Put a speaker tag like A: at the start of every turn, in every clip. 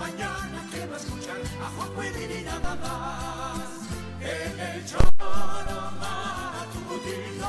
A: Mañana quiero escuchar a Juanjo y nada más. En el choro matutino,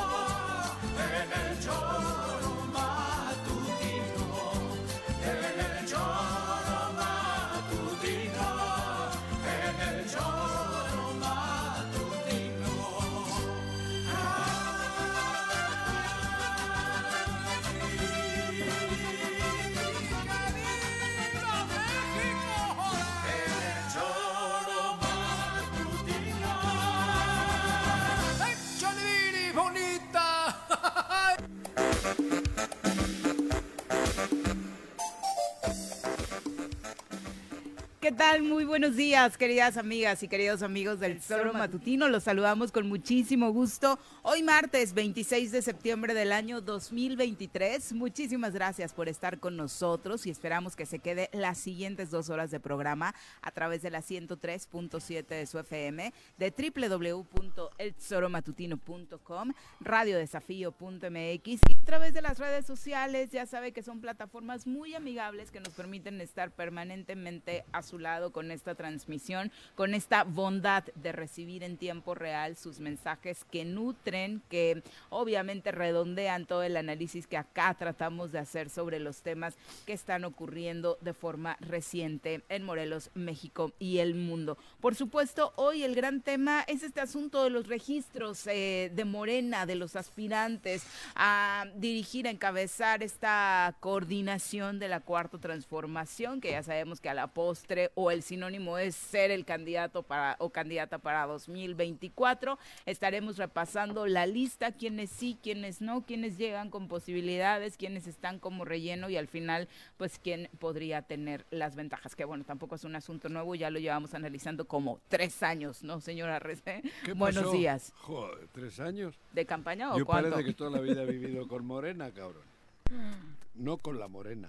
B: ¿Qué tal? Muy buenos días, queridas amigas y queridos amigos del Zoro Matutino. Los saludamos con muchísimo gusto. Hoy martes 26 de septiembre del año 2023. Muchísimas gracias por estar con nosotros y esperamos que se quede las siguientes dos horas de programa a través de la 103.7 de su FM, de www.elzoromatutino.com, radiodesafío.mx y a través de las redes sociales. Ya sabe que son plataformas muy amigables que nos permiten estar permanentemente a su lado con esta transmisión, con esta bondad de recibir en tiempo real sus mensajes que nutren, que obviamente redondean todo el análisis que acá tratamos de hacer sobre los temas que están ocurriendo de forma reciente en Morelos, México y el mundo. Por supuesto, hoy el gran tema es este asunto de los registros eh, de Morena, de los aspirantes a dirigir, a encabezar esta coordinación de la cuarta transformación, que ya sabemos que a la postre o el sinónimo es ser el candidato para o candidata para 2024. Estaremos repasando la lista, quienes sí, quienes no, quienes llegan con posibilidades, quienes están como relleno y al final, pues quién podría tener las ventajas. Que bueno, tampoco es un asunto nuevo, ya lo llevamos analizando como tres años, ¿no, señora Rece?
C: ¿Qué
B: Buenos
C: pasó?
B: días.
C: Joder, ¿tres años?
B: ¿De campaña o
C: Yo
B: cuánto?
C: parece que toda la vida he vivido con Morena, cabrón. No con la Morena.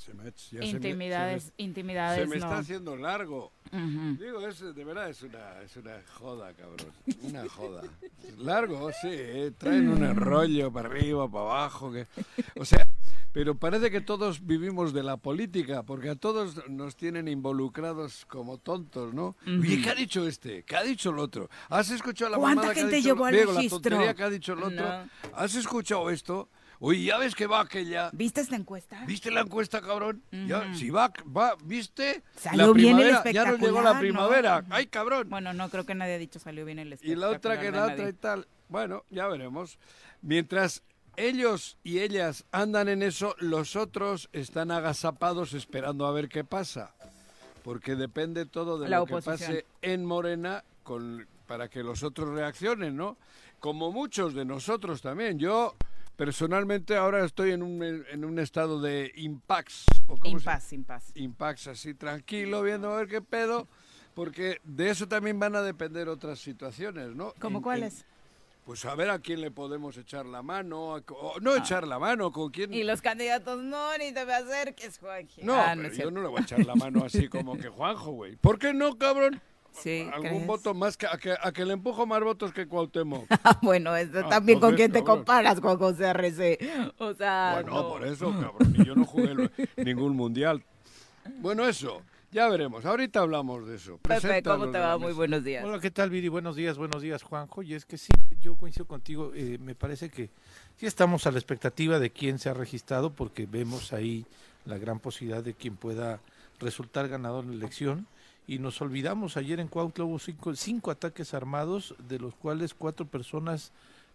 C: Se me-
B: Intimidades,
C: se me,
B: intimidades
C: se me
B: no.
C: está haciendo largo.
B: Ujú.
C: Digo, es, de verdad es una, es una joda, cabrón. Una joda. Largo, sí, eh, traen un rollo para arriba, para abajo. Que, o sea, pero parece que todos vivimos de la política, porque a todos nos tienen involucrados como tontos, ¿no? Oye, ¿qué ha dicho este? ¿Qué ha dicho el otro? ¿Has escuchado la
B: ¿Cuánta
C: mamada que ha
B: gente
C: dicho?
B: llevó al
C: Digo, la
B: registro?
C: tontería que ha dicho el otro.
B: No.
C: ¿Has escuchado esto? Oye, ¿ya ves que va aquella?
B: ¿Viste esta encuesta?
C: ¿Viste la encuesta, cabrón? Ya, si va, va, ¿viste?
B: Salió
C: la
B: bien el
C: primavera, ya nos llegó la
B: ¿no?
C: primavera. ¡Ay, cabrón!
B: Bueno, no creo que nadie ha dicho salió bien el
C: y la otra que la otra y tal. Bueno, ya veremos. Mientras ellos y ellas andan en eso, los otros están agazapados esperando a ver qué pasa. Porque depende todo de
B: La
C: lo que pase en Morena con, para que los otros reaccionen, ¿no? Como muchos de nosotros también. Yo personalmente ahora estoy en un, en un estado de impax. ¿o
B: Impas, impas.
C: Impax así tranquilo, viendo a ver qué pedo, porque de eso también van a depender otras situaciones, ¿no?
B: ¿Cómo
C: En-
B: cuáles?
C: pues a ver a quién le podemos echar la mano, a o no echar la mano, con quién...
B: Ah. Y los candidatos, no, ni te me acerques, Juanji.
C: No,
B: Ah,
C: pero
B: es
C: yo no le voy a echar la mano así como que Juanjo, güey. ¿Por qué no, cabrón?
B: Sí,
C: Algún
B: ¿crees?
C: voto más que a, que a que le empujo más votos que Cuauhtémoc.
B: Ah, bueno, esto
C: Ah,
B: también con quién te comparas con José RC. O sea,
C: Bueno,
B: no.
C: por eso, cabrón. Y yo no jugué ningún mundial. Bueno, eso. Ya veremos, ahorita hablamos de eso.
B: Pepe, ¿cómo te va? Muy buenos días.
D: Hola, ¿qué tal, Viri? Buenos días, buenos días, Juanjo. Y es que sí, yo coincido contigo. eh, me parece que sí estamos a la expectativa de quién se ha registrado, porque vemos ahí la gran posibilidad de quien pueda resultar ganador en la elección. Y nos olvidamos, ayer en Cuautla hubo cinco, cinco ataques armados, de los cuales cuatro personas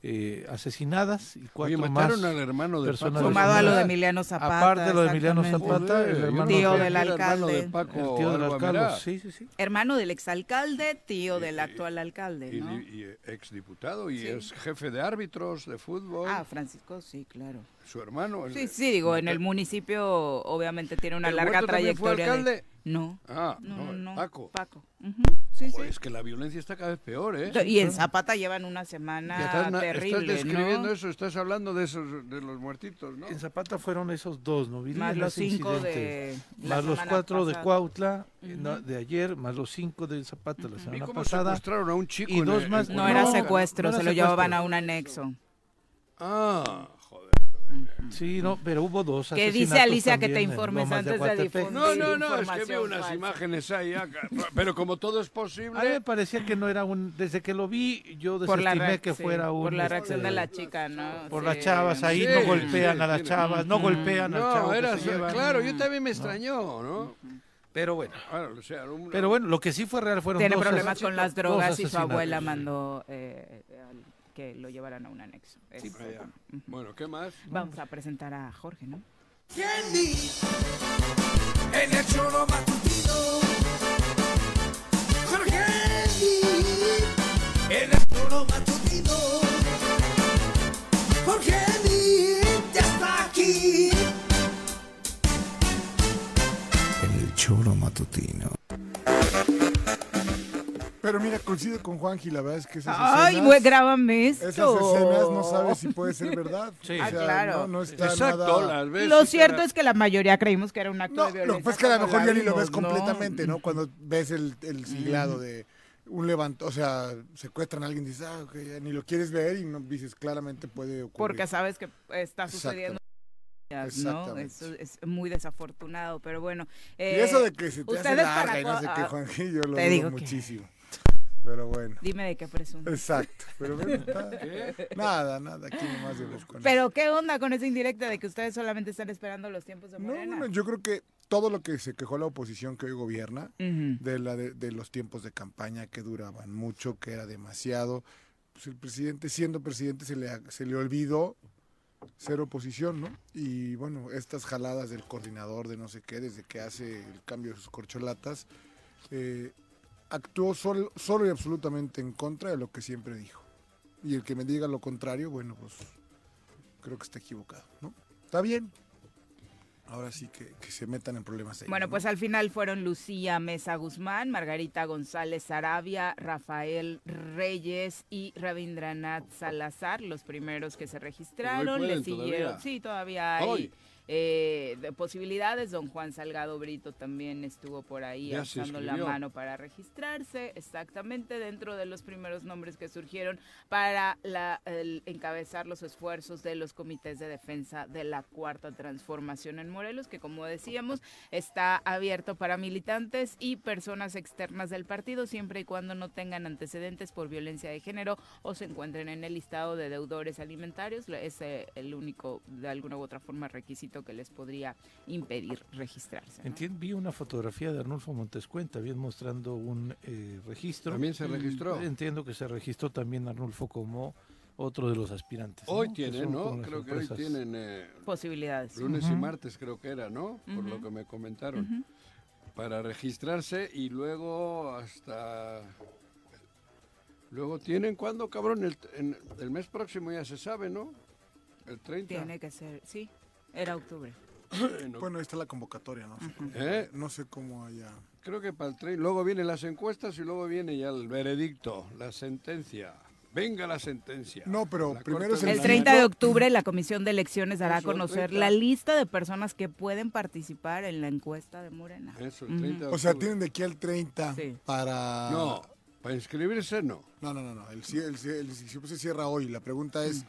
D: eh, asesinadas y
C: Oye,
D: cuatro
C: mataron
D: más.
C: al hermano de
D: personas
C: Paco.
B: Sumado a lo de. Emiliano Zapata.
D: Aparte de lo de Emiliano. Zapata, el hermano
C: no
B: Tío
C: sabía
B: del
C: de
B: alcalde.
C: Paco
D: el tío del alcalde. Sí, sí, sí.
B: Hermano del exalcalde, tío
C: Y-
B: del
C: y-
B: actual alcalde,
C: Y,
B: ¿no?
C: y, eh, exdiputado y
B: Sí.
C: es jefe de árbitros de fútbol.
B: Ah, Francisco, sí, claro.
C: Su hermano. el-
B: Sí, sí, digo, en el municipio obviamente tiene una
C: ¿El
B: larga
C: también fue
B: trayectoria. de-
C: alcalde?
B: No,
C: Ah,
B: no,
C: no, el
B: no.
C: Paco.
B: Paco. Ujú, Sí,
C: Joder,
B: sí.
C: es que la violencia está cada vez peor, ¿eh?
B: Y en Zapata llevan una semana
C: estás,
B: terrible,
C: estás describiendo
B: ¿no?
C: eso, estás hablando de esos, de los muertitos, ¿no?
D: En Zapata fueron esos dos, ¿no? Viri?
B: Más los cinco de la
D: más los cuatro de
B: pasada.
D: Cuautla eh, no,
B: Ujú.
D: de ayer, más los cinco de Zapata la
C: Vi
D: semana
C: cómo
D: pasada.
C: secuestraron a un chico
D: y dos
C: el-
D: más-
C: en
B: No
D: No,
B: era
D: no
B: secuestro,
D: era
B: se lo llevaban a un anexo.
C: Ah.
D: Sí, no, pero hubo dos
B: Que dice
D: asesinatos
B: Alicia que te informes antes de difundir.
C: No, no, no, es que veo unas
B: falsa.
C: imágenes ahí, acá, pero como todo es
D: A mí me
C: posible,
D: parecía que no era un... Desde que lo vi, yo
B: Por la,
D: desestimé que fuera un...
B: por la reacción
D: este,
B: de la chica, ¿no?
D: Por
B: Sí.
D: las chavas ahí,
C: Sí,
D: no golpean
C: sí,
D: a las chavas, no
B: Ujú.
D: golpean al chavo
C: era, claro, yo también me extrañó, ¿no?
D: Pero bueno,
C: Claro, o sea, un-
D: pero bueno, lo que sí fue real fueron
B: Tiene
D: dos
B: problemas con las drogas y su
D: asesinatos.
B: abuela mandó eh, al- que lo llevaran a un anexo.
D: Sí.
B: Ujú.
C: Bueno, ¿qué más?
B: Vamos a presentar a Jorge, ¿no?
A: El matutino.
E: Coincido con Juanji, la verdad es que esas
B: Ay,
E: escenas,
B: güey, grábame esto.
E: esas escenas no sabes si puede ser verdad.
D: Sí.
B: Ah, claro.
E: No, no está
C: Exacto,
E: nada...
C: las ves.
B: Lo
C: y
B: cierto
C: te-
B: es que la mayoría creímos que era un acto
E: No,
B: de violencia.
E: lo que pasa es que a lo mejor ya ni lo ves completamente, ¿no? Cuando ves el, el siglado de un levanto, o sea, secuestran a alguien y dices, ah, ok, ya ni lo quieres ver y no dices, claramente puede ocurrir.
B: Porque sabes que está sucediendo. ¿no? Eso es muy desafortunado, pero bueno.
E: y
B: eh,
E: eso de que se te hace larga y no sé qué,
B: ah,
E: Juanji, yo lo
B: digo que-
E: muchísimo. Pero bueno,
B: Dime de qué presunto.
E: exacto. Pero bueno, está- nada, nada, aquí nomás de con
B: Pero qué onda con esa indirecta de que ustedes solamente están esperando los tiempos de
E: No,
B: Morena.
E: bueno, yo creo que todo lo que se quejó la oposición que hoy gobierna, de, la de, de los tiempos de campaña que duraban mucho, que era demasiado, pues el presidente, siendo presidente, se le, se le olvidó ser oposición, ¿no? Y bueno, estas jaladas del coordinador de no sé qué, desde que hace el cambio de sus corcholatas, eh, actuó solo, solo y absolutamente en contra de lo que siempre dijo. Y el que me diga lo contrario, bueno, pues creo que está equivocado, ¿no? Está bien. Ahora sí que, que se metan en problemas ellos,
B: Bueno,
E: ¿no?
B: pues al final fueron Lucía Mesa Guzmán, Margarita González Arabia, Rafael Reyes y Rabindranath Salazar, los primeros que se registraron. Le siguieron,
C: todavía.
B: sí, todavía hay
C: Hoy.
B: Eh, de posibilidades. Don Juan Salgado Brito también estuvo por ahí
C: Ya
B: alzando la mano para registrarse, exactamente dentro de los primeros nombres que surgieron para la- el encabezar los esfuerzos de los comités de defensa de la cuarta transformación en Morelos, que como decíamos está abierto para militantes y personas externas del partido, siempre y cuando no tengan antecedentes por violencia de género o se encuentren en el listado de deudores alimentarios. Es eh, el único, de alguna u otra forma, requisito que les podría impedir registrarse. ¿no?
D: Entiendo, vi una fotografía de Arnulfo Montescuenta, bien mostrando un eh, registro.
C: También se registró.
D: Entiendo que se registró también Arnulfo como otro de los aspirantes.
C: Hoy
D: ¿no?
C: Tienen, ¿no? Creo que hoy tienen eh,
B: Posibilidades.
C: lunes y martes, creo que era, ¿no? Por lo que me comentaron. Para registrarse y luego hasta... Luego tienen, ¿cuándo, cabrón? El, en- el mes próximo ya se sabe, ¿no? El 30.
B: Tiene que ser, sí, era octubre.
C: En oc-
E: Bueno, ahí está la convocatoria, ¿no? sé cómo-
C: ¿Eh?
E: No sé cómo haya...
C: Creo que para el 30. Luego vienen las encuestas y luego viene ya el veredicto, la sentencia. Venga la sentencia.
E: No, pero
C: La
E: primero es
B: El
C: la-
B: 30 de octubre la Comisión de Elecciones dará a
C: Eso, el
B: conocer
C: 30.
B: la lista de personas que pueden participar en la encuesta de Morena.
C: Eso, el
B: Ujú.
C: 30 de
E: O sea, tienen de aquí al 30
B: Sí.
E: para...
C: No, para inscribirse no.
E: No, no, no, no. El, el, el se cierra hoy. La pregunta es,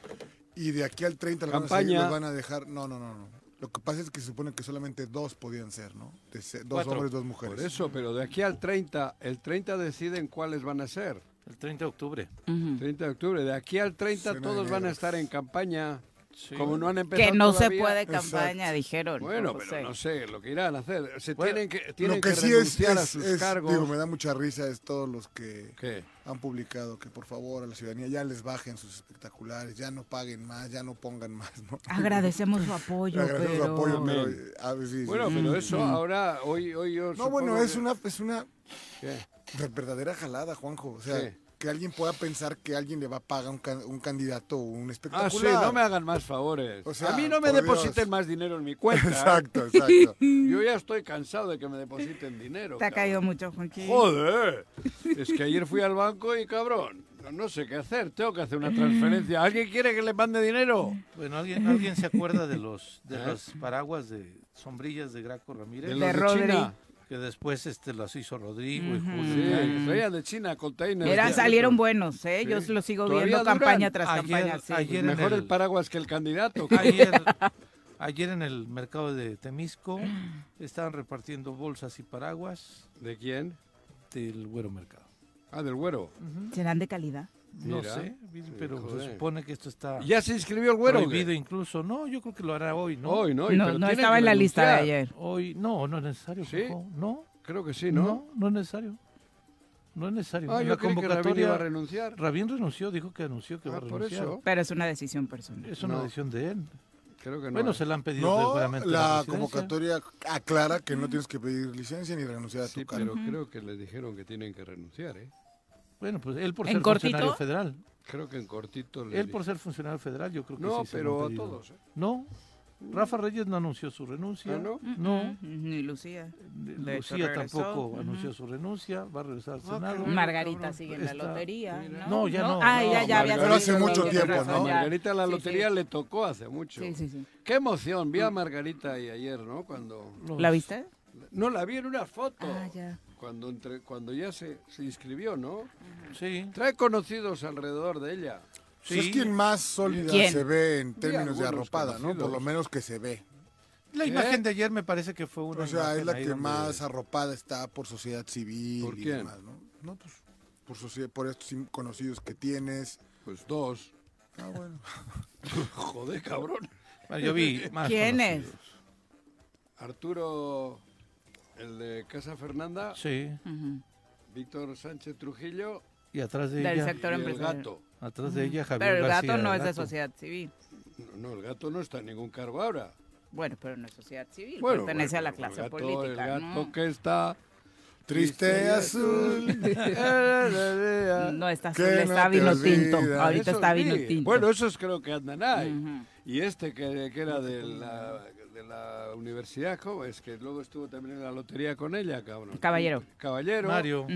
E: ¿y de aquí al 30 los van, a
C: Campaña.
E: seguir, los van a dejar? No, no, no, no. Lo que pasa es que se supone que solamente dos podían ser, ¿no? Dos
D: Cuatro.
E: hombres, dos mujeres.
C: Por eso, pero de aquí al 30, el 30 deciden cuáles van a ser.
D: El 30 de octubre.
C: 30 de octubre. De aquí al 30
E: Cena
C: todos van a estar en campaña.
D: Sí.
C: Como no han empezado
B: Que no se
C: todavía.
B: puede
E: Exacto.
B: campaña, dijeron.
C: Bueno,
B: no
C: pero
B: sé.
C: no sé lo que irán a hacer. Se
D: Bueno,
C: tienen que, tienen
E: Lo que,
C: que,
E: sí es,
C: renunciar a
E: es-
C: sus
E: es-
C: cargos.
E: digo, me da mucha risa es todos los que
C: ¿Qué?
E: han publicado que por favor a la ciudadanía ya les bajen sus espectaculares, ya no paguen más, ya no pongan más, ¿no?
B: Agradecemos su apoyo,
E: Agradecemos su
B: pero...
E: apoyo, pero a ver, sí, sí.
C: Bueno, pero eso ahora, hoy, hoy yo
E: No, bueno, es
C: que-
E: una, es una
C: ¿Qué?
E: verdadera jalada, Juanjo. O sea,
C: ¿Qué?
E: Que alguien pueda pensar que alguien le va a pagar un, can- un candidato o un
C: Ah,
E: espectacular.
C: sí, no me hagan más favores.
E: O sea,
C: a mí no me depositen
E: Dios.
C: más dinero en mi cuenta. ¿eh?
E: Exacto, exacto.
C: Yo ya estoy cansado de que me depositen dinero.
B: Te ha
C: cabrón.
B: caído mucho, Joaquín.
C: Joder, es que ayer fui al banco y cabrón, no, sé qué hacer, tengo que hacer una transferencia. ¿Alguien quiere que le mande dinero?
D: Bueno, ¿alguien, ¿alguien se acuerda de los de
C: ¿Eh?
D: los paraguas de sombrillas de Graco Ramírez?
C: De
B: De
C: los de. China.
D: Que después este los hizo Rodrigo y
B: Ujú.
D: Julio.
C: Sí, de China containers.
B: Eran, salieron buenos, ¿eh?
C: Sí.
B: Yo los sigo
C: ¿Todavía
B: viendo
C: duran?
B: campaña tras
D: Ayer-
B: campaña. sí.
D: ayer-
C: Mejor el...
D: el-
C: paraguas que el candidato.
D: Ayer, ayer en el mercado de Temisco estaban repartiendo bolsas y paraguas
C: ¿De quién?
D: del güero mercado.
C: Ah, del güero.
B: ¿Serán de calidad?
D: No
C: Mira.
D: sé, pero
C: joder.
D: se supone que esto está
C: ¿Ya se inscribió el güero?
D: prohibido incluso. No, yo creo que lo hará hoy, ¿no?
C: Hoy, ¿no? Y-
B: No,
C: pero
B: no
C: tiene
B: estaba
C: que
B: en la lista de ayer.
D: Hoy, no, no es necesario.
C: ¿Sí?
D: No,
C: Creo que sí, ¿no?
D: no, no es necesario. No es necesario.
C: Ah,
D: la
C: creí que Rabín
D: convocatoria,
C: iba a renunciar.
D: Rabín renunció, dijo que anunció que va
C: Ah,
D: a
C: por
D: renunciar.
C: eso.
B: Pero es una decisión personal.
D: Es una
C: No.
D: decisión de él.
C: Creo que no.
D: Bueno, se la han pedido
E: No,
D: seguramente a
E: la convocatoria aclara que no tienes que pedir licencia ni renunciar a
C: Sí,
E: tu cargo.
C: pero creo que le dijeron que tienen que renunciar, ¿eh?
D: Bueno, pues él por
B: ¿En
D: ser
B: cortito?
D: funcionario federal.
C: Creo que en cortito le
D: Él por ser funcionario federal, yo creo que
C: No,
D: sí se lo
C: pero a todos, ¿eh?
D: No, Rafa Reyes no anunció su renuncia.
C: ¿Ah, no?
D: No.
B: Ni Lucía. De hecho,
D: Lucía tampoco
B: Ujú.
D: anunció su renuncia, va a regresar al
C: Ah,
D: Senado.
B: Margarita sigue en la lotería.
D: No, ya no.
B: Ah, ya, ya había
C: Pero
E: hace mucho tiempo,
B: razón,
E: ¿no?
B: ya.
C: Margarita la
B: Sí,
C: lotería
B: sí.
C: le tocó hace mucho.
B: Sí, sí, sí.
C: Qué emoción, vi a Margarita ahí ayer, ¿no? Cuando...
D: Los-
B: ¿La viste?
C: No, la vi en una foto.
B: Ah, ya.
C: Cuando, entre... Cuando ya se, se inscribió, ¿no?
D: Sí.
C: Trae conocidos alrededor de ella.
E: Pues
D: Sí.
E: es quien más sólida
B: ¿Quién?
E: se ve en términos de arropada, ¿no? Por lo menos que se ve.
D: La
C: ¿Qué?
D: imagen de ayer me parece que fue una
E: O sea, es la que
D: donde-
E: más arropada está por sociedad civil
C: ¿Por
E: y
C: quién?
E: demás, ¿no? No, pues por, sociedad, por estos conocidos que tienes.
C: Pues dos.
E: Ah, bueno.
C: Joder, cabrón.
D: Bueno, yo vi más
B: ¿Quién es?
D: conocidos.
C: Arturo, el de Casa Fernanda,
D: Sí.
C: Víctor Sánchez Trujillo
D: y atrás de
B: Del
D: ella,
B: sector
C: y el
B: empresarial.
C: gato.
D: atrás de ella Javier
B: Pero el
D: García
B: gato no es de
D: Gato.
B: sociedad civil.
C: No, no, el gato no está en ningún cargo ahora.
B: Bueno, pero no es sociedad civil.
C: Bueno,
B: pertenece
C: bueno,
B: a la
C: el
B: clase
C: gato-
B: política.
C: El gato
B: ¿no?
C: que está...
E: Triste azul.
B: No está azul,
E: no
B: está vino tinto. Ahorita está vino
C: sí.
B: tinto.
C: Bueno, esos creo que andan ahí. Y este que, que era de la, de la universidad, ¿cómo? es que luego estuvo también en la lotería con ella, cabrón.
B: Caballero.
C: Caballero.
D: Mario.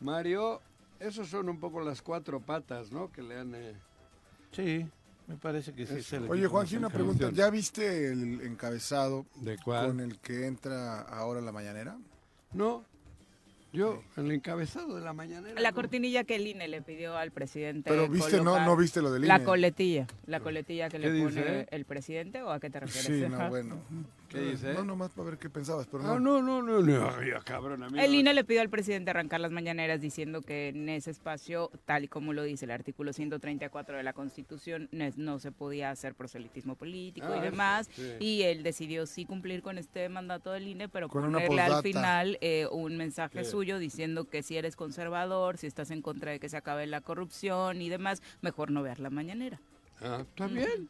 C: Mario. Esos son un poco las cuatro patas, ¿no? Que le han... eh,
D: Sí, me parece que sí. El
E: Oye,
D: más
E: una pregunta. ¿Ya viste el encabezado
C: ¿De cuál?
E: con el que entra ahora la mañanera?
C: No. Yo, en el encabezado de la mañanera.
B: La cortinilla que el INE le pidió al presidente.
E: Pero viste, no,
B: colocar.
E: no viste lo del
B: La
E: INE.
B: coletilla. La coletilla que
C: ¿Qué
B: le
C: dice?
B: pone el presidente o a qué te refieres?
E: Sí, no, bueno.
C: ¿Qué dice?
E: No, nomás para ver qué pensabas, pero
C: Ah,
E: no.
C: no, no, no, no, cabrón, amigo.
B: El INE le pidió al presidente arrancar las mañaneras diciendo que en ese espacio, tal y como lo dice el artículo 134 de la Constitución, no, se podía hacer proselitismo político
C: Ah,
B: y
C: eso,
B: demás.
C: sí.
B: Y él decidió sí cumplir con este mandato del INE, pero ponerle al final eh, un mensaje suyo diciendo que si eres conservador, si estás en contra de que se acabe la corrupción y demás, mejor no ver la mañanera.
C: Ah, está bien.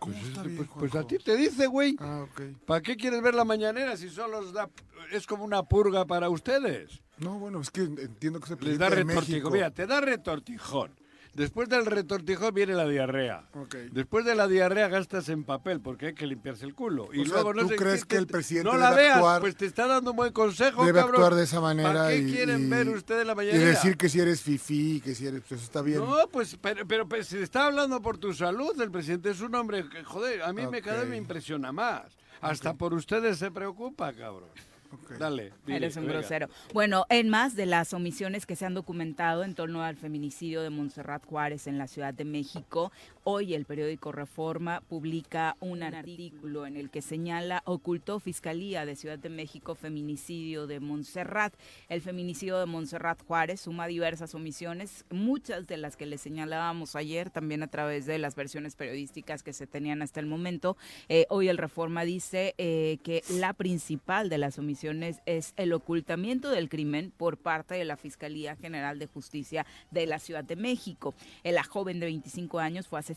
E: ¿Cómo
C: Pues,
E: está bien,
C: pues, pues a ti te dice, güey.
E: Ah, ok.
C: ¿Para qué quieres ver la mañanera si solo os da, es como una purga para ustedes?
E: No, bueno, es que entiendo que es el
C: Les da retortijón. Mira, te da retortijón. Después del retortijón viene la diarrea.
E: Ok.
C: Después de la diarrea gastas en papel porque hay que limpiarse el culo. Y
E: O sea,
C: luego no
E: ¿tú
C: sé
E: crees que el presidente
C: No la veas,
E: actuar-
C: pues te está dando un buen consejo,
E: Debe
C: cabrón.
E: actuar de esa manera
C: ¿Para qué
E: y,
C: quieren
E: y-
C: ver ustedes la
E: y
C: mañanera?
E: decir que si eres fifí, que si eres, pues está bien.
C: No, pues, pero, pero, pues, se está hablando por tu salud. El presidente es un hombre que, joder, a mí me cada vez me impresiona más. Hasta por ustedes se preocupa, cabrón. Dale. dile,
B: Eres un
C: venga.
B: grosero. Bueno, en más de las omisiones que se han documentado en torno al feminicidio de Montserrat Juárez en la Ciudad de México, Hoy el periódico Reforma publica un artículo en el que señala ocultó Fiscalía de Ciudad de México feminicidio de Montserrat. El feminicidio de Montserrat Juárez suma diversas omisiones, muchas de las que le señalábamos ayer también a través de las versiones periodísticas que se tenían hasta el momento. Eh, hoy el Reforma dice eh, que la principal de las omisiones es el ocultamiento del crimen por parte de la Fiscalía General de Justicia de la Ciudad de México. Eh, La joven de 25 años fue asesinada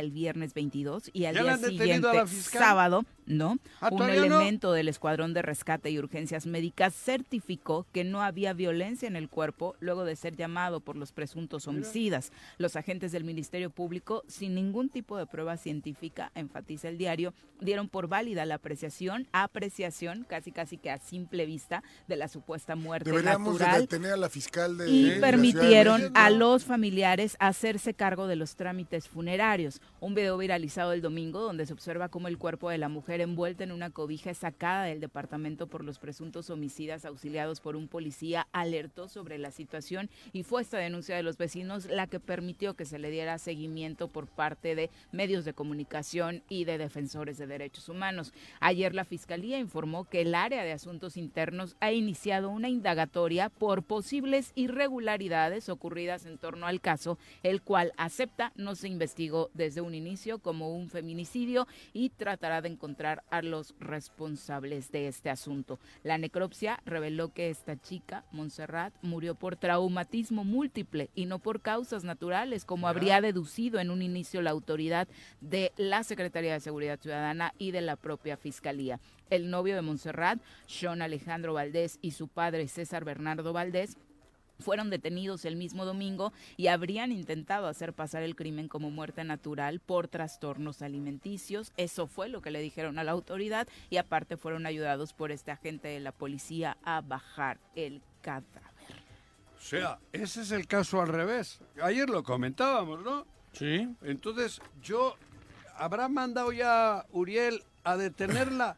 B: el viernes 22 y al
C: ¿Ya la
B: día siguiente, sábado, ¿no?
C: Ah,
B: Un
C: ¿todavía no?
B: elemento del Escuadrón de Rescate y Urgencias Médicas certificó que no había violencia en el cuerpo luego de ser llamado por los presuntos homicidas. Los agentes del Ministerio Público, sin ningún tipo de prueba científica, enfatiza el diario, dieron por válida la apreciación, apreciación casi casi que a simple vista de la supuesta muerte
E: Deberíamos de
B: natural
E: detener a la fiscal de
B: y
E: de Ciudad de
B: permitieron
E: México.
B: a los familiares hacerse cargo de los trámites funerarios. Un video viralizado el domingo donde se observa cómo el cuerpo de la mujer envuelta en una cobija es sacada del departamento por los presuntos homicidas auxiliados por un policía alertó sobre la situación y fue esta denuncia de los vecinos la que permitió que se le diera seguimiento por parte de medios de comunicación y de defensores de derechos humanos. Ayer la Fiscalía informó que el área de asuntos internos ha iniciado una indagatoria por posibles irregularidades ocurridas en torno al caso, el cual acepta no se investigó desde un inicio como un feminicidio y tratará de encontrar a los responsables de este asunto. La necropsia reveló que esta chica, Montserrat, murió por traumatismo múltiple y no por causas naturales, como habría deducido en un inicio la autoridad de la Secretaría de Seguridad Ciudadana y de la propia Fiscalía. El novio de Montserrat, Sean Alejandro Valdés, y su padre, César Bernardo Valdés, fueron detenidos el mismo domingo y habrían intentado hacer pasar el crimen como muerte natural por trastornos alimenticios. Eso fue lo que le dijeron a la autoridad y aparte fueron ayudados por este agente de la policía a bajar el cadáver.
C: O sea, ese es el caso al revés. Ayer lo comentábamos, ¿no?
D: Sí.
C: Entonces, yo, ¿habrá mandado ya Uriel a detenerla?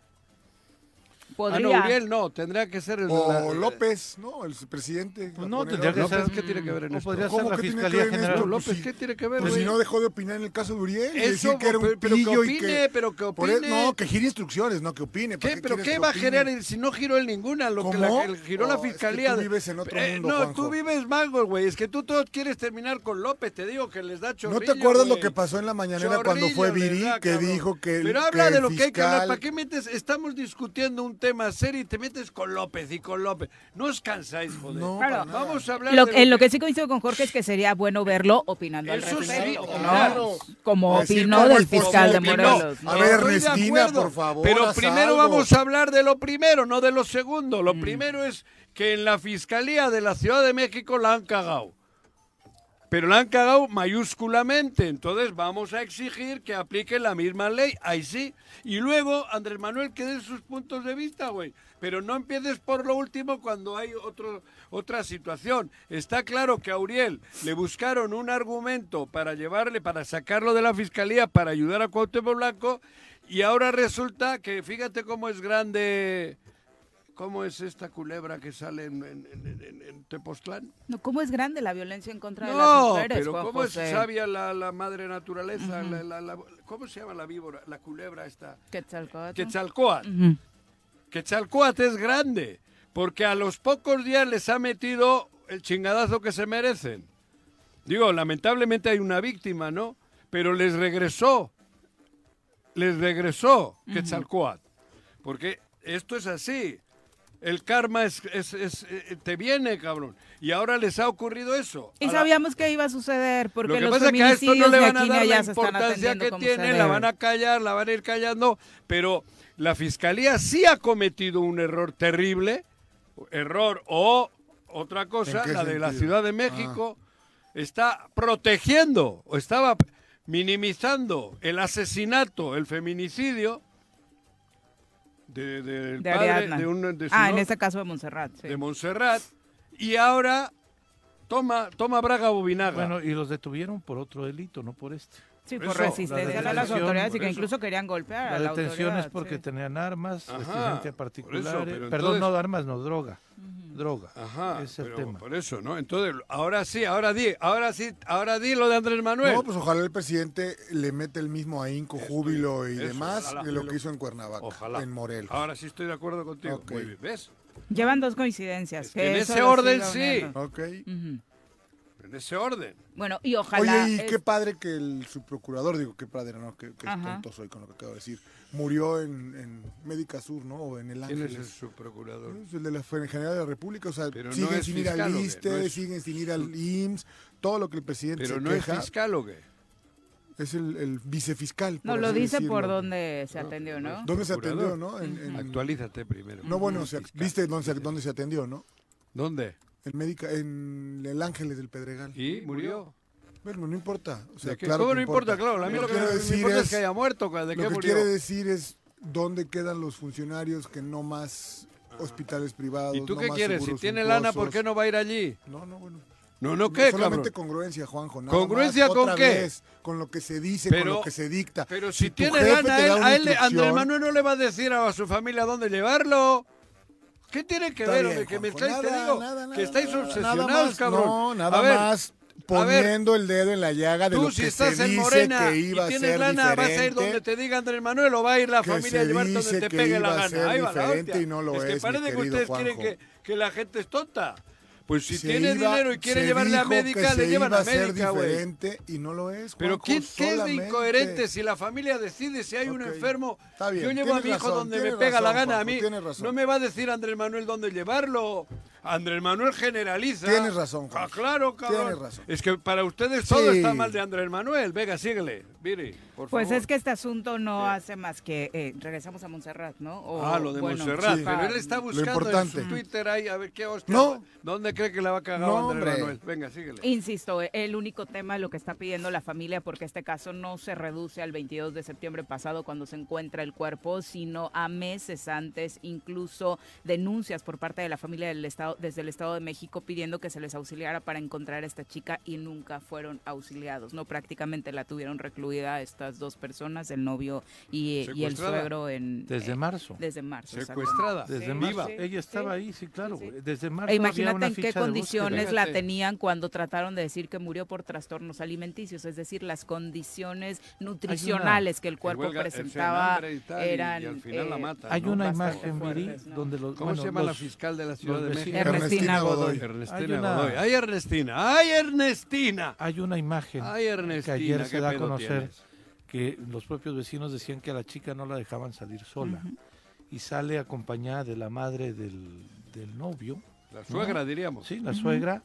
C: Ah, no, Uriel no, tendría que ser el...
E: O
C: la-
E: López, ¿no? El presidente.
D: Pues no, tendría que
E: López.
D: Ser-
C: ¿qué tiene que ver en
D: ¿Cómo
C: esto?
D: podría
E: ¿Cómo
D: ser la
E: que tiene que
D: Fiscalía
E: ver en
D: General?
E: esto?
C: López,
E: Pues.
C: ¿qué tiene que ver,
E: Pues
C: güey?
E: si no dejó de opinar en el caso de Uriel. y
C: Eso,
E: decir que era un
C: pero- que opine, pero que
E: por e-
C: opine.
E: no, que gire instrucciones, no que opine. ¿Para
C: ¿Qué? ¿Pero qué
E: que
C: va a
E: opine?
C: generar si no giró en ninguna? Lo que la, el- giró la
E: No, es que
C: fiscalía.
E: tú
C: de-
E: vives en otro
C: Eh,
E: mundo,
C: No,
E: Juanjo.
C: tú vives mango, güey. Es que tú todo quieres terminar con López. Te digo que les da
E: ¿No
C: chorrillo.
E: te acuerdas lo que pasó en la mañanera cuando fue Viri que dijo que el,
C: Pero
E: que
C: habla de lo que hay que hablar. ¿Para qué metes? Estamos discutiendo un tema serio y te metes con López y con López. No os cansáis, joder.
E: No,
B: Claro.
C: Vamos a hablar
B: Lo-
C: de
B: en lo que sí coincido con Jorge es que sería bueno verlo opinando al
C: Eso sí,
B: respecto, ¿no?
C: claro.
B: Como opinó
E: cómo
B: del fiscal de. Morelos. ¿no?
E: A ver, Ernestina, por favor,
C: Pero primero
E: algo.
C: vamos a hablar de lo primero, no de lo segundo.
B: Mm.
C: Lo primero es que en la Fiscalía de la Ciudad de México la han cagado. Pero la han cagado mayúsculamente. Entonces vamos a exigir que aplique la misma ley. Ahí sí. Y luego Andrés Manuel que dé sus puntos de vista, güey. Pero no empieces por lo último cuando hay otra situación. Está claro que a Uriel le buscaron un argumento para llevarle, para sacarlo de la fiscalía, para ayudar a Cuauhtémoc Blanco. Y ahora resulta que fíjate cómo es grande, cómo es esta culebra que sale en, en- en- en- en Tepoztlán.
B: No, ¿Cómo es grande la violencia en contra de las
C: No,
B: mujeres,
C: pero
B: Juan
C: cómo es sabia la, la madre naturaleza, la- la- la- ¿cómo se llama la víbora, la culebra esta?
B: Quetzalcóatl. Ujú.
C: Quetzalcóatl es grande, porque a los pocos días les ha metido el chingadazo que se merecen. Digo, lamentablemente hay una víctima, ¿no? Pero les regresó, les regresó Quetzalcóatl, porque esto es así. El karma es, es- es- eh, te viene, cabrón. Y ahora les ha ocurrido eso.
B: Y
C: la-
B: sabíamos que iba a suceder, porque
C: lo que
B: los
C: pasa es que a esto no
B: feminicidios
C: le van a dar la importancia que tiene, la van a callar, la van a ir callando, pero la fiscalía sí ha cometido un error terrible, error o otra cosa,
E: ¿En qué
C: la de la? Ciudad de México, está protegiendo o estaba minimizando el asesinato, el feminicidio de, del
B: De
C: padre
B: Ariadna.
C: de, un, de su
B: Ah, en este caso de Montserrat. sí.
C: de Montserrat y ahora toma, toma Braga Bobinaga.
D: Bueno, y los detuvieron por otro delito, no por este.
B: Sí,
C: Por eso,
B: resistencia
D: la
B: a las autoridades y que incluso querían golpear a
D: La
B: la
D: detención es porque
B: sí.
D: tenían armas,
C: eso,
D: particular.
C: pero
D: Perdón,
C: entonces-
D: no armas, no droga. droga.
C: Ajá,
D: es el
C: pero
D: tema.
C: por eso, ¿no? Entonces, ahora sí, ahora di, ahora sí, ahora di lo de Andrés Manuel.
E: No, pues ojalá el presidente le mete el mismo ahínco, júbilo y
C: eso,
E: demás
C: ojalá.
E: de lo que hizo en Cuernavaca,
C: Ojalá.
E: en Morelos.
C: Ahora sí estoy de acuerdo contigo.
E: Ok.
C: Muy bien, ¿ves?
B: Llevan dos coincidencias.
C: que en ese orden sí.
B: uniendo.
E: Ok.
B: Ujú.
C: En ese orden.
B: Bueno, y ojalá.
E: Oye, y
B: es-
E: qué padre que el subprocurador, digo, qué padre, ¿no? Que, que tonto soy con lo que acabo de decir. Murió en, en Médica Sur, ¿no? O en el
C: ¿Quién es el
E: Ángeles.
C: subprocurador?
E: Es el de la General de la República, o sea,
C: Pero no
E: siguen
C: es
E: sin ir al. ISSSTE,
C: No es-
E: siguen sin ir al IMSS, todo lo que el presidente
C: Pero
E: se
C: no es
E: queja,
C: fiscal o qué?
E: es el, el vicefiscal.
B: No,
E: por
B: lo dice por
E: decirlo.
B: donde se atendió, ¿no?
E: ¿Dónde se atendió, no? En- en-
C: Actualízate primero.
E: no, bueno, o sea, viste dónde se, dónde se atendió, ¿no?
C: ¿Dónde?
E: En Médica, en el Ángeles del Pedregal.
C: ¿Y murió?
E: Bueno, no importa. O sea,
C: ¿Cómo no importa? Claro, a mí
E: Lo
C: lo que me
E: decir
C: importa es
E: es-
C: que haya muerto. ¿De
E: Lo
C: qué
E: que
C: murió?
E: quiere decir es dónde quedan los funcionarios que no más hospitales privados.
C: ¿Y tú
E: no
C: qué
E: más
C: quieres? Si tiene lana, ¿por qué no va a ir allí?
E: No, no, bueno.
C: No, no, ¿qué,
E: Solamente
C: cabrón?
E: congruencia, Juanjo. nada
C: ¿Congruencia
E: más,
C: con
E: otra
C: qué?
E: vez, con lo que se dice, con lo que se dicta.
C: Pero si, tiene lana, él, a él, Andrés Manuel no le va a decir a su familia dónde llevarlo. ¿Qué tiene que
E: Está
C: ver,
E: bien,
C: hombre? Que me estáis, te
E: nada,
C: digo,
E: nada, nada,
C: que estáis obsesionados,
E: más,
C: cabrón.
E: No, nada
C: a ver,
E: más
C: a ver,
E: poniendo el dedo en la llaga de
C: tú
E: lo
C: si
E: que
C: estás
E: se
C: en
E: dice
C: Morena
E: que
C: y
E: iba a
C: tienes
E: ser
C: lana, vas a ir
E: diferente.
C: donde te diga Andrés Manuel o va a ir la
E: que
C: familia a
E: se
C: llevarte donde te
E: que
C: pegue la
E: a
C: gana. Ahí va la
E: diferente
C: hostia.
E: y no lo
C: es que
E: es, mi
C: parece que ustedes quieren que, que la gente es tonta. Pues si
E: Se
C: tiene
E: iba-
C: dinero y quiere llevarle a América, le llevan a
E: a ser
C: América, güey.
E: y no lo es.
C: Pero ¿qué, es de incoherente si la familia decide si hay un enfermo?
E: está bien,
C: yo llevo a mi hijo
E: razón,
C: donde me pega la gana a mí. No me va a decir Andrés Manuel dónde llevarlo. Andrés Manuel generaliza.
E: Tienes razón,
C: Ah,
E: Juanjo.
C: claro, cabrón.
E: Tienes razón.
C: Es que para ustedes todo
E: Sí.
C: está mal de Andrés Manuel. Venga, síguele. Viri, por
B: Pues
C: favor.
B: es que este asunto no hace más que. eh, regresamos a Montserrat, ¿no? O,
C: Ah, lo de
B: bueno,
C: Montserrat.
E: sí.
C: Pero él está buscando en
E: importante.
C: su Twitter ahí a ver qué hostia.
E: No.
C: ¿Dónde cree que la va a cagar
E: No,
C: Andrés
E: hombre.
C: Manuel? Venga, síguele.
B: Insisto, el único tema lo que está pidiendo la familia, porque este caso no se reduce al 22 de septiembre pasado cuando se encuentra el cuerpo, sino a meses antes, incluso denuncias por parte de la familia del estado, desde el Estado de México pidiendo que se les auxiliara para encontrar a esta chica y nunca fueron auxiliados. No prácticamente la tuvieron recluida estas dos personas, el novio y, y el suegro en
D: Desde
B: eh,
D: marzo.
B: Desde marzo.
C: Secuestrada.
D: Desde
B: Sí,
D: marzo.
B: sí,
D: Ella estaba
B: sí,
D: ahí, sí, claro.
B: sí, sí.
D: Desde marzo.
B: E
D: había
B: imagínate
D: una
B: en qué condiciones la tenían cuando trataron de decir que murió por trastornos alimenticios, es decir, las condiciones nutricionales que el cuerpo presentaba eran
C: y al final la
B: eh,
D: Hay
C: ¿no?
D: una imagen, Viri,
B: fuertes, ¿no?
D: donde los.
C: ¿Cómo
D: bueno,
C: se llama la fiscal de la Ciudad de México?
B: Ernestina Godoy.
C: Ernestina
D: Hay una-
C: Godoy. ¡Ay, Ernestina! ¡Ay, Ernestina!
D: Hay una imagen
C: ¡Ay, Ernestina!
D: que ayer
C: ¿qué
D: se da a conocer
C: tienes?
D: que los propios vecinos decían que a la chica no la dejaban salir sola y sale acompañada de la madre del, del novio,
C: La suegra, diríamos.
D: sí, la suegra,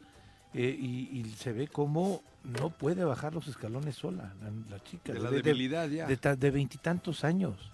D: eh, y, y se ve como no puede bajar los escalones sola, la, la chica,
C: De la
D: de- de-
C: debilidad ya.
D: de veintitantos años,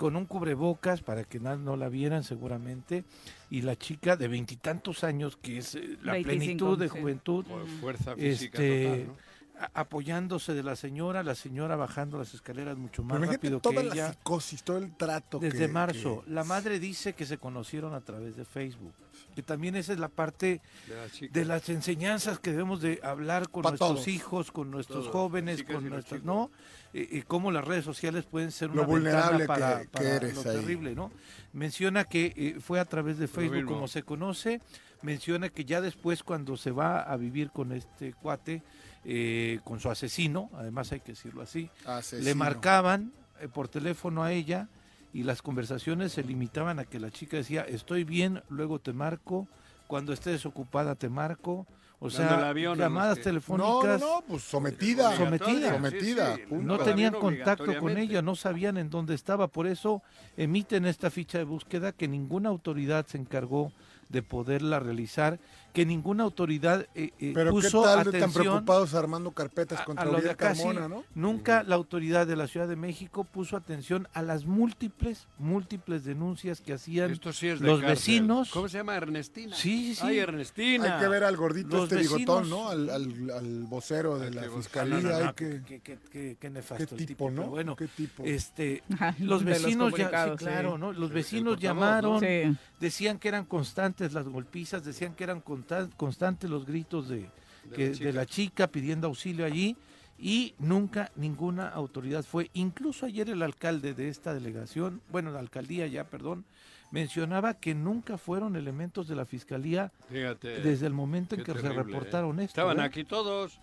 D: con un cubrebocas para que na- no la vieran seguramente, y la chica de veintitantos años, que es eh, la
B: 25,
D: plenitud de
B: sí.
D: juventud,
C: Por fuerza física
D: este,
C: total, ¿no?
D: a- apoyándose de la señora, la señora bajando las escaleras mucho más
E: Pero
D: rápido
E: toda
D: que
E: la
D: ella.
E: psicosis, todo el trato.
D: Desde
E: que-
D: marzo,
E: que-
D: la madre dice que se conocieron a través de Facebook. Que también esa es la parte
C: De la chica.
D: de las enseñanzas que debemos de hablar con
E: Pa'
D: nuestros
E: todos.
D: hijos, con nuestros
C: Todos,
D: jóvenes,
C: y
D: con nuestros. ¿no? Eh, eh, cómo las redes sociales pueden ser
E: Lo
D: una
E: vulnerable
D: ventana para,
E: que- eres
D: lo
E: ahí.
D: terrible, ¿no? Menciona que eh, fue a través de Facebook como se conoce, menciona que ya después cuando se va a vivir con este cuate, eh, con su asesino, además hay que decirlo así, le marcaban eh, por teléfono a ella y las conversaciones se limitaban a que la chica decía, estoy bien, luego te marco, cuando estés desocupada te marco, o sea,
C: avión
D: llamadas
C: que-
E: No, no,
D: telefónicas,
E: no, pues sometida.
D: Sometida.
E: Sometida,
C: Sí, sí,
E: punto.
D: no tenían contacto con ella, no sabían en dónde estaba, por eso emiten esta ficha de búsqueda que ninguna autoridad se encargó de poderla realizar, que ninguna autoridad eh, eh,
E: Pero qué
D: puso
E: tal
D: atención
E: preocupados armando carpetas
D: a-
E: contra
D: a lo de.
E: Carmona, ¿no?
D: Nunca la autoridad de la Ciudad de México puso atención a las múltiples, múltiples denuncias que hacían
C: Esto sí es de
D: los
C: cárcel.
D: vecinos.
C: ¿Cómo se llama? Ernestina.
D: Sí, sí, sí.
C: Ay, Ernestina.
E: Hay que ver al gordito
D: Los
E: este bigotón,
D: vecinos-
E: ¿no? Al, al, al vocero de la
C: que
E: fiscalía.
D: No, no, no,
E: hay que...
D: qué nefasto
E: ¿Qué
D: el
E: tipo,
D: pero
E: no?
D: Bueno,
E: ¿Qué tipo?
D: este, los vecinos ya, sí,
B: comunicados, sí.
D: claro, ¿no? Los vecinos llamaron,
B: Sí.
D: decían que eran constantes las golpizas, decían que eran conta- constantes los gritos de,
C: De
D: que-
C: la chica.
D: de la chica pidiendo auxilio allí y nunca ninguna autoridad fue. Incluso ayer el alcalde de esta delegación, bueno, la alcaldía ya, perdón, mencionaba que nunca fueron elementos de la fiscalía
C: Fíjate.
D: desde el momento en que se
C: terrible,
D: reportaron
C: ¿eh?
D: esto.
C: Estaban
D: ¿eh?
C: aquí todos.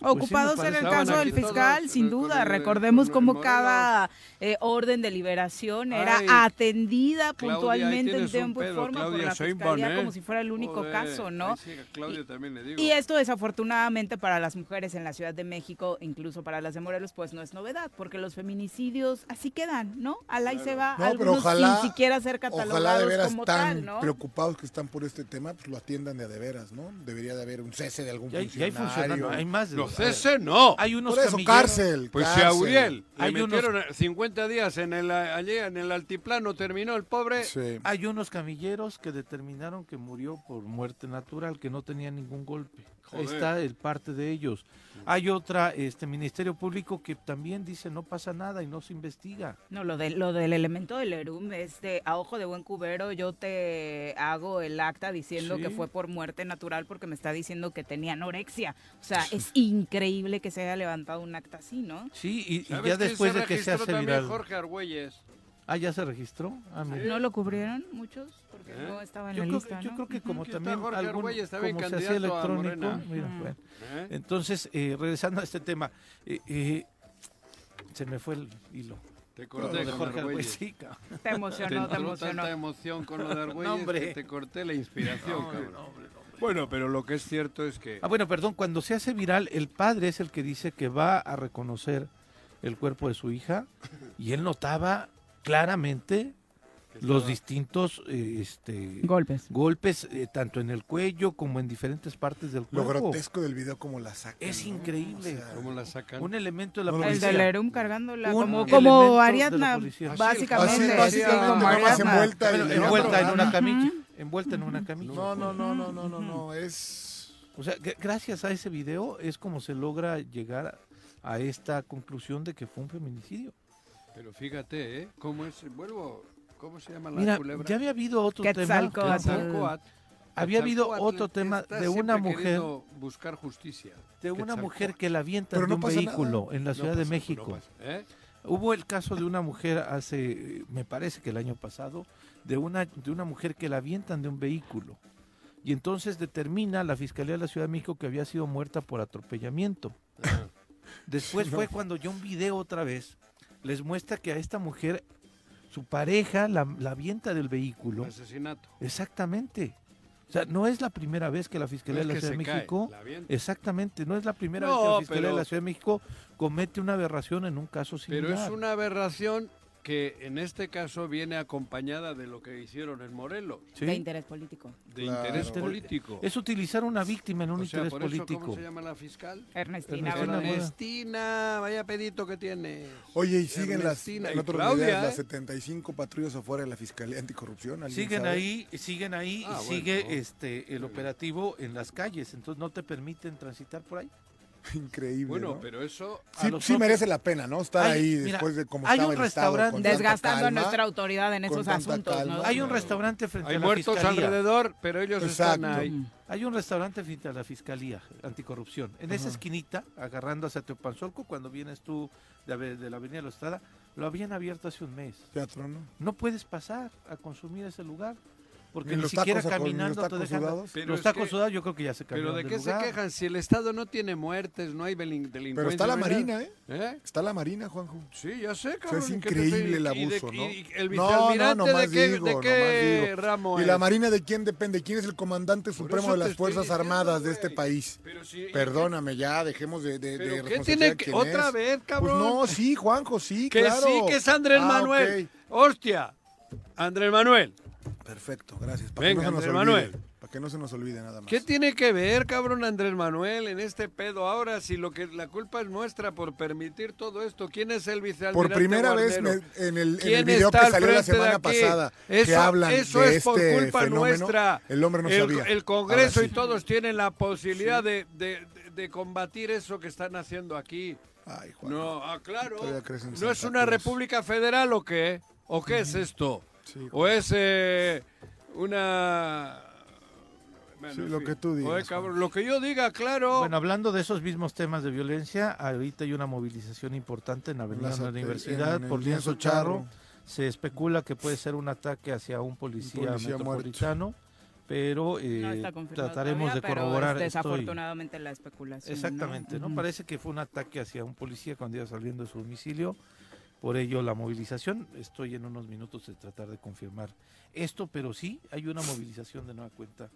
D: Pues sí,
B: Ocupados en el caso del fiscal,
C: todos,
B: sin duda.
C: el-
B: Recordemos cómo cada eh, orden de liberación era atendida
C: Claudia,
B: puntualmente en tiempo y forma por la
C: Sheinbaum,
B: fiscalía
C: ¿eh?
B: como si fuera el único
C: Joder,
B: caso, ¿no?
C: sí, a Claudia también le digo.
B: Y esto desafortunadamente para las mujeres en la Ciudad de México, incluso para las de Morelos, pues no es novedad, porque los feminicidios así quedan, ¿no? Al ahí se va,
E: No, pero
B: algunos
E: ojalá,
B: sin siquiera ser
E: ojalá de
B: catalogados
E: veras
B: como
E: tan
B: tal, ¿no?
E: preocupados que están por este tema, pues lo atiendan de a de veras, ¿no? Debería de haber un cese de algún
D: Y hay, y hay
E: funcionario.
D: hay más de Ver,
C: cese no.
D: Hay unos
E: Por eso,
D: camilleros-
E: cárcel.
C: Pues si a Uriel le
D: Hay unos-
C: metieron 50 días en el, allí en el altiplano, terminó el pobre.
E: Sí.
D: Hay unos camilleros que determinaron que murió por muerte natural, que no tenía ningún golpe.
C: Joder.
D: está el parte de ellos. Hay otra, este Ministerio Público que también dice no pasa nada y no se investiga.
B: No, lo, de, lo del elemento del ERUM es de a ojo de buen cubero, yo te hago el acta diciendo
D: Sí.
B: que fue por muerte natural porque me está diciendo que tenía anorexia. O sea, es increíble que se haya levantado un acta así, ¿no?
D: Sí, y, y
C: ¿Sabes
D: ya después de que se
C: registró
D: hace
C: también?
D: viral.
C: Jorge Argüelles.
D: Ah, ya se registró. Ah.
B: ¿No lo cubrieron muchos?
C: ¿Eh?
B: no estaba en
D: Yo
B: la
D: creo,
B: lista,
D: que- yo
B: ¿no?
D: creo que como también
C: Jorge
D: algún- como se hacía electrónico, mira, bueno.
C: ¿eh?
D: Entonces, eh, regresando a este tema, eh, eh, se me fue el hilo.
C: Te
D: Lo
C: corté
D: de
C: con
D: Jorge
C: Argüelles.
D: Sí.
B: Te emocionó, te emocionó.
C: tanta emoción con lo de Argüelles
D: No, hombre.
C: que te corté la inspiración,
D: No,
C: cabrón.
D: no, hombre, no.
C: Bueno, pero lo que es cierto es que...
D: Ah, bueno, perdón, cuando se hace viral, el padre es el que dice que va a reconocer el cuerpo de su hija y él notaba claramente los distintos eh, este,
B: Golpes.
D: golpes, eh, tanto en el cuello como en diferentes partes del
E: Lo
D: cuerpo.
E: grotesco del video como la sacan.
D: Es
E: ¿no?
D: increíble.
E: O sea,
C: ¿Cómo la sacan?
D: Un elemento de la
E: No lo
B: El
D: policía.
B: del ERUM cargándola,
D: Un
B: como,
D: de
B: Ariadna,
D: policía.
B: básicamente.
E: Así,
B: sí,
E: básicamente,
B: como
E: nada más
B: Ariadna.
E: envuelta
D: envuelta en una camilla. Envuelta en una camilla.
E: No, no, no, no, no, no, no, es...
D: O sea, que gracias a ese video es como se logra llegar a esta conclusión de que fue un feminicidio.
C: Pero fíjate, ¿eh? ¿Cómo es? Vuelvo... ¿Cómo se llama la
D: Mira,
C: culebra?
D: ya había habido otro tema.
B: Quetzalcóatl.
D: Había habido otro tema de una mujer,
C: queriendo buscar justicia.
D: de una mujer que la avientan
E: Pero
D: de
E: no
D: un
E: pasa
D: vehículo
E: nada.
D: en la
C: No
D: Ciudad de
C: pasa,
D: México.
C: no pasa, ¿eh?
D: Hubo el caso de una mujer hace, me parece que el año pasado, de una, de una mujer que la avientan de un vehículo. Y entonces determina la Fiscalía de la Ciudad de México que había sido muerta por atropellamiento. Después fue cuando yo un video otra vez les muestra que a esta mujer, su pareja la, la avienta del vehículo.
C: Asesinato.
D: Exactamente. O sea, no es la primera vez que la Fiscalía
C: No es
D: de la Ciudad de
C: cae,
D: México. Exactamente, no es la primera
C: No,
D: vez que la Fiscalía
C: pero-
D: de la Ciudad de México comete una aberración en un caso similar.
C: Pero es una aberración que en este caso viene acompañada de lo que hicieron en Morelos,
D: ¿Sí?
B: De interés político.
C: de
E: Claro.
C: interés
D: Inter-
C: político.
D: Es utilizar una víctima en un
C: o sea,
D: interés
C: por eso,
D: político.
C: ¿cómo se llama la fiscal?
B: Ernestina
D: Ernestina
C: vaya pedito que tiene.
E: Oye, y siguen las,
C: Ernestina
E: en
C: y
E: otros
C: Claudia,
E: videos,
C: ¿eh?
E: las 75 patrullas afuera de la Fiscalía Anticorrupción. ¿alguien
D: Siguen
E: sabe?
D: ahí, siguen ahí,
C: Ah,
D: y sigue
C: bueno.
D: este el operativo en las calles, entonces no te permiten transitar por ahí.
E: Increíble,
C: Bueno,
E: ¿no?
C: pero eso...
E: Sí,
D: los
E: sí
D: propios-
E: merece la pena, ¿no? Estar
D: Hay-
E: ahí
D: mira,
E: después de cómo
D: hay
E: estaba
D: un
E: el Estado,
D: restaurante-
B: Desgastando a nuestra autoridad en esos asuntos.
D: Hay un restaurante frente
C: Hay
D: a la
C: muertos
D: fiscalía.
C: alrededor, pero ellos están
E: Exacto.
C: ahí.
D: Hay un restaurante frente a la fiscalía anticorrupción. En esa esquinita, agarrando hacia Teopanzolco, cuando vienes tú de, de la Avenida de la Estrada, lo habían abierto hace un mes.
E: Teatro, ¿no?
D: No puedes pasar a consumir ese lugar. Porque
E: Ni
D: siquiera
E: tacos
D: caminando te dejan.
E: sudados.
C: Pero
D: los tacos
C: que-
D: sudados yo creo que ya se
C: Pero
D: cambiaron
C: ¿de
D: de
C: qué se quejan? Si el Estado no tiene muertes, no hay delincuencia.
E: Pero está la. Marina, ¿eh?
C: ¿Eh?
E: Está la Marina, Juanjo.
C: Sí, ya sé,
E: O sea,
C: cabrón.
E: es
C: ¿y qué te
E: increíble el
C: estoy- y de-
E: abuso, ¿no?
C: y el
E: No,
C: vicealmirante
E: no,
C: de
E: nomás
C: qué,
E: digo,
C: de
E: nomás
C: qué
E: digo.
C: ramo
E: ¿Y
C: es?
E: la Marina de quién depende? ¿Quién es el comandante supremo de las Fuerzas
C: diciendo,
E: Armadas de este país?
C: Pero si-
E: Perdóname, ya, dejemos de, de, de
C: ¿Pero qué
E: responsabilidad
C: que...? ¿Otra vez,
E: Pues
C: cabrón?
E: no, sí, Juanjo, sí,
C: Que
E: claro.
C: sí, que es Andrés
E: Ah,
C: Manuel. Hostia. Andrés Manuel.
E: Perfecto, gracias. Para
C: Venga,
E: que no
C: Andrés
E: olvide.
C: Manuel.
E: Para que no se nos olvide nada más.
C: ¿Qué tiene que ver, cabrón, Andrés Manuel, en este pedo ahora? Si lo que la culpa es nuestra por permitir todo esto, ¿quién es el vicealmirante
E: Por primera vez me- en el, en el
C: ¿Quién
E: video que salió la semana pasada que
C: Eso-
E: hablan
C: eso
E: de
C: es por
E: este
C: culpa
E: fenómeno,
C: nuestra.
E: el hombre no
C: el,
E: sabía.
C: el Congreso y todos tienen la posibilidad de, de- de combatir eso que están haciendo aquí.
E: Ay, Juanjo.
C: No, ah, claro. ¿No es una república federal o qué? ¿O qué es esto?
E: Sí,
C: ¿O es eh, una... Bueno,
E: Sí, lo
C: fin.
E: que tú digas,
C: cabrón, lo que yo diga, claro.
D: Bueno, hablando de esos mismos temas de violencia, ahorita hay una movilización importante en Avenida de la Universidad
E: en
D: por Lienzo Charro.
E: Charro.
D: Se especula que puede ser un ataque hacia un policía,
E: policía
D: metropolitano, pero eh,
B: No
D: trataremos
B: todavía,
D: de
B: pero
D: corroborar. estoy-
B: desafortunadamente la especulación.
D: Exactamente, ¿no? Parece que fue un ataque hacia un policía cuando iba saliendo de su domicilio. Por ello la movilización. Estoy en unos minutos de tratar de confirmar esto, pero sí hay una movilización de nueva cuenta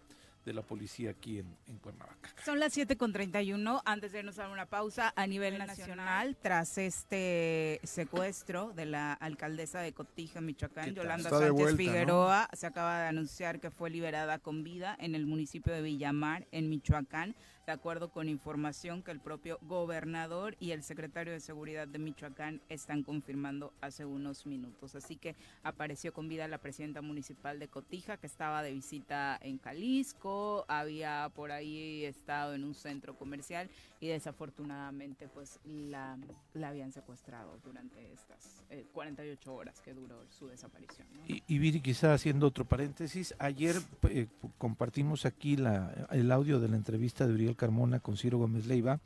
D: de la policía aquí en, en Cuernavaca.
B: Son las 7 con 31. Antes de irnos a una pausa, a nivel nacional, tras este secuestro de la alcaldesa de Cotija, Michoacán. Yolanda Sánchez
E: vuelta, ¿no?
B: Figueroa, se acaba de anunciar que fue liberada con vida en el municipio de Villamar, en Michoacán, de acuerdo con información que el propio gobernador y el secretario de Seguridad de Michoacán están confirmando hace unos minutos. Así que apareció con vida la presidenta municipal de Cotija, que estaba de visita en Jalisco, había por ahí estado en un centro comercial y desafortunadamente pues la, la habían secuestrado durante estas eh, 48 horas que duró su desaparición. ¿no?
D: Y, y Viri, quizá haciendo otro paréntesis, ayer eh, compartimos aquí la, el audio de la entrevista de Uriel Carmona con Ciro Gómez Leiva,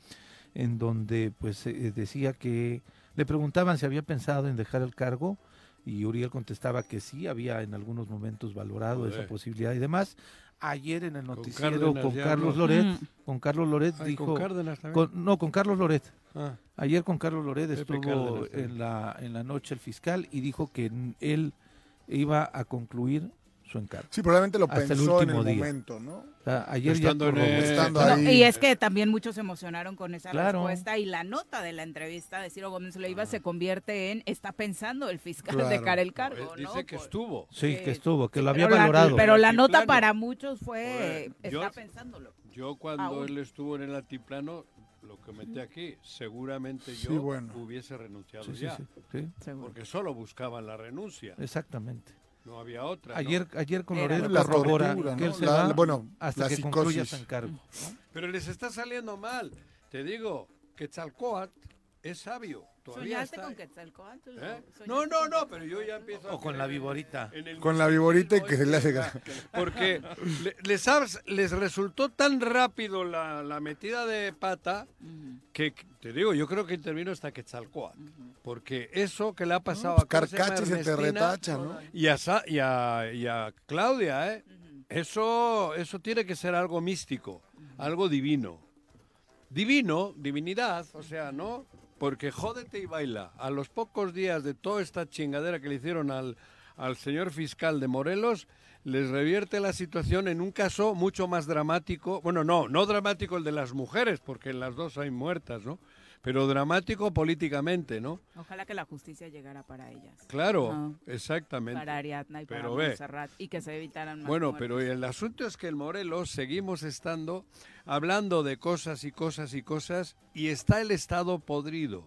D: en donde pues eh, decía que le preguntaban si había pensado en dejar el cargo y Uriel contestaba que sí, había en algunos momentos valorado esa posibilidad y demás. Ayer en el noticiero
C: Cárdenas
D: con Carlos
C: no.
D: Loret,
B: Mm.
D: con Carlos Loret
C: Ay,
D: dijo,
C: con Cárdenas también.
D: con- no, con Carlos Loret.
C: Ah,
D: Ayer con Carlos Loret
C: Pepe
D: estuvo
C: Cárdenas
D: en la, en la noche el fiscal y dijo que él iba a concluir su encargo.
E: Sí, probablemente lo
D: Hasta el
E: pensó en el
D: último día.
E: momento, ¿no?
D: O sea, ayer
C: Estando
D: ya
C: en
D: corroboró.
C: el-
E: Estando
B: No,
E: ahí.
B: y es que también muchos se emocionaron con esa
D: Claro.
B: respuesta y la nota de la entrevista de Ciro Gómez Leiva se convierte en está pensando el fiscal
E: Claro.
B: dejar el cargo, ¿no?
C: dice que estuvo.
D: Sí, que estuvo, que lo
B: pero
D: había
B: la-
D: valorado.
B: pero la nota para muchos fue
C: Joder, yo-
B: está pensándolo.
C: Yo cuando
B: Aún.
C: él estuvo en el altiplano, lo que metí aquí, seguramente yo
E: Sí, bueno.
C: hubiese renunciado
D: Sí, sí,
C: ya.
D: sí, sí,
C: Porque solo buscaban la renuncia.
D: exactamente.
C: No había otra. ¿no?
D: Ayer, ayer con Loret
E: La
D: corrobora
E: tortura,
D: que
E: ¿no?
D: él se
E: La-
D: va
E: la- bueno,
D: hasta
E: la
D: que concluya
E: psicosis.
D: su encargo. ¿no?
C: Pero les está saliendo mal. Te digo que Chalcoat es sabio. Todavía
B: ¿Soñaste
C: está.
B: con Quetzalcóatl?
C: ¿Eh?
B: ¿Soñaste
C: No, no,
B: con
C: no, pero yo ya
B: Quetzalcóatl?
C: empiezo a
D: O con la
C: creer
D: viborita.
C: en el
E: Con la viborita y que se le hace...
C: Porque le- les, has- les resultó tan rápido la, la metida de pata
B: Ujú,
C: que, te digo, yo creo que intervino hasta Quetzalcóatl.
B: ujú.
C: Porque eso que le ha pasado
E: Pues
C: a ¿cómo se llama?
E: Carcache se te
C: Ernestina
E: retacha, ¿no?
C: y a, Sa- y a- y a Claudia, ¿eh?
B: Ujú.
C: Eso, eso tiene que ser algo místico, algo divino. Divino, divinidad, o sea, ¿no? Porque jódete y baila. A los pocos días de toda esta chingadera que le hicieron al, al señor fiscal de Morelos, les revierte la situación en un caso mucho más dramático. Bueno, no, no dramático el de las mujeres, porque en las dos hay muertas, ¿no? Pero dramático políticamente, ¿no?
B: Ojalá que la justicia llegara para ellas.
C: Claro, exactamente.
B: Para Ariadna y para
C: Pero ve.
B: Montserrat y que se evitaran más
C: Bueno,
B: muertes.
C: pero el asunto es que en Morelos seguimos estando hablando de cosas y cosas y cosas y está el Estado podrido.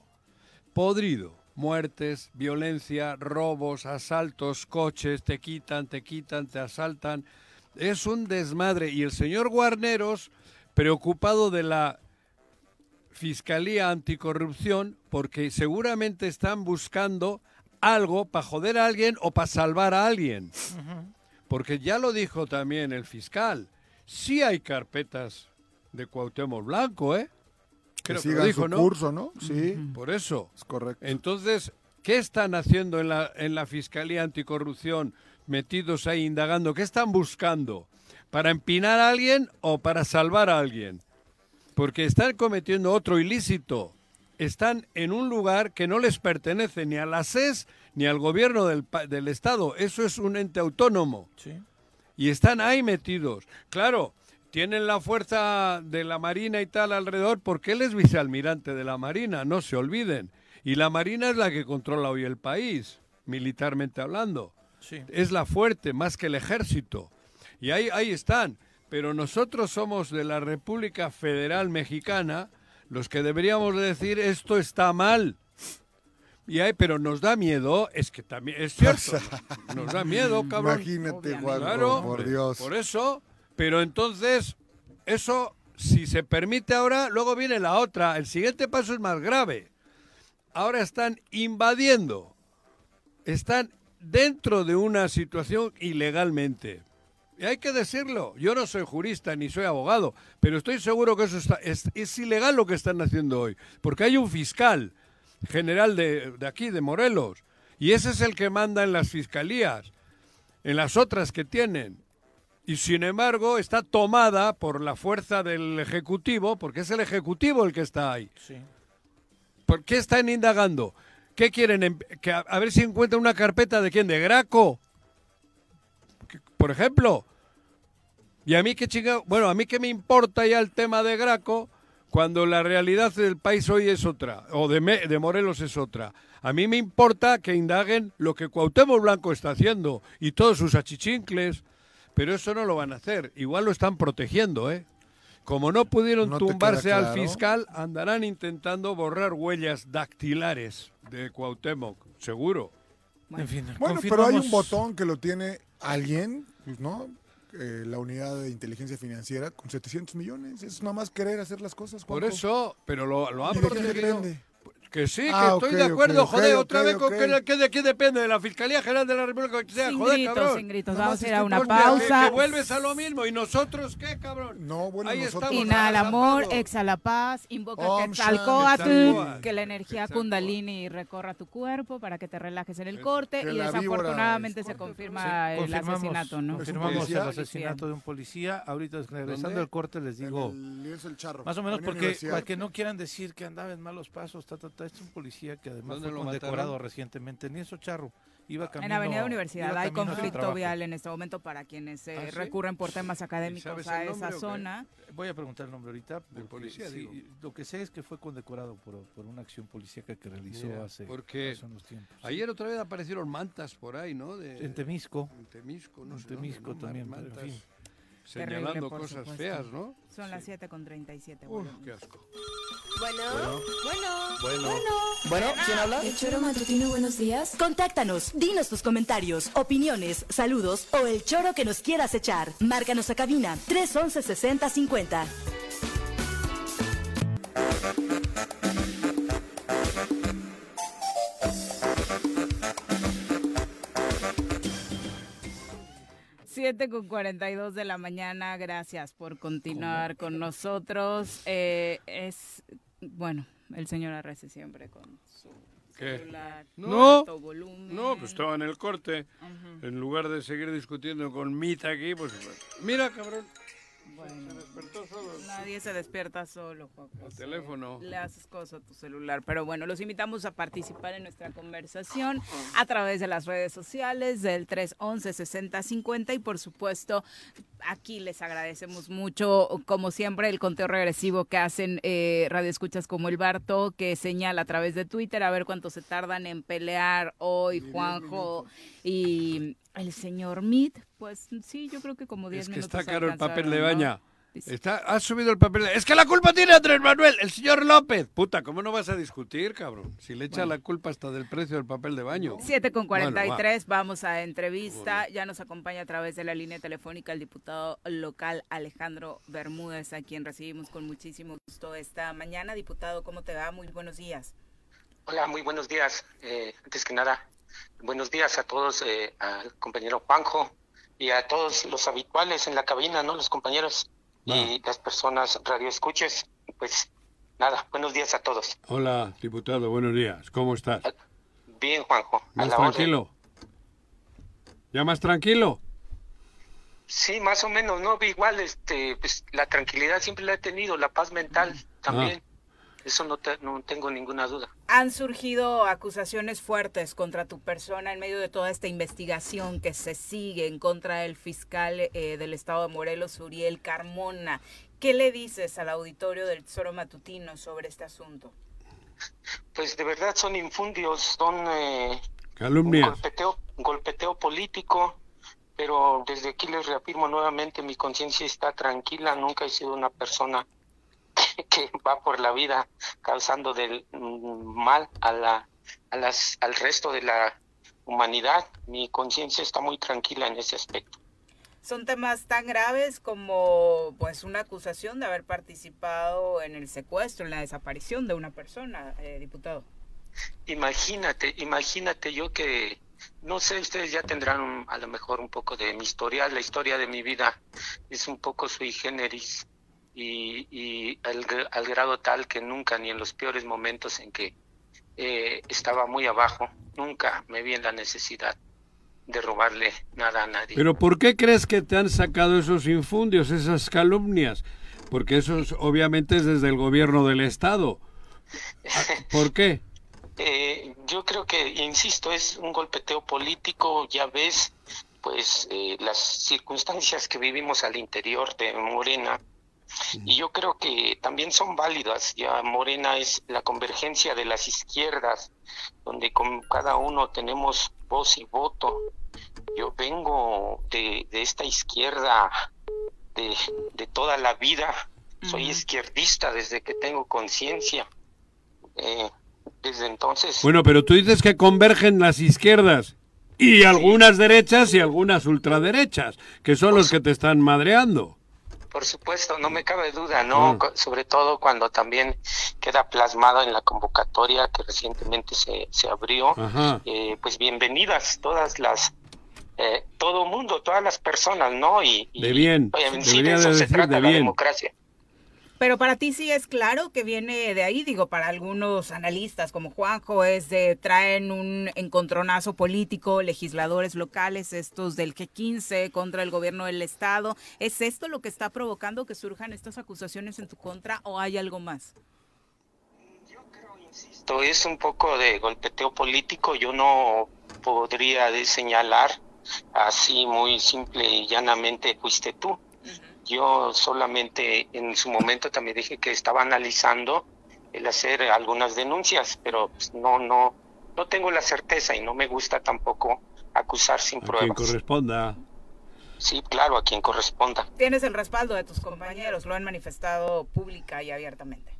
C: Podrido. Muertes, violencia, robos, asaltos, coches, te quitan, te quitan, te asaltan. Es un desmadre. Y el señor Guarneros, preocupado de la Fiscalía Anticorrupción, porque seguramente están buscando algo para joder a alguien o para salvar a alguien. Porque ya lo dijo también el fiscal. Sí hay carpetas de Cuauhtémoc Blanco, ¿eh?
E: Que
C: Creo que lo
E: sigan
C: dijo,
E: su
C: ¿no?
E: curso, ¿no? Sí,
C: Por eso.
E: es correcto.
C: Entonces, ¿qué están haciendo en la, en la Fiscalía Anticorrupción? Metidos ahí indagando. ¿Qué están buscando? ¿Para empinar a alguien o para salvar a alguien? Porque están cometiendo otro ilícito. Están en un lugar que no les pertenece ni a la SES ni al gobierno del, del Estado. Eso es un ente autónomo
D: Sí.
C: y están ahí metidos. Claro, tienen la fuerza de la Marina y tal alrededor porque él es vicealmirante de la Marina, no se olviden. Y la Marina es la que controla hoy el país, militarmente hablando.
D: Sí.
C: Es la fuerte más que el ejército. Y ahí, ahí están. Pero nosotros somos de la República Federal Mexicana los que deberíamos de decir esto está mal. Y hay, pero nos da miedo, es que también es cierto, nos da miedo, cabrón.
E: Imagínate. Juan,
C: Claro,
E: por Dios.
C: Por eso, pero entonces, eso, si se permite ahora, luego viene la otra. El siguiente paso es más grave. Ahora están invadiendo, están dentro de una situación ilegalmente. Y hay que decirlo. Yo no soy jurista ni soy abogado, pero estoy seguro que eso está, es, es ilegal lo que están haciendo hoy. Porque hay un fiscal general de, de aquí, de Morelos, y ese es el que manda en las fiscalías, en las otras que tienen. Y sin embargo está tomada por la fuerza del Ejecutivo, porque es el Ejecutivo el que está ahí.
D: Sí.
C: ¿Por qué están indagando? ¿Qué quieren? Em- Que a, a ver si encuentran una carpeta de quién, de Graco. Por ejemplo. Y a mí qué chinga, bueno, a mí qué me importa ya el tema de Graco cuando la realidad del país hoy es otra, o de, Me- de Morelos es otra. A mí me importa que indaguen lo que Cuauhtémoc Blanco está haciendo y todos sus achichincles, pero eso no lo van a hacer. Igual lo están protegiendo, ¿eh? Como no pudieron
E: ¿No te
C: tumbarse al fiscal, andarán intentando borrar huellas dactilares de Cuauhtémoc, seguro.
D: En fin,
E: Bueno, pero hay un botón que lo tiene alguien, pues, ¿no? Eh, la unidad de inteligencia financiera con 700 millones. Es nada más querer hacer las cosas.
C: Por
E: Juanjo.
C: eso, pero lo, lo han
E: ¿Y de quién
C: protegido. Que sí, que
E: Ah,
C: estoy de acuerdo,
E: ok,
C: joder,
E: ok,
C: otra vez con que, que de quién depende, de la Fiscalía General de la República, que sea,
B: Sin
C: joder,
B: gritos,
C: cabrón.
B: sin gritos. Vamos a ir a
E: estoy
B: una
E: porque-
C: Que,
B: pausa.
C: que vuelves a lo mismo, ¿y nosotros qué, cabrón?
E: No, bueno,
C: Ahí
E: nosotros-
C: estamos
B: Inhala amor, exhala paz, invoca
E: Om
B: Quetzalcóatl, que la energía kundalini recorra tu cuerpo para que te relajes en el corte
E: Que
B: y desafortunadamente
E: es-
B: se
D: Sí,
B: confirma el asesinato, ¿no?
D: Confirmamos el asesinato de un policía. Ahorita regresando al corte les digo, más o menos porque para que no quieran decir que andaba en malos pasos, ta, ta, ta, es un policía que además
C: ¿Dónde
D: fue condecorado recientemente. Ni eso, Charro. Iba camino,
B: En Avenida Universidad hay conflicto vial en este momento para quienes eh,
C: ¿Ah, sí?
B: recurren por temas académicos a esa zona.
D: Voy a preguntar el nombre ahorita. porque
C: policía,
D: sí,
C: digo.
D: Lo que sé es que fue condecorado por, por una acción policíaca que realizó
C: Mira,
D: hace,
C: porque
D: hace unos tiempos.
C: Ayer otra vez aparecieron mantas por ahí, ¿no? De,
D: En Temisco.
C: en Temisco, no
D: En
C: sé dónde,
D: Temisco
C: ¿no?
D: también, en
C: mantas
D: fin.
C: Señalando
B: por
C: cosas
B: supuesto.
C: feas, ¿no?
B: Son las 7 con 37.
C: Uf,
B: volvemos.
C: qué asco.
F: Bueno, bueno,
G: Bueno.
F: Bueno, ¿quién habla? El choro matutino, buenos días.
H: Contáctanos, dinos tus comentarios, opiniones, saludos o el choro que nos quieras echar. Márcanos a cabina 311 6050.
B: Siete con 42 de la mañana, gracias por continuar con nosotros. Eh, es, bueno, el señor Arrece siempre con su
C: ¿Qué?
B: celular.
C: No,
B: alto volumen.
C: No, pues estaba en el corte. En lugar de seguir discutiendo con Mita aquí, pues mira, cabrón.
B: Bueno,
C: Se despertó solo.
B: nadie se despierta solo, Juan
C: El teléfono.
B: Le haces cosa a tu celular. Pero bueno, los invitamos a participar en nuestra conversación a través de las redes sociales del 311-6050 y por supuesto aquí les agradecemos mucho, como siempre, el conteo regresivo que hacen eh, Radio Escuchas como el Barto, que señala a través de Twitter a ver cuánto se tardan en pelear hoy Juanjo y el señor Mead. Pues sí, yo creo que como 10
C: Es que
B: minutos.
C: está caro el papel de baña. Está, ha subido el papel. de- Es que la culpa tiene Andrés Manuel, el señor López. Puta, ¿cómo no vas a discutir, cabrón? Si le echa la culpa hasta del precio del papel de baño.
B: 7 con
C: Bueno,
B: 43, vamos a entrevista. Ya nos acompaña a través de la línea telefónica el diputado local Alejandro Bermúdez, a quien recibimos con muchísimo gusto esta mañana. Diputado, ¿cómo te va? Muy buenos días.
I: Hola, muy buenos días. Eh, antes que nada, buenos días a todos, eh, al compañero Juanjo y a todos los habituales en la cabina, ¿no? Los compañeros y las personas radio escuches. Pues nada, buenos días a todos.
C: Hola, diputado, buenos días. ¿Cómo estás?
I: Bien, Juanjo. a
C: ¿Más
I: orden.
C: tranquilo? ¿Ya más tranquilo?
I: Sí, más o menos, ¿no? Igual, este, pues la tranquilidad siempre la he tenido, la paz mental también. Eso no, te- no tengo ninguna duda.
B: Han surgido acusaciones fuertes contra tu persona en medio de toda esta investigación que se sigue en contra del fiscal eh, del estado de Morelos, Uriel Carmona. ¿Qué le dices al auditorio del Tesoro Matutino sobre este asunto?
I: Pues de verdad son infundios, son eh, un
C: Calumnias.
I: golpeteo, golpeteo político, pero desde aquí les reafirmo nuevamente, mi conciencia está tranquila, nunca he sido una persona que va por la vida causando del mm, mal a la, a las, al resto de la humanidad. Mi conciencia está muy tranquila en ese aspecto.
B: Son temas tan graves como pues una acusación de haber participado en el secuestro, en la desaparición de una persona, eh, diputado.
I: Imagínate, imagínate yo que no sé, ustedes ya tendrán un- a lo mejor un poco de mi historia. La historia de mi vida es un poco sui generis y, y al, gr- al grado tal que nunca, ni en los peores momentos en que eh, estaba muy abajo, nunca me vi en la necesidad de robarle nada a nadie.
C: Pero ¿por qué crees que te han sacado esos infundios, esas calumnias? Porque eso es- obviamente es desde el gobierno del Estado. Ah, ¿Por qué?
I: Eh, yo creo que, insisto, es un golpeteo político, ya ves, pues eh, las circunstancias que vivimos al interior de Morena, y yo creo que también son válidas, ya Morena es la convergencia de las izquierdas, donde con cada uno tenemos voz y voto. Yo vengo de, de esta izquierda de, de toda la vida, soy izquierdista desde que tengo conciencia. Eh, desde entonces
C: Bueno, pero tú dices que convergen las izquierdas y algunas derechas y algunas ultraderechas, que son los que te están madreando.
I: Por supuesto, no me cabe duda, ¿no? Co- Sobre todo cuando también queda plasmado en la convocatoria que recientemente se, se abrió. Eh, pues bienvenidas todas las, eh, todo mundo, todas las personas, ¿no? Y, y-
C: De bien,
I: en sí de eso
C: de
I: se
C: decir
I: trata
C: de
I: la
C: bien.
I: democracia.
B: Pero para ti sí es claro que viene de ahí, digo, para algunos analistas como Juanjo es de traen un encontronazo político, legisladores locales, estos del G15 contra el gobierno del estado. ¿Es esto lo que está provocando que surjan estas acusaciones en tu contra o hay algo más?
I: Esto es un poco de golpeteo político, yo no podría señalar así muy simple y llanamente fuiste tú. Yo solamente en su momento también dije que estaba analizando el hacer algunas denuncias, pero pues, no, no, no tengo la certeza y no me gusta tampoco acusar sin
C: A quien
I: pruebas.
C: corresponda.
I: Sí, claro, a quien corresponda.
B: Tienes el respaldo de tus compañeros, lo han manifestado pública y abiertamente.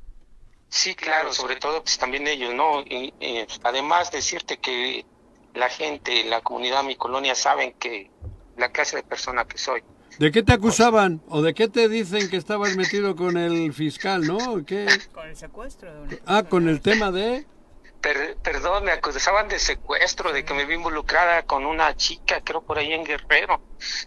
I: Sí, claro, sobre todo pues también ellos, ¿no? Y, eh, además decirte que la gente, la comunidad de mi colonia saben que la clase de persona que soy.
C: ¿De qué te acusaban? ¿O de qué te dicen que estabas metido con el fiscal, no? ¿Qué?
B: Con el secuestro de una
C: Ah, con el tema de...
I: Per- perdón, me acusaban de secuestro, de que me vi involucrada con una chica, creo por ahí en Guerrero.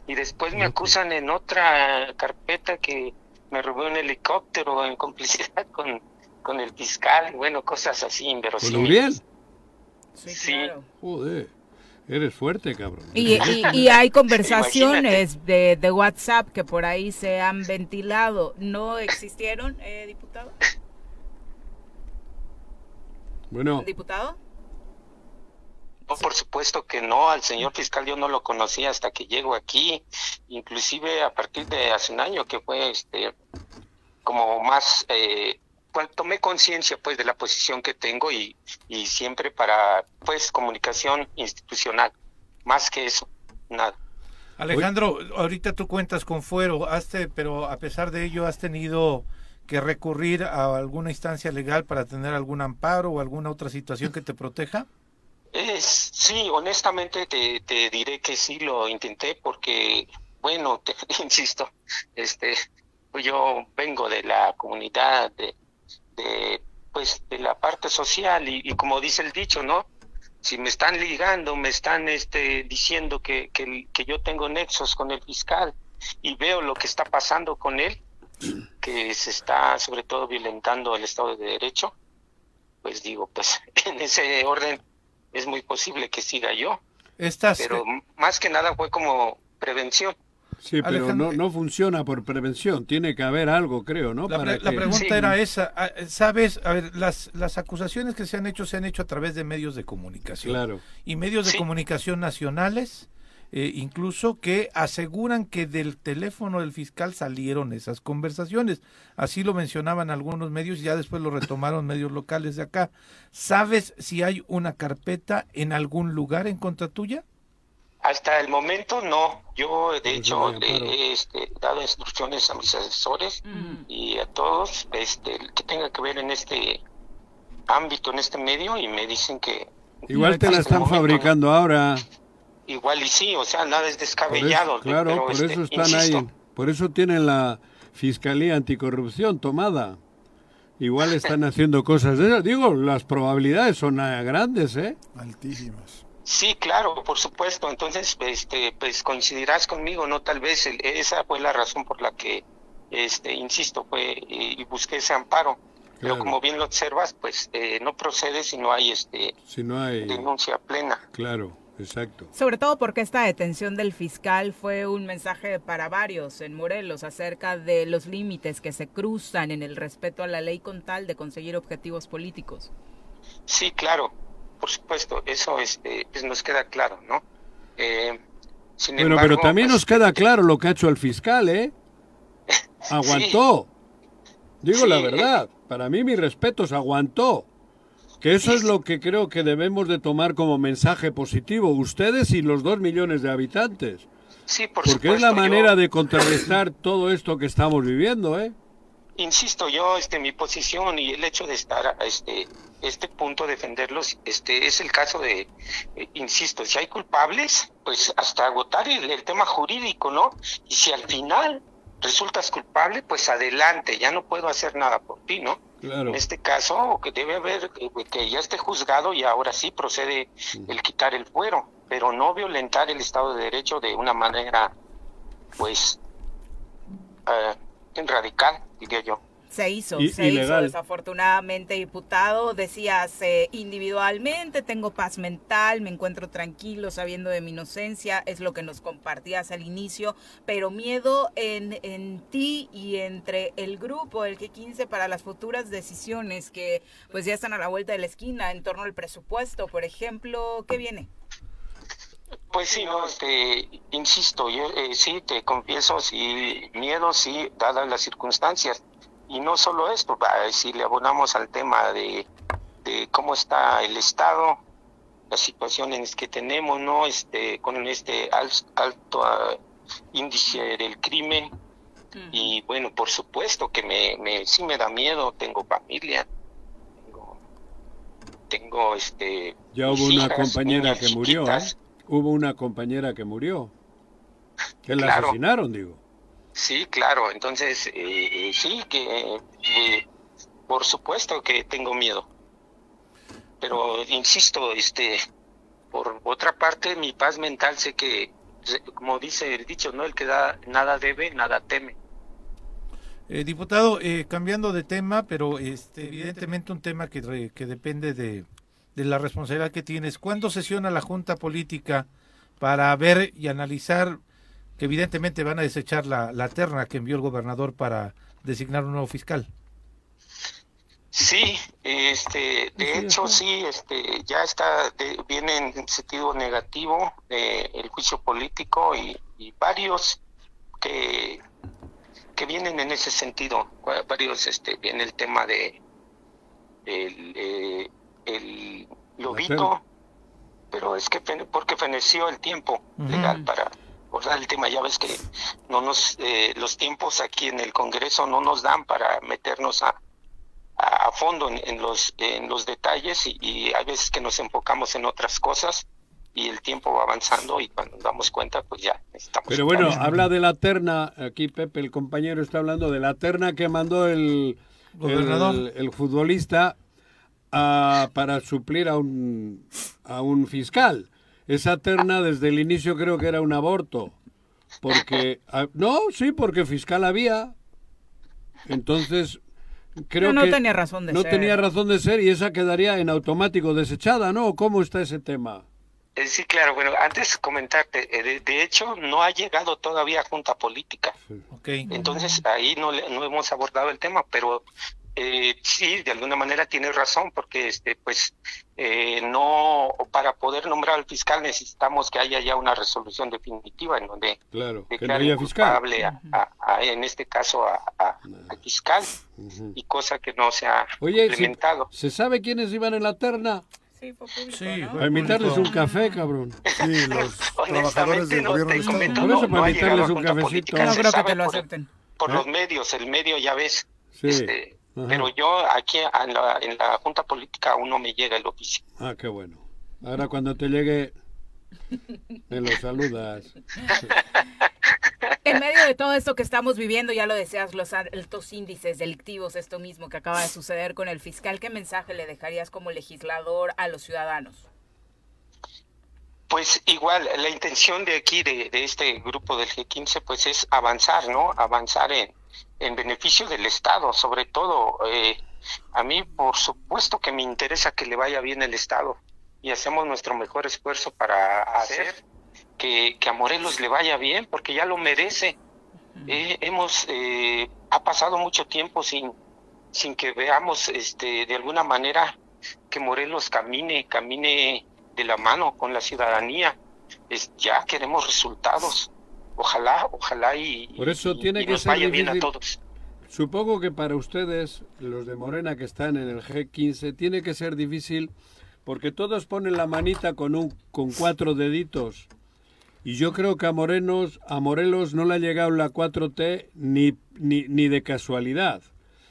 I: Y después me acusan en otra carpeta que me robé un helicóptero en complicidad con, con el fiscal. Bueno, cosas así
C: ¿Con
I: inverosímiles.
C: Uriel?
B: Sí, claro.
C: Joder, eres fuerte, cabrón.
B: Y, y- y hay conversaciones de, de WhatsApp que por ahí se han ventilado. ¿No existieron, eh, diputado?
C: Bueno,
B: ¿Diputado?
I: No, por supuesto que no, al señor fiscal yo no lo conocía hasta que llego aquí, inclusive a partir de hace un año que fue este como más eh, tomé conciencia pues de la posición que tengo y, y siempre para pues comunicación institucional, más que eso, nada.
D: Alejandro, ahorita tú cuentas con fuero, has te- pero a pesar de ello has tenido que recurrir a alguna instancia legal para tener algún amparo o alguna otra situación que te proteja.
I: Es, sí, honestamente te, te diré que sí lo intenté porque, bueno, te insisto, este, yo vengo de la comunidad, de, de, pues, de la parte social y, y como dice el dicho, ¿no? Si me están ligando, me están, este, diciendo que, que, que yo tengo nexos con el fiscal y veo lo que está pasando con él, que se está sobre todo violentando el Estado de Derecho, pues digo, pues en ese orden es muy posible que siga yo.
D: Estas,
I: Pero m- más que nada fue como prevención.
C: Sí, pero
D: Alejandro-
C: no, no funciona por prevención. Tiene que haber algo, creo, ¿no?
D: La,
C: Para
D: la
C: que-
D: pregunta era esa, ah, ¿sabes? A ver, las, las acusaciones que se han hecho se han hecho a través de medios de comunicación.
C: Claro.
D: Y medios de
I: Sí.
D: comunicación nacionales, eh, incluso que aseguran que del teléfono del fiscal salieron esas conversaciones. Así lo mencionaban algunos medios y ya después lo retomaron medios locales de acá. ¿Sabes si hay una carpeta en algún lugar en contra tuya?
I: Hasta el momento no. Yo, de
C: Pues
I: hecho,
C: no,
I: le
C: claro.
I: he este, dado instrucciones a mis asesores y a todos este, que tenga que ver en este ámbito, en este medio, y me dicen que
C: Igual te la están
I: momento
C: fabricando ahora.
I: igual y sí, o sea, nada es
C: Por
I: descabellado.
C: eso, claro,
I: pero,
C: por
I: este,
C: eso están
I: insisto,
C: ahí. Por eso tienen la Fiscalía Anticorrupción tomada. Igual están haciendo cosas de esas. Digo, las probabilidades son ah, grandes, ¿eh?
E: Altísimas.
I: Sí, claro, por supuesto. Entonces, este, pues coincidirás conmigo, ¿no? Tal vez el- esa fue la razón por la que, este, insisto, fue y, y busqué ese amparo. Pero como bien lo observas, pues eh, no procede si no hay este
C: Si no hay...
I: denuncia plena.
C: Claro, exacto.
B: Sobre todo porque esta detención del fiscal fue un mensaje para varios en Morelos acerca de los límites que se cruzan en el respeto a la ley con tal de conseguir objetivos políticos.
I: Sí, claro, por supuesto, eso este, pues nos queda claro, ¿no? Eh, sin
C: Bueno,
I: embargo,
C: pero también nos queda claro lo que ha hecho el fiscal, ¿eh? Aguantó. Digo
I: Sí,
C: la
I: eh.
C: verdad. Para mí, mis respetos, aguantó. Que eso es lo que creo que debemos de tomar como mensaje positivo, ustedes y los dos millones de habitantes.
I: sí, por
C: Porque es la manera
I: yo-
C: de contrarrestar todo esto que estamos viviendo, ¿eh?
I: Insisto yo este mi posición y el hecho de estar a este este punto defenderlos este es el caso de eh, insisto si hay culpables pues hasta agotar el, el tema jurídico no y si al final resultas culpable pues adelante ya no puedo hacer nada por ti no
C: Claro.
I: en este caso que debe haber eh, que ya esté juzgado y ahora sí procede el quitar el fuero pero no violentar el estado de derecho de una manera pues eh, radical diría yo
B: Se hizo, se hizo desafortunadamente, diputado. Decías, eh, individualmente tengo paz mental, me encuentro tranquilo sabiendo de mi inocencia, es lo que nos compartías al inicio, pero miedo en, en ti y entre el grupo, el G15, para las futuras decisiones que pues ya están a la vuelta de la esquina en torno al presupuesto, por ejemplo, ¿qué viene?
I: Pues sí, no, este, insisto, yo eh, sí te confieso, sí, miedo, sí, dadas las circunstancias. Y no solo esto, va, si le abonamos al tema de, de cómo está el Estado, las situaciones que tenemos, ¿no? Este, con este al- alto ah, índice del crimen. Y bueno, por supuesto que me, me, sí me da miedo, tengo familia, tengo, tengo este...
C: Ya hubo una
I: hijas,
C: compañera que murió, ¿eh? Hubo una compañera que murió. Que la
I: Claro.
C: asesinaron, digo.
I: Sí, claro. Entonces, eh, eh, sí, que eh, por supuesto que tengo miedo. Pero insisto, este, por otra parte, mi paz mental sé que, como dice el dicho, no el que da nada debe, nada teme.
D: Eh, diputado, eh, cambiando de tema, pero este, evidentemente un tema que, re- que depende de, de la responsabilidad que tienes. ¿Cuándo sesiona la Junta Política para ver y analizar que evidentemente van a desechar la, la terna que envió el gobernador para designar un nuevo fiscal?
I: Sí, este, de hecho sí, este, ya está, de- viene en sentido negativo eh, el juicio político y, y varios que, que vienen en ese sentido, varios, este, viene el tema de el, eh, el lobito, pero es que fene- porque feneció el tiempo legal para abordar el tema, ya ves que no nos, eh, los tiempos aquí en el Congreso no nos dan para meternos a a, a fondo en, en los en los detalles y, y hay veces que nos enfocamos en otras cosas y el tiempo va avanzando y cuando nos damos cuenta pues ya estamos
C: Pero bueno, habla de la terna, aquí Pepe, el compañero, está hablando de la terna que mandó el,
D: Gobernador.
C: el, el futbolista a- para suplir a un, a un fiscal. Esa terna desde el inicio creo que era un aborto. Porque, no, sí, porque fiscal había. Entonces, creo
B: No, no
C: que
B: tenía razón de
C: no
B: ser.
C: tenía razón de ser y esa quedaría en automático desechada, ¿no? ¿Cómo está ese tema?
I: Eh, sí claro bueno antes comentarte eh, de, de hecho no ha llegado todavía a junta política entonces ahí no le- no hemos abordado el tema pero eh, sí de alguna manera tienes razón porque este pues eh, no para poder nombrar al fiscal necesitamos que haya ya una resolución definitiva en donde
C: Claro, que no
I: declare culpable a, a- a- en este caso a, a- al fiscal y cosa que no se ha
C: Oye, ¿se-
I: implementado
C: ¿se sabe quiénes iban en la terna?
B: Sí, fue público,
D: Sí,
B: ¿no?
C: Para invitarles un café, cabrón.
E: Sí, los trabajadores del
I: no,
E: gobierno del Estado.
C: Por eso,
I: no,
C: para
I: no
C: invitarles un cafecito.
I: política,
B: No creo que te lo
I: por-
B: acepten.
I: por
C: ¿Eh?
I: los medios, el medio ya ves.
C: Sí.
I: Este,
C: Ajá.
I: pero yo aquí en la, en la Junta Política aún no me llega el oficio.
C: Ah, qué bueno. Ahora cuando te llegue, me lo saludas.
B: En medio de todo esto que estamos viviendo, ya lo deseas, los altos índices delictivos, esto mismo que acaba de suceder con el fiscal, ¿qué mensaje le dejarías como legislador a los ciudadanos?
I: Pues igual, la intención de aquí, de, de este grupo del G15, pues es avanzar, ¿no? Avanzar en, en beneficio del Estado, sobre todo. Eh, a mí, por supuesto que me interesa que le vaya bien el Estado y hacemos nuestro mejor esfuerzo para hacer que, que a Morelos le vaya bien, porque ya lo merece. Eh, hemos, eh, ha pasado mucho tiempo sin, sin que veamos, este, de alguna manera, que Morelos camine, camine de la mano con la ciudadanía. Es, ya queremos resultados. Ojalá, ojalá y,
C: Por eso
I: y-
C: tiene
I: y
C: que
I: nos
C: ser
I: vaya bien a todos.
C: Supongo que para ustedes, los de Morena que están en el G15, tiene que ser difícil porque todos ponen la manita con un con cuatro deditos. Y yo creo que a Morenos, a Morelos no le ha llegado la 4T ni, ni, ni de casualidad.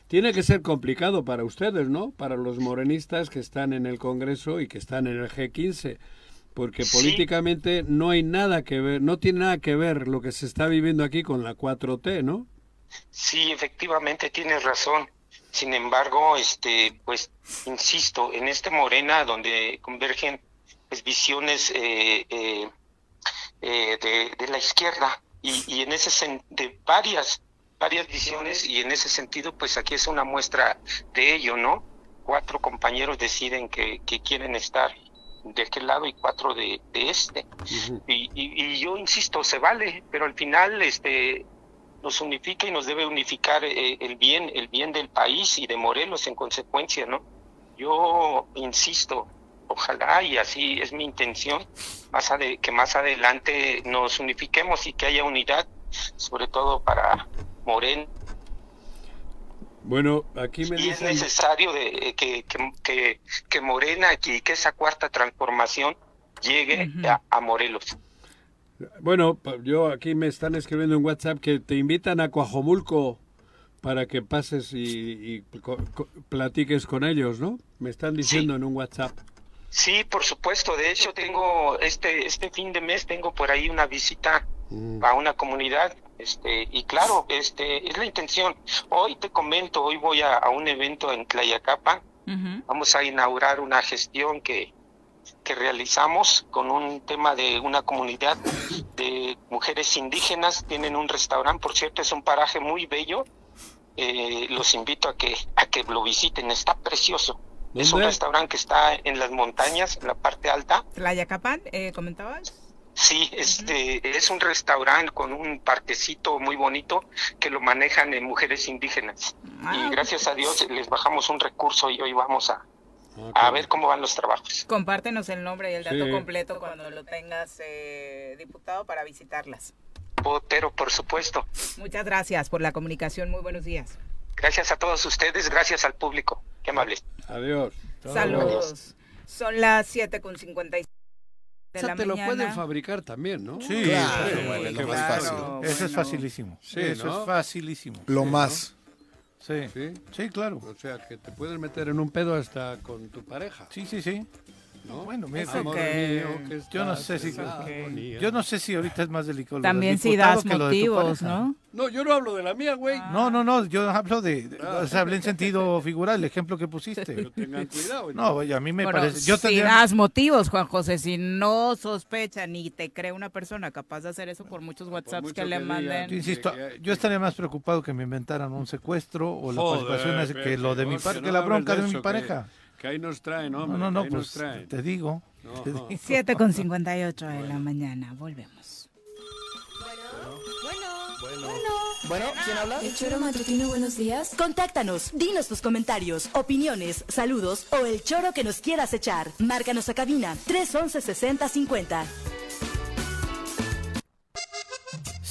C: Tiene que ser complicado para ustedes, ¿no? Para los morenistas que están en el Congreso y que están en el G15. Porque
I: Sí.
C: políticamente no hay nada que ver, no tiene nada que ver lo que se está viviendo aquí con la 4T, ¿no?
I: Sí, efectivamente tienes razón. Sin embargo, este, pues, insisto, en este Morena donde convergen pues, visiones eh, eh, eh, de, de la izquierda y, y en ese sen- de varias varias visiones y en ese sentido, pues aquí es una muestra de ello, ¿no? Cuatro compañeros deciden que, que quieren estar de aquel lado y cuatro de, de este. Y, y, y yo insisto, se vale, pero al final, este, nos unifica y nos debe unificar eh, el bien, el bien del país y de Morelos en consecuencia, ¿no? Yo insisto, ojalá y así es mi intención, más ade- que más adelante nos unifiquemos y que haya unidad, sobre todo para Moreno.
C: Bueno, aquí me
I: Y es necesario de, eh, que, que, que, que Morena y que esa cuarta transformación llegue a, a Morelos.
C: Bueno, yo aquí me están escribiendo en WhatsApp que te invitan a Coajomulco para que pases y, y co- co- platiques con ellos, ¿no? Me están diciendo en un WhatsApp.
I: Sí, por supuesto. De hecho, tengo este este fin de mes tengo por ahí una visita a una comunidad, este y claro, este es la intención. Hoy te comento, hoy voy a, a un evento en Tlayacapa. Vamos a inaugurar una gestión que que realizamos con un tema de una comunidad de mujeres indígenas. Tienen un restaurante, por cierto, es un paraje muy bello. Eh, los invito a que a que lo visiten. Está precioso. Es un restaurante que está en las montañas, en la parte alta.
B: Tlayacapan, eh, ¿comentabas?
I: Sí, este es un restaurante con un parquecito muy bonito que lo manejan en mujeres indígenas.
B: Ah,
I: y gracias a Dios les bajamos un recurso y hoy vamos a, a ver cómo van los trabajos.
B: Compártenos el nombre y el dato
I: Sí.
B: completo cuando lo tengas, eh, diputado, para visitarlas.
I: Pero por supuesto,
B: Muchas gracias por la comunicación. Muy buenos días.
I: gracias a todos ustedes, gracias al público. Qué amables.
C: Adiós.
B: Saludos. Son las 7 con 56 de
C: Esa
B: la
C: te lo pueden fabricar también, ¿no?
D: Sí,
E: Claro,
D: sí,
E: bueno,
D: qué
E: lo más
D: fácil. Eso es facilísimo.
C: Sí,
D: Eso
C: ¿no?
D: es facilísimo.
E: Lo
D: Sí,
E: más.
D: ¿no? Sí. sí, claro.
C: O sea, que te puedes meter en un pedo hasta con tu pareja.
D: Sí, sí, sí.
C: ¿No?
D: Bueno, mira,
C: Amor
D: que-
C: mío, que
D: yo no sé si
C: la agonía.
D: yo no sé si ahorita es más delicado.
B: También si das
D: que
B: motivos. ¿no?
C: No, yo no hablo de la mía, güey.
D: No, no, no, yo hablo de, de- o sea, hablé en sentido figural, el ejemplo que pusiste.
C: Pero tengan cuidado.
D: No, oye, a mí me
B: Bueno,
D: parece, yo
B: si
D: tendría,
B: das motivos, Juan José, si no sospecha ni te cree una persona capaz de hacer eso por muchos WhatsApps
C: mucho
B: que le
C: que
B: manden.
D: yo insisto, yo estaría más preocupado que me inventaran un secuestro o la
C: Joder,
D: participación que lo de mi
C: Pepe,
D: par-
C: no
D: que la bronca de,
C: eso,
D: mi
C: que-
D: pareja.
C: Que ahí nos traen,
D: No,
C: hombre.
D: no,
C: que
D: no,
C: ahí nos
D: pues te digo.
C: No.
D: te digo.
B: 7 con 58 de la mañana. Volvemos.
F: Bueno, ¿quién habla? El choro matutino, buenos días.
H: Contáctanos, dinos tus comentarios, opiniones, saludos o el choro que nos quieras echar. Márcanos a cabina 311 6050.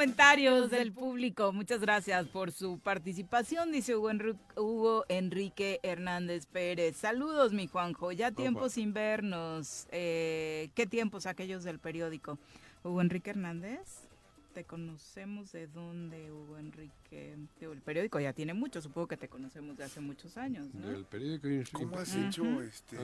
B: Comentarios del público. Muchas gracias por su participación, dice Hugo, Enru- Hugo Enrique Hernández Pérez. Saludos, mi Juanjo. Ya tiempo sin vernos. Eh, ¿Qué tiempos aquellos del periódico? Hugo Enrique Hernández. Te conocemos de dónde, Hugo Enrique. Digo, el periódico ya tiene mucho, supongo que te conocemos de hace muchos años, ¿no?
C: Del periódico y-
E: ¿Cómo has hecho este,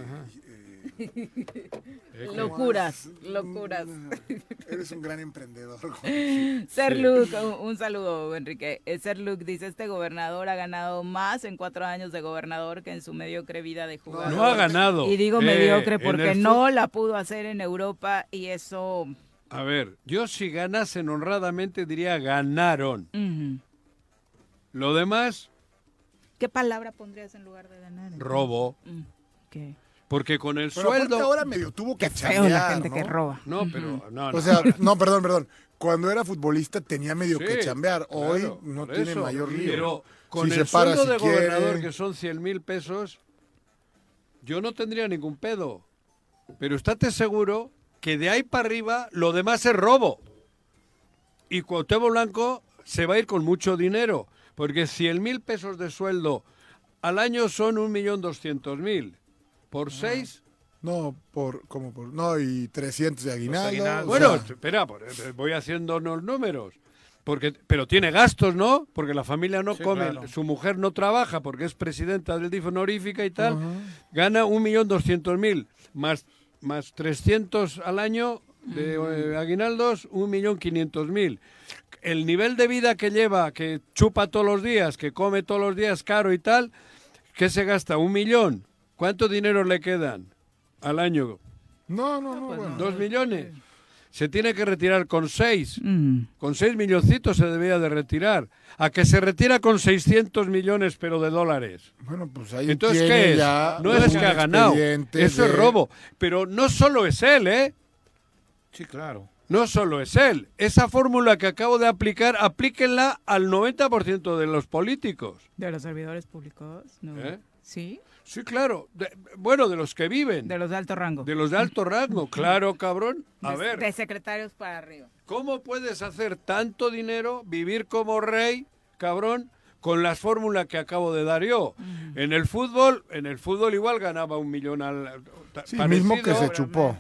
E: eh, cómo
B: Locuras,
E: has-
B: locuras.
E: Eres un gran emprendedor.
B: Ser Luke, un, un saludo, Enrique. Eh, Ser Luke dice, este gobernador ha ganado más en cuatro años de gobernador que en su mediocre vida de jugador.
C: No ha ganado.
B: Y digo
C: Eh,
B: mediocre porque no la pudo hacer en Europa y eso...
C: A ver, yo si ganasen honradamente diría ganaron. Lo demás,
B: ¿Qué palabra pondrías en lugar de ganar?
C: robo.
B: Mm, ¿Qué?
C: Porque con el
E: Pero
C: sueldo...
E: ahora medio tuvo que
B: feo la
E: chambear,
B: gente
E: ¿no?
B: que roba.
C: No, pero... No, no.
E: O sea, no, perdón, perdón. Cuando era futbolista tenía medio
C: Sí,
E: que chambear. Hoy
C: claro,
E: no tiene
C: eso.
E: mayor lío.
C: Pero con
E: Si
C: el
E: se para
C: sueldo
E: si
C: de
E: quiere.
C: gobernador, que son 100 mil pesos, yo no tendría ningún pedo. Pero estate seguro que de ahí para arriba lo demás es robo. Y Cuauhtémoc Blanco se va a ir con mucho dinero, porque 100 mil pesos de sueldo al año son 1.200.000. Por seis,
E: No, por, como por, no, y 300 de aguinaldo.
C: bueno,
E: sea,
C: espera, eh, voy haciendo los números. Porque, pero tiene gastos, ¿no? Porque la familia no
D: Sí,
C: come,
D: claro.
C: su mujer no trabaja porque es presidenta del DIF honorífica y tal. Gana 1.200.000 más, más 300 al año de eh, aguinaldos, 1.500.000. El nivel de vida que lleva, que chupa todos los días, que come todos los días caro y tal, ¿qué se gasta? ¿Un millón? ¿Cuánto dinero le quedan al año?
E: no, no, no.
B: pues
E: bueno.
C: ¿Dos millones? Se tiene que retirar con seis.
B: Mm.
C: Con seis milloncitos se debía de retirar. A que se retira con 600 millones, pero de dólares.
E: Bueno, pues ahí
C: Entonces,
E: tiene
C: ¿qué es?
E: ya
C: No es que ha ganado. Eso es robo. Pero no solo es él, ¿eh?
D: Sí, claro.
C: No solo es él. Esa fórmula que acabo de aplicar, aplíquenla al 90% de los políticos.
B: ¿De los servidores públicos? No.
C: ¿Eh?
B: ¿Sí?
C: Sí, claro. De- bueno, de los que viven.
B: De los de alto rango.
C: De los de alto rango. Claro, cabrón. A
B: De-
C: ver.
B: De secretarios para arriba.
C: ¿Cómo puedes hacer tanto dinero, vivir como rey, cabrón, con las fórmulas que acabo de dar yo? En el fútbol, en el fútbol igual ganaba un millón al
E: Sí, mismo que se chupó.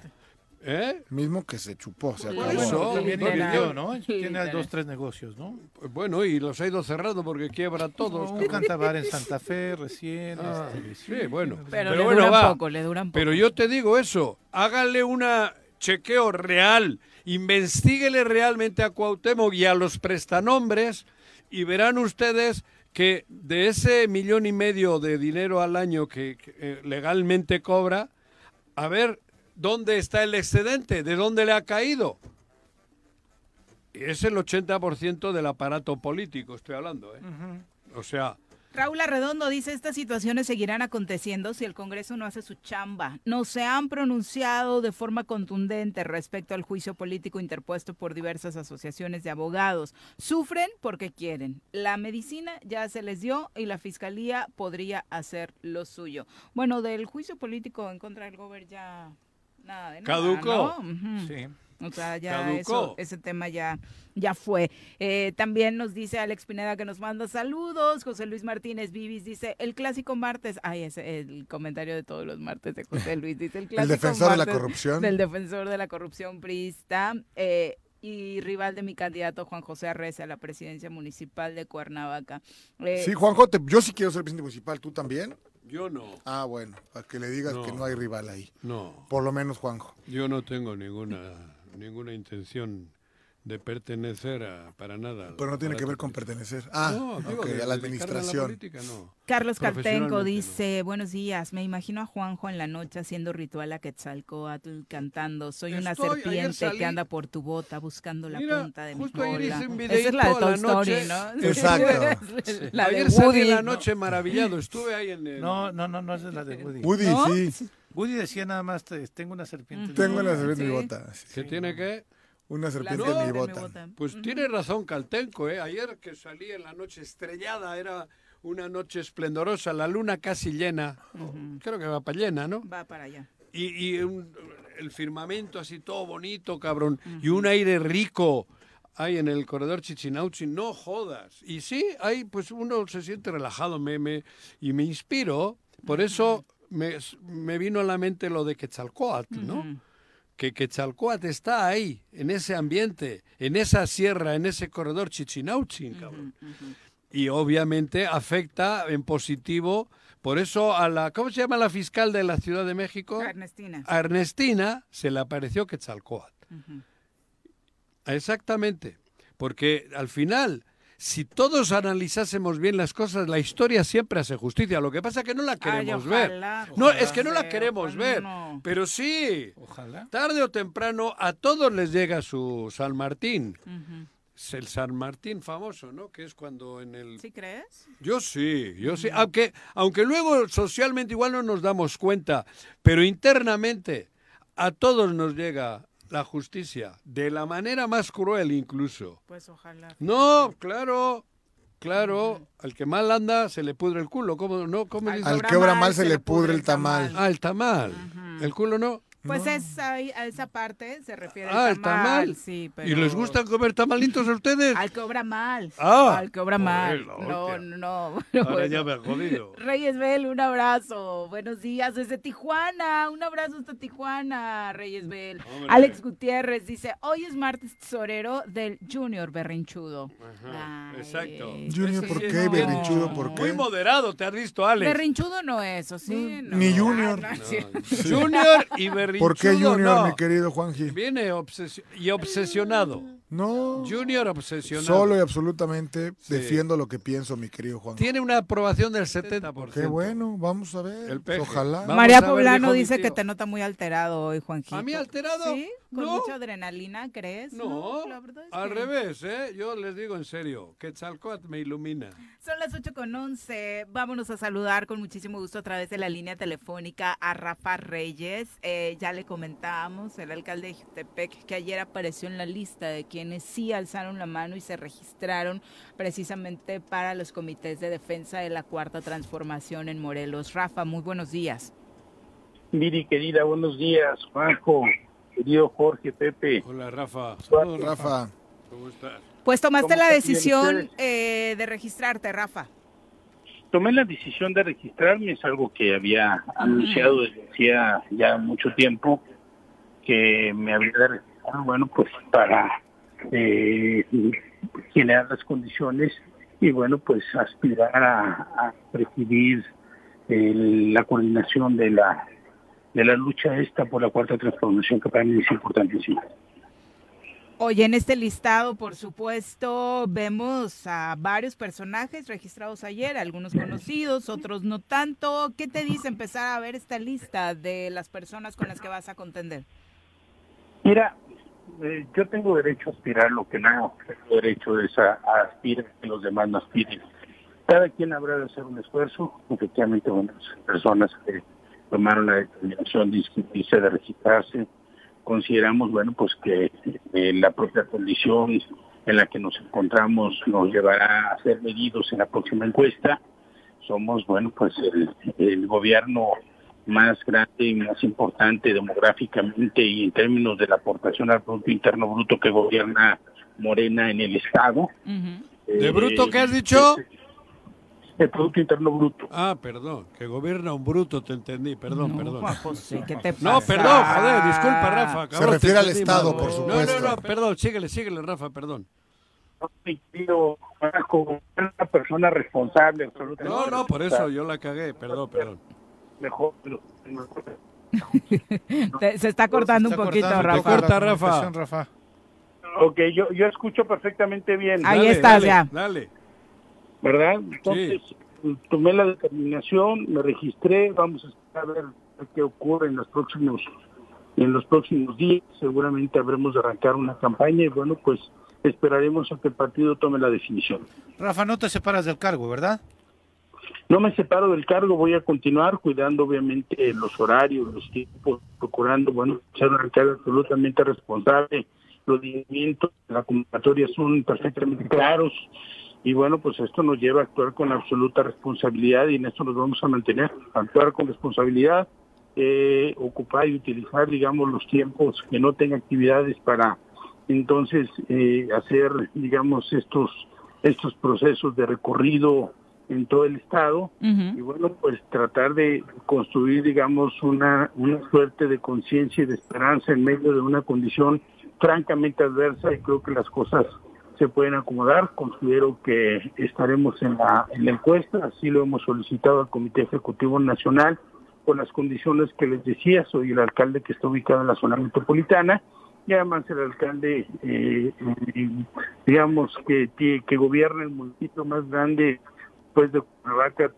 C: ¿Eh?
E: Mismo que se chupó. Se acabó.
C: eso,
D: También invirtió. ¿no? Tiene dos, tres negocios, ¿no?
C: Bueno, y los ha ido cerrando porque quiebra todos.
D: un
C: cabrón.
D: cantabar en Santa Fe recién.
C: Ah,
D: este,
C: sí, bueno.
B: Pero, le
C: bueno,
B: duran
C: va.
B: poco, le duran poco.
C: Pero yo te digo eso, háganle una chequeo real, investiguele realmente a Cuauhtémoc y a los prestanombres y verán ustedes que de ese millón y medio de dinero al año que, que, eh, legalmente cobra, a ver dónde está el excedente, de dónde le ha caído. Es el 80% del aparato político, estoy hablando. ¿eh? O sea,
B: Raúl Arredondo dice, estas situaciones seguirán aconteciendo si el Congreso no hace su chamba. No se han pronunciado de forma contundente respecto al juicio político interpuesto por diversas asociaciones de abogados. Sufren porque quieren. La medicina ya se les dio y la Fiscalía podría hacer lo suyo. Bueno, del juicio político en contra del gobierno ya nada de nada,
C: Caducó.
B: ¿no? Ujú.
D: Sí.
B: O sea, ya
C: Caducó.
B: eso, ese tema ya, ya fue. Eh, también nos dice Alex Pineda que nos manda saludos. José Luis Martínez Vivis dice el clásico martes. Ay, es el comentario de todos los martes de José Luis. Dice el clásico
E: defensor de la corrupción.
B: Del defensor de la corrupción priista. eh, y rival de mi candidato Juan José Arreza a la presidencia municipal de Cuernavaca. Eh,
E: Sí, Juanjo, te- yo sí quiero ser presidente municipal. ¿Tú también?
C: Yo no,
E: Ah, bueno, para que le digas
C: No.
E: que no hay rival ahí.
C: no.
E: Por lo menos Juanjo.
C: Yo no tengo ninguna ninguna intención de pertenecer a para nada.
E: Pero no tiene que ver con pertenecer. Ah,
C: No, digo,
E: ok,
C: de
E: a la administración.
C: política, no.
B: Carlos Cartenco dice, buenos días, me imagino a Juanjo en la noche haciendo ritual a Quetzalcoatl cantando, soy una
C: Estoy, ayer
B: serpiente
C: salí-
B: que anda por tu bota buscando la
C: Mira,
B: punta de mi cola. Esa es la de
C: a
B: Toy
C: la noche.
B: Story, ¿no?
E: Exacto.
B: la de
C: Ayer salí
B: Woody.
C: en la noche maravillado, estuve ahí en el...
D: No, no, no, no es la de Woody.
E: Woody,
B: ¿No?
E: sí.
D: Woody decía nada más, te- tengo una serpiente. en
E: Tengo una serpiente en mi bota.
C: ¿Qué tiene que?
E: Una serpiente
B: de
E: en mi bota.
B: bota.
C: Pues tiene razón Caltenco, ¿eh? Ayer que salí en la noche estrellada, era una noche esplendorosa, la luna casi llena, creo que va para llena, ¿no?
B: Va para allá.
C: Y, y un- el firmamento así todo bonito, cabrón, y un aire rico hay en el corredor Chichinauchi, no jodas. Y sí, hay, pues uno se siente relajado me, me, y me inspiro, por eso me, me vino a la mente lo de Quetzalcoatl, ¿no? Que Quetzalcóatl está ahí, en ese ambiente, en esa sierra, en ese corredor Chichinauchin, cabrón. Y obviamente afecta en positivo, por eso a la, ¿cómo se llama la fiscal de la Ciudad de México?
B: Ernestina.
C: A Ernestina se le apareció Quetzalcóatl. Exactamente, porque al final, si todos analizásemos bien las cosas, la historia siempre hace justicia. Lo que pasa es que no la queremos ver.
B: ojalá,
C: No,
B: ojalá
C: es que no la queremos
B: ojalá
C: ver.
B: no.
C: Pero sí,
D: Ojalá.
C: tarde o temprano a todos les llega su San Martín. Es el San Martín famoso, ¿no? Que es cuando en el...
B: ¿Sí crees?
C: Yo sí, yo sí. Aunque, aunque luego socialmente igual no nos damos cuenta, pero internamente a todos nos llega la justicia, de la manera más cruel incluso.
B: Pues ojalá.
C: No, claro, claro, al que mal anda se le pudre el culo, ¿cómo no? ¿Cómo
B: Al
C: dice?
E: Al que obra mal se le pudre el tamal.
C: Ah, el tamal. El culo no.
B: Pues es ahí- a esa parte se refiere
C: Ah,
B: tamal.
C: tamal.
B: Sí, pero...
C: ¿Y les gusta comer tamalitos a ustedes?
B: Al que obra mal.
C: Ah.
B: Al que obra mal.
C: Joder,
B: No, no, no.
C: Ahora
B: bueno.
C: ya me ha jodido.
B: Reyes Bel, un abrazo. Buenos días desde Tijuana. Un abrazo hasta Tijuana, Reyes Bel.
C: Hombre.
B: Alex Gutiérrez dice, hoy es martes tesorero del Junior Berrinchudo. Ay,
C: Exacto.
E: Junior, ¿por qué?
B: no.
E: Berrinchudo, ¿por qué?
C: Muy moderado, te has visto, Alex.
B: Berrinchudo no es, ¿o sí? No.
E: Ni Junior.
B: Ah, no, sí.
C: Junior y berrinchudo.
E: ¿Por qué Junior,
C: no.
E: mi querido Juanji?
C: Viene obsesio- y obsesionado.
E: No.
C: Junior obsesionado.
E: Solo y absolutamente defiendo lo que pienso, mi querido Juan.
C: Tiene una aprobación del 70%.
E: Qué bueno, vamos a ver.
C: El.
E: Ojalá.
C: Vamos
B: María
C: ver,
B: Poblano dice que te nota muy alterado hoy, Juanjito.
C: ¿A mí alterado?
B: Sí, con
C: No.
B: mucha adrenalina, ¿crees?
C: No,
B: la verdad es
C: al
B: que-
C: revés, ¿eh? Yo les digo en serio, que Chalcoat me ilumina.
B: Son las 8 con 11. Vámonos a saludar con muchísimo gusto a través de la línea telefónica a Rafa Reyes. Eh, ya le comentábamos, el alcalde de Jutepec, que ayer apareció en la lista de quienes sí alzaron la mano y se registraron precisamente para los comités de defensa de la Cuarta Transformación en Morelos. Rafa, muy buenos días.
J: Miri, querida, buenos días. Juanjo, querido Jorge, Pepe.
C: Hola, Rafa.
J: Saludos,
E: Rafa.
C: ¿Cómo estás?
B: Pues tomaste
J: ¿Cómo
B: la decisión eh, de registrarte, Rafa.
J: Tomé la decisión de registrarme, es algo que había anunciado desde hacía ya mucho tiempo, que me había de registrar, bueno, pues para eh, generar las condiciones y, bueno, pues aspirar a, a presidir el- la coordinación de la de la lucha esta por la cuarta transformación que para mí es importantísima.
B: Oye, en este listado, por supuesto, vemos a varios personajes registrados ayer, algunos conocidos, otros no tanto. ¿Qué te dice empezar a ver esta lista de las personas con las que vas a contender?
J: Mira, eh, yo tengo derecho a aspirar lo que no tengo derecho es a, a aspirar que los demás no aspiren. Cada quien habrá de hacer un esfuerzo. Efectivamente, bueno, personas que tomaron la determinación de inscribirse, de registrarse, consideramos, bueno, pues que eh, la propia condición en la que nos encontramos nos llevará a ser medidos en la próxima encuesta. Somos, bueno, pues el, el gobierno más grande y más importante demográficamente y en términos de la aportación al Producto Interno Bruto que gobierna Morena en el Estado.
C: ¿De
J: Eh,
C: bruto qué has dicho?
J: El Producto Interno Bruto.
C: Ah, perdón, que gobierna un bruto, te entendí, perdón, perdón.
B: Juan José, ¿qué te
C: No, perdón, joder, disculpa, Rafa.
E: Se
C: cabrón, te
E: refiere al Estado,
C: mal.
E: por
C: No,
E: supuesto.
C: No, no, perdón, síguele, síguele, Rafa, perdón.
J: Marco, una persona responsable, absolutamente.
C: No, no, por eso yo la cagué, perdón, perdón.
J: Mejor.
B: Te- se está cortando un poquito, Rafa.
C: corta, Rafa.
D: Rafa.
J: Ok, yo, yo escucho perfectamente bien.
B: Ahí
C: Dale,
B: estás
C: dale,
B: ya.
C: Dale.
J: ¿Verdad? Entonces, tomé la determinación, me registré, vamos a esperar a ver qué ocurre en los próximos en los próximos días, seguramente habremos de arrancar una campaña y bueno, pues esperaremos a que el partido tome la definición.
D: Rafa, no te separas del cargo, ¿verdad?
J: No me separo del cargo, voy a continuar cuidando obviamente los horarios, los tiempos, procurando, bueno, ser un alcalde absolutamente responsable. Los lineamientos de la convocatoria son perfectamente claros y bueno, pues esto nos lleva a actuar con absoluta responsabilidad y en esto nos vamos a mantener, actuar con responsabilidad, eh, ocupar y utilizar, digamos, los tiempos que no tenga actividades para entonces eh, hacer, digamos, estos estos procesos de recorrido en todo el estado. Y bueno, pues tratar de construir, digamos, una, una suerte de conciencia y de esperanza en medio de una condición francamente adversa y creo que las cosas se pueden acomodar. Considero que estaremos en la, en la encuesta, así lo hemos solicitado al Comité Ejecutivo Nacional con las condiciones que les decía, soy el alcalde que está ubicado en la zona metropolitana y además el alcalde, eh, eh, digamos, que, que gobierna el municipio más grande pues de Cuernavaca,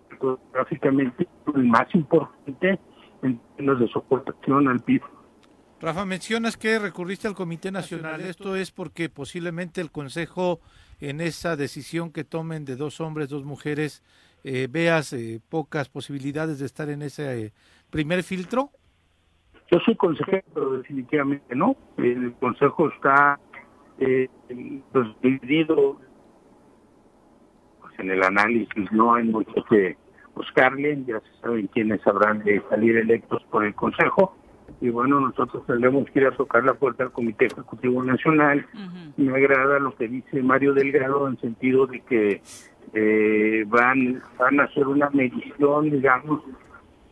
J: gráficamente el más importante en términos de soportación al PIB.
D: Rafa, mencionas que recurriste al Comité Nacional. Esto es porque posiblemente el Consejo, en esa decisión que tomen de dos hombres, dos mujeres, eh, veas eh, pocas posibilidades de estar en ese eh, primer filtro.
J: Yo soy consejero, pero definitivamente no. El Consejo está pues, dividido en el análisis no hay mucho que buscarle, ya se saben quiénes habrán de salir electos por el Consejo. Y bueno, nosotros tendremos que ir a tocar la puerta al Comité Ejecutivo Nacional. Me agrada lo que dice Mario Delgado en sentido de que eh, van, van a hacer una medición, digamos,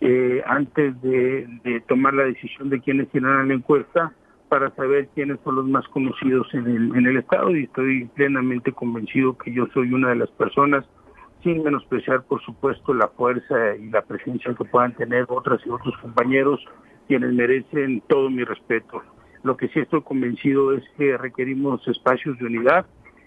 J: eh, antes de, de tomar la decisión de quiénes irán la encuesta para saber quiénes son los más conocidos en el, en el Estado y estoy plenamente convencido que yo soy una de las personas, sin menospreciar por supuesto la fuerza y la presencia que puedan tener otras y otros compañeros, quienes merecen todo mi respeto. Lo que sí estoy convencido es que requerimos espacios de unidad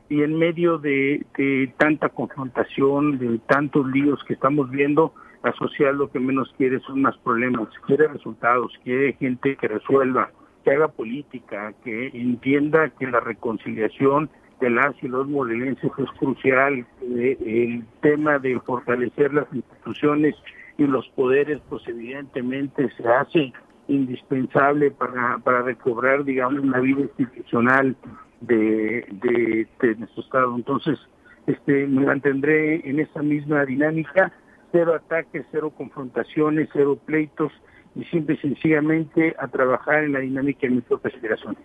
J: y en medio de, de tanta confrontación, de tantos líos que estamos viendo, la sociedad lo que menos quiere son más problemas, quiere resultados, quiere gente que resuelva que haga política, que entienda que la reconciliación de las y los morelenses es crucial, el tema de fortalecer las instituciones y los poderes, pues evidentemente se hace indispensable para, para recobrar, digamos, una vida institucional de, de, nuestro Estado. Entonces, este, me mantendré en esa misma dinámica, cero ataques, cero confrontaciones, cero pleitos, y simple y sencillamente a trabajar en la dinámica de mi propia aspiración.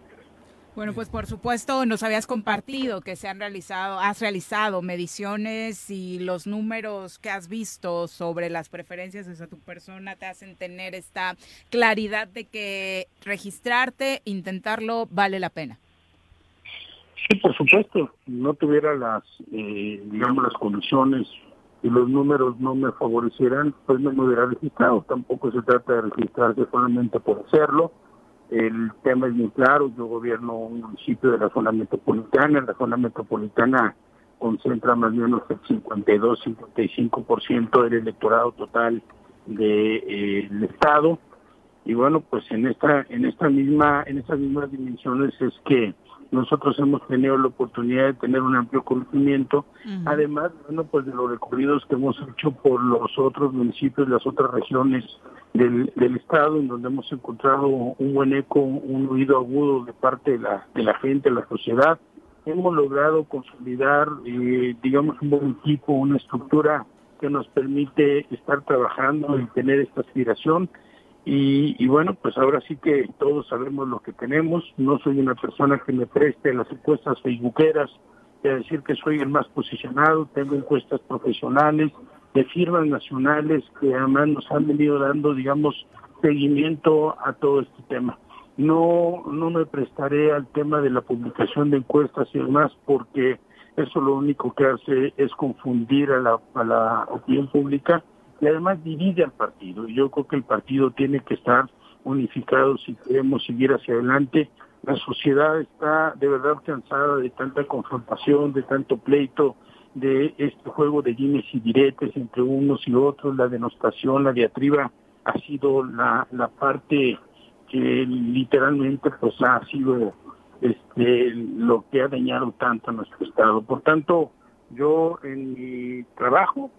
B: Bueno, pues por supuesto nos habías compartido que se han realizado, has realizado mediciones y los números que has visto sobre las preferencias de tu persona te hacen tener esta claridad de que registrarte, intentarlo, vale la pena.
J: Sí, por supuesto. No tuviera las, eh, digamos, las condiciones y los números no me favorecieran, pues no me hubiera registrado. Tampoco se trata de registrarse solamente por hacerlo. El tema es muy claro, yo gobierno un municipio de la zona metropolitana, la zona metropolitana concentra más o menos el 52-55% del electorado total del de, eh, estado. Y bueno pues en esta en esta misma en estas mismas dimensiones es que nosotros hemos tenido la oportunidad de tener un amplio conocimiento, además, bueno, pues de los recorridos que hemos hecho por los otros municipios, las otras regiones del, del estado, en donde hemos encontrado un buen eco, un oído agudo de parte de la, de la gente, de la sociedad. Hemos logrado consolidar, eh, digamos, un buen equipo, una estructura que nos permite estar trabajando y tener esta aspiración y, bueno, pues ahora sí que todos sabemos lo que tenemos. No soy una persona que me preste las encuestas facebookeras de decir que soy el más posicionado. Tengo encuestas profesionales de firmas nacionales que además nos han venido dando, digamos, seguimiento a todo este tema. No, no me prestaré al tema de la publicación de encuestas y demás porque eso lo único que hace es confundir a la, a la opinión pública y además divide al partido. Yo creo que el partido tiene que estar unificado si queremos seguir hacia adelante. La sociedad está de verdad cansada de tanta confrontación, de tanto pleito, de este juego de dimes y diretes entre unos y otros, la denostación, la diatriba ha sido la, la parte que literalmente pues ha sido este lo que ha dañado tanto a nuestro estado. Por tanto, yo en mi trabajo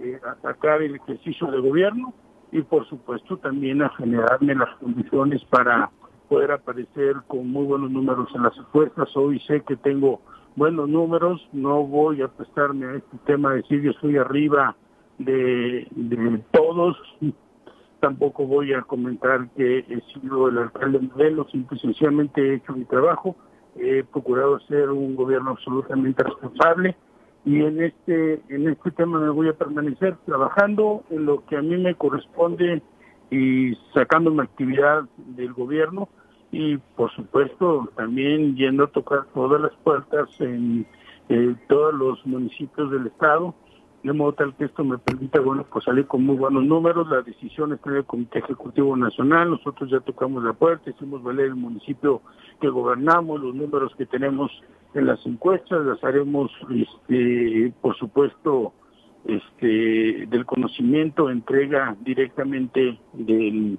J: eh, atacar el ejercicio de gobierno y por supuesto también a generarme las condiciones para poder aparecer con muy buenos números en las encuestas. Hoy sé que tengo buenos números, no voy a prestarme a este tema de decir yo estoy arriba de, de todos, tampoco voy a comentar que he sido el alcalde modelo, simple y sencillamente he hecho mi trabajo, he procurado ser un gobierno absolutamente responsable, y en este en este tema me voy a permanecer trabajando en lo que a mí me corresponde y sacando mi actividad del gobierno y por supuesto también yendo a tocar todas las puertas en eh, todos los municipios del estado de modo tal que esto me permita bueno pues salir con muy buenos números. La decisión está en el comité ejecutivo nacional. Nosotros ya tocamos la puerta hicimos valer el municipio que gobernamos los números que tenemos en las encuestas las haremos este por supuesto este del conocimiento entrega directamente del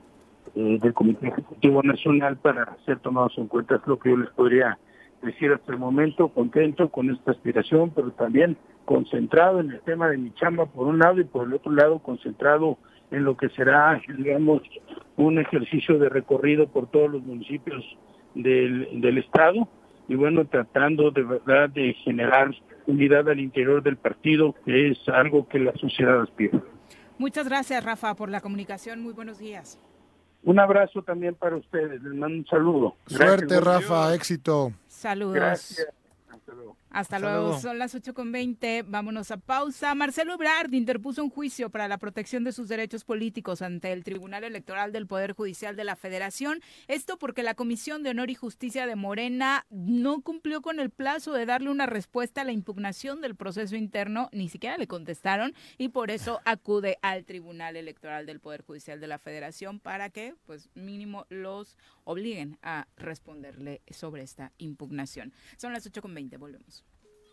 J: eh, del Comité Ejecutivo Nacional para ser tomados en cuenta. Es lo que yo les podría decir hasta el momento, contento con esta aspiración, pero también concentrado en el tema de mi chamba por un lado y por el otro lado concentrado en lo que será, digamos, un ejercicio de recorrido por todos los municipios del, del Estado y bueno, tratando de verdad de generar unidad al interior del partido, que es algo que la sociedad aspira.
B: Muchas gracias, Rafa, por la comunicación. Muy buenos días.
J: Un abrazo también para ustedes, les mando un saludo.
E: Suerte, Rafa, éxito.
B: Saludos.
J: Gracias.
B: Hasta,
E: Hasta
B: luego.
E: luego.
B: Son las 8 con 20. Vámonos a pausa. Marcelo Ebrard interpuso un juicio para la protección de sus derechos políticos ante el Tribunal Electoral del Poder Judicial de la Federación. Esto porque la Comisión de Honor y Justicia de Morena no cumplió con el plazo de darle una respuesta a la impugnación del proceso interno. Ni siquiera le contestaron y por eso acude al Tribunal Electoral del Poder Judicial de la Federación para que, pues, mínimo los obliguen a responderle sobre esta impugnación. Son las 8 con 20. Volvemos.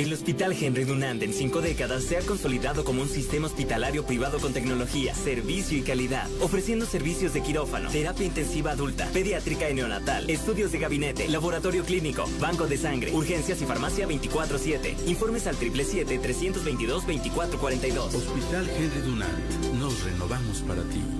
K: El Hospital Henry Dunant en cinco décadas se ha consolidado como un sistema hospitalario privado con tecnología, servicio y calidad, ofreciendo servicios de quirófano, terapia intensiva adulta, pediátrica y neonatal, estudios de gabinete, laboratorio clínico, banco de sangre, urgencias y farmacia 24-7. Informes al 777-322-2442.
L: Hospital Henry Dunant. Nos renovamos para ti.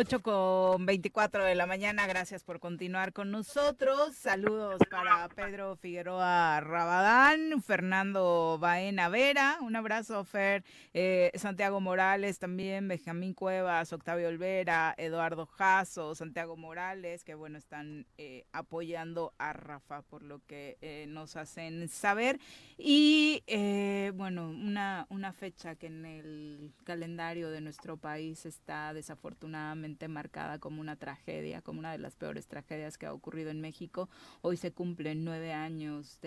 B: Ocho con 24 de la mañana, gracias por continuar con nosotros. Saludos para Pedro Figueroa Rabadán, Fernando Baena Vera, un abrazo, Fer, eh, Santiago Morales también, Benjamín Cuevas, Octavio Olvera, Eduardo Jasso, Santiago Morales, que bueno, están eh, apoyando a Rafa por lo que eh, nos hacen saber. Y bueno, una, una fecha que en el calendario de nuestro país está desafortunadamente marcada como una tragedia, como una de las peores tragedias que ha ocurrido en México. Hoy se cumplen nueve años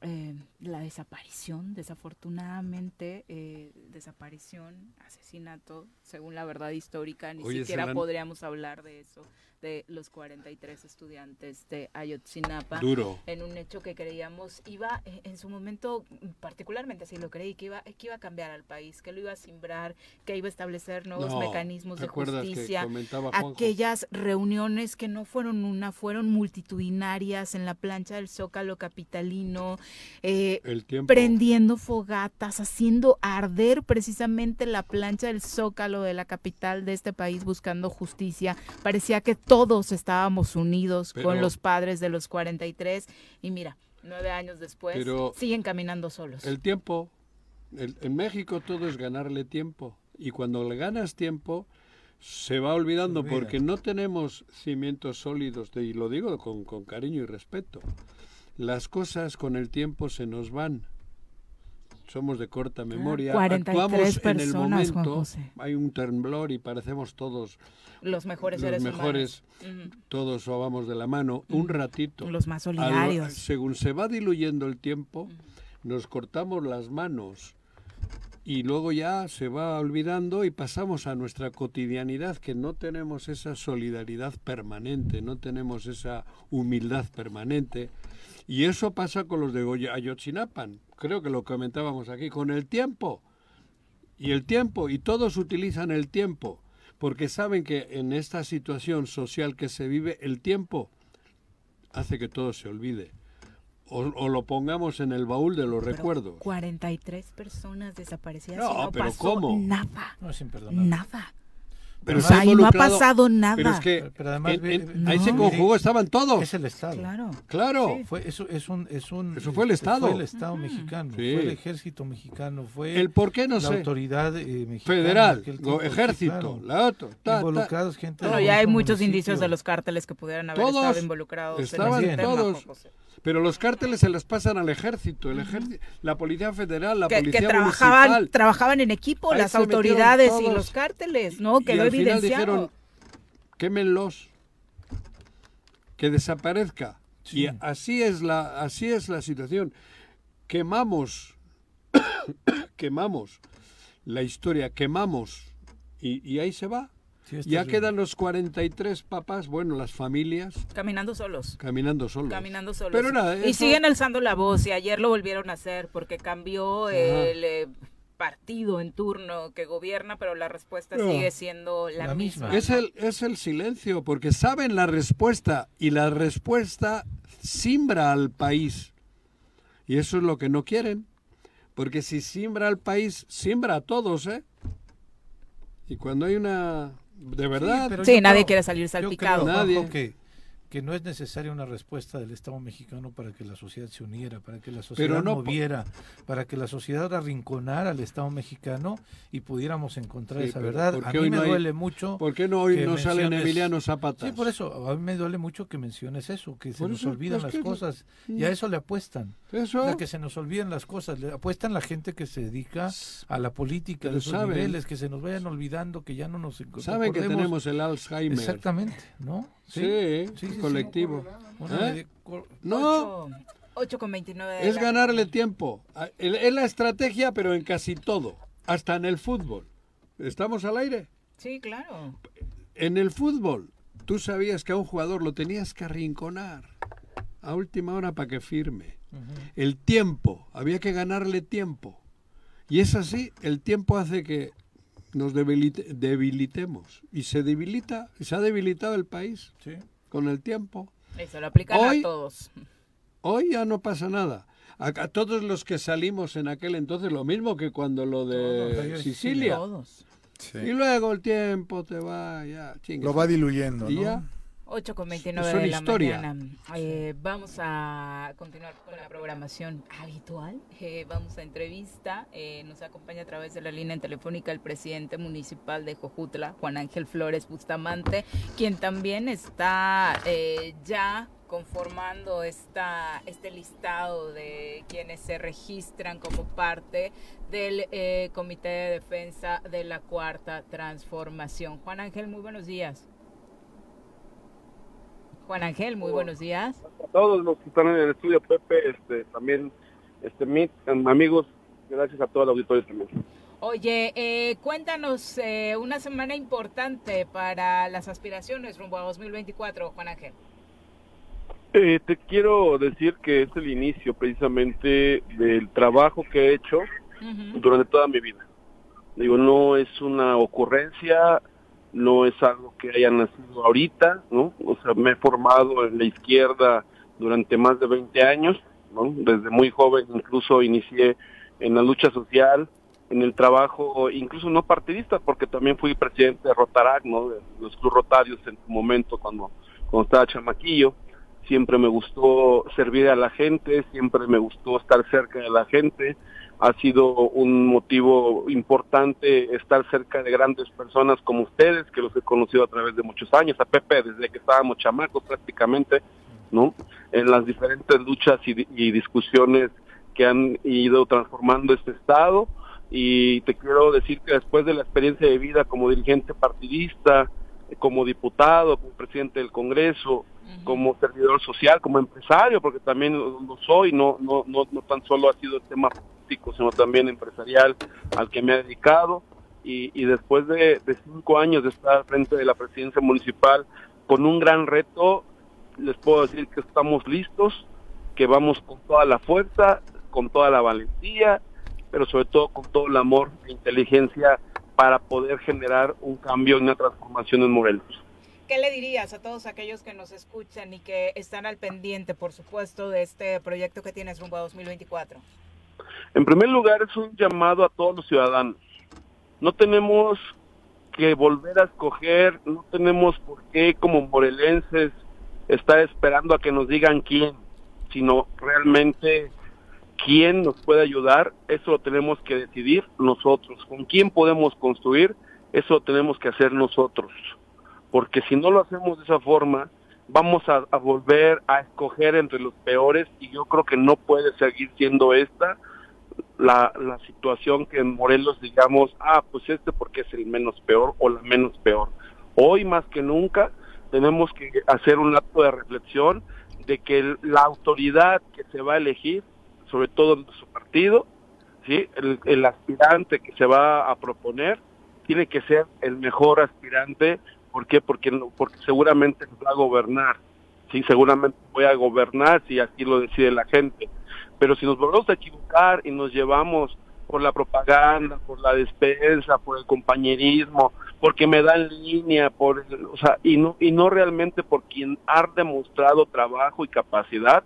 B: eh, la desaparición, desafortunadamente, eh, desaparición, asesinato, según la verdad histórica, ni
C: Oye,
B: siquiera
C: serán-
B: podríamos hablar de eso, de los 43 estudiantes de Ayotzinapa.
C: Duro.
B: En un hecho que creíamos iba, eh, en su momento, particularmente así lo creí, que iba, que iba a cambiar al país, que lo iba a simbrar, que iba a establecer nuevos
C: No,
B: mecanismos
C: ¿te
B: de justicia. Aquellas reuniones que no fueron una, fueron multitudinarias en la plancha del Zócalo capitalino, eh,
C: El
B: prendiendo fogatas, haciendo arder precisamente la plancha del Zócalo de la capital de este país buscando justicia. Parecía que todos estábamos unidos con los padres de los 43 y mira, nueve años después
C: Pero-
B: siguen caminando solos.
C: El tiempo. El- en México todo es ganarle tiempo. Y cuando le ganas tiempo, se va olvidando porque no tenemos cimientos sólidos, de- y lo digo con, con cariño y respeto. Las cosas con el tiempo se nos van. Somos de corta memoria.
B: 43
C: Actuamos en el
B: Juan
C: momento.
B: José.
C: Hay un temblor y parecemos todos
B: Los mejores
C: los
B: seres
C: mejores.
B: humanos.
C: Todos vamos de la mano un ratito.
B: Los más
C: Al-
B: solidarios.
C: según se va diluyendo el tiempo, nos cortamos las manos y luego ya se va olvidando y pasamos a nuestra cotidianidad que no tenemos esa solidaridad permanente, no tenemos esa humildad permanente. Y eso pasa con los de Goya- Ayotzinapan, creo que lo comentábamos aquí, con el tiempo. Y el tiempo, y todos utilizan el tiempo, porque saben que en esta situación social que se vive, el tiempo hace que todo se olvide. O, o lo pongamos en el baúl de los recuerdos.
B: 43 personas desaparecidas
C: No,
B: y no
C: pero
B: pasó
C: ¿cómo?
B: nada.
D: No, es imperdonable.
B: Nada.
C: Pero
B: O
C: está
B: sea, y no ha pasado nada.
C: Pero es que
D: Pero además,
C: en- en-
D: ve-
C: ahí se
D: no.
C: conjugó, estaban todos.
D: Es el Estado.
B: Claro.
C: Claro.
D: Sí. Fue, eso, es un, es un,
C: Eso fue el Estado.
D: Fue el Estado mexicano,
C: Sí.
D: fue el ejército mexicano, fue
C: El por qué no
D: la
C: sé.
D: autoridad eh, mexicana.
C: Federal,
D: tiempo, sí,
C: ejército,
D: claro.
C: la otra. ta, ta.
D: Involucrados gente
B: Bueno, ya hay muchos
D: municipio.
B: indicios de los cárteles que pudieran haber
C: Todos
B: estado involucrados
C: estaban
B: en tema,
C: todos.
B: José.
C: Pero los cárteles se los pasan al ejército, el ejército, la policía federal, la
B: Que, que
C: policía
B: trabajaban,
C: municipal.
B: trabajaban en equipo
C: Ahí
B: las autoridades y los cárteles, ¿no?
C: Y
B: Quedó
C: al final dijeron, quémenlos, que desaparezca. Y así es la, así es la situación. Quemamos, quemamos la historia, quemamos y, y ahí se va.
D: Sí,
C: ya quedan los 43 papás, bueno, las familias,
B: Caminando solos.
C: caminando solos.
B: Caminando solos.
C: Pero nada,
B: y siguen alzando la voz y ayer lo volvieron a hacer porque cambió el eh, partido en turno que gobierna, pero la respuesta
C: No.
B: sigue siendo la, misma.
C: Es el, es el silencio, porque saben la respuesta y la respuesta simbra al país. Y eso es lo que no quieren, porque si simbra al país, simbra a todos, ¿eh? Y cuando hay una... De verdad...
D: pero
B: Sí,
D: yo
B: nadie
D: creo-
B: quiere salir
D: yo
B: salpicado.
D: creo,
C: Nadie.
D: Que, que no es necesaria una respuesta del Estado mexicano para que la sociedad se uniera, para que la sociedad
C: no
D: moviera, para que la sociedad arrinconara al Estado mexicano y pudiéramos encontrar
C: Sí,
D: esa verdad.
C: ¿por
D: A mí me
C: no hay-
D: duele mucho.
C: ¿Por qué no hoy no sale
D: menciones-
C: Emiliano Zapata?
D: Sí, por eso, a mí me duele mucho que menciones eso, que se
C: Por
D: nos
C: eso,
D: olvidan las
C: que-
D: cosas y
C: Mm.
D: a eso le apuestan.
C: Eso.
D: A que se nos olviden las cosas, le apuestan la gente que se dedica a la política de esos
C: saben.
D: niveles, que se nos vayan olvidando, que ya no nos
C: Saben que tenemos el Alzheimer.
D: Exactamente, ¿no?
C: Sí,
D: Sí, sí, sí.
C: colectivo. ¿Eh? No,
B: 8 con 29 de
C: es
B: la
C: ganarle tiempo. A- el- Es la estrategia, pero en casi todo, hasta en el fútbol. ¿Estamos al aire?
B: Sí, claro.
C: En el fútbol, tú sabías que a un jugador lo tenías que arrinconar a última hora para que firme. El tiempo, había que ganarle tiempo. Y es así, el tiempo hace que nos debilite- debilitemos. Y se debilita, se ha debilitado el país
D: Sí.
C: con el tiempo.
B: Eso lo aplican
C: Hoy-
B: a todos.
C: Hoy ya no pasa nada. A, a todos los que salimos en aquel entonces, lo mismo que cuando lo
D: Todos,
C: de
D: ayer
C: Sicilia.
B: Todos.
C: Y luego el tiempo te va, ya, chingue.
E: Lo va diluyendo,
C: Y
E: ¿no?
C: ya.
B: 8 con 29
C: Son
B: de la
C: historia.
B: mañana. Eh, vamos a continuar con la programación habitual. Eh, vamos a entrevista. Eh, nos acompaña a través de la línea telefónica el presidente municipal de Jojutla, Juan Ángel Flores Bustamante, quien también está eh, ya conformando esta, este listado de quienes se registran como parte del eh, Comité de Defensa de la Cuarta Transformación. Juan Ángel, muy buenos días. Juan Ángel, muy buenos días.
M: a todos los que están en el estudio, Pepe, este, también, este, mis amigos, gracias a todo el auditorio también.
B: Oye, eh, cuéntanos eh, una semana importante para las aspiraciones rumbo a 2024, Juan Ángel.
M: Eh, te quiero decir que es el inicio precisamente del trabajo que he hecho durante toda mi vida. Digo, no es una ocurrencia, no es algo que haya nacido ahorita, ¿no? O sea, me he formado en la izquierda durante más de 20 años, ¿no? Desde muy joven incluso inicié en la lucha social, en el trabajo, incluso no partidista, porque también fui presidente de Rotarac, ¿no? De los Club Rotarios en su momento cuando, cuando estaba chamaquillo. Siempre me gustó servir a la gente, siempre me gustó estar cerca de la gente. Ha sido un motivo importante estar cerca de grandes personas como ustedes, que los he conocido a través de muchos años, a Pepe desde que estábamos chamacos prácticamente, ¿no? En las diferentes luchas y, y discusiones que han ido transformando este estado y te quiero decir que después de la experiencia de vida como dirigente partidista, como diputado, como presidente del Congreso, como servidor social, como empresario, porque también lo lo soy, no, no, no, no tan solo ha sido el tema político, sino también empresarial al que me he dedicado. Y, y después de, de cinco años de estar frente de la presidencia municipal con un gran reto, les puedo decir que estamos listos, que vamos con toda la fuerza, con toda la valentía, pero sobre todo con todo el amor e inteligencia para poder generar un cambio y una transformación en Morelos.
B: ¿Qué le dirías a todos aquellos que nos escuchan y que están al pendiente, por supuesto, de este proyecto que tienes rumbo a 2024?
M: En primer lugar, es un llamado a todos los ciudadanos. No tenemos que volver a escoger, no tenemos por qué como morelenses estar esperando a que nos digan quién, sino realmente quién nos puede ayudar, eso lo tenemos que decidir nosotros. Con quién podemos construir, eso lo tenemos que hacer nosotros. Porque si no lo hacemos de esa forma, vamos a, volver a escoger entre los peores y yo creo que no puede seguir siendo esta la, la situación que en Morelos digamos, ah, pues este porque es el menos peor o la menos peor. Hoy más que nunca tenemos que hacer un acto de reflexión de que la autoridad que se va a elegir, sobre todo en su partido, ¿sí? el, aspirante que se va a proponer, tiene que ser el mejor aspirante. ¿Por qué? Porque, porque seguramente va a gobernar. Sí, seguramente voy a gobernar si así lo decide la gente. Pero si nos volvemos a equivocar y nos llevamos por la propaganda, por la despensa, por el compañerismo, porque me da en línea, por, o sea, y no y no realmente por quien ha demostrado trabajo y capacidad,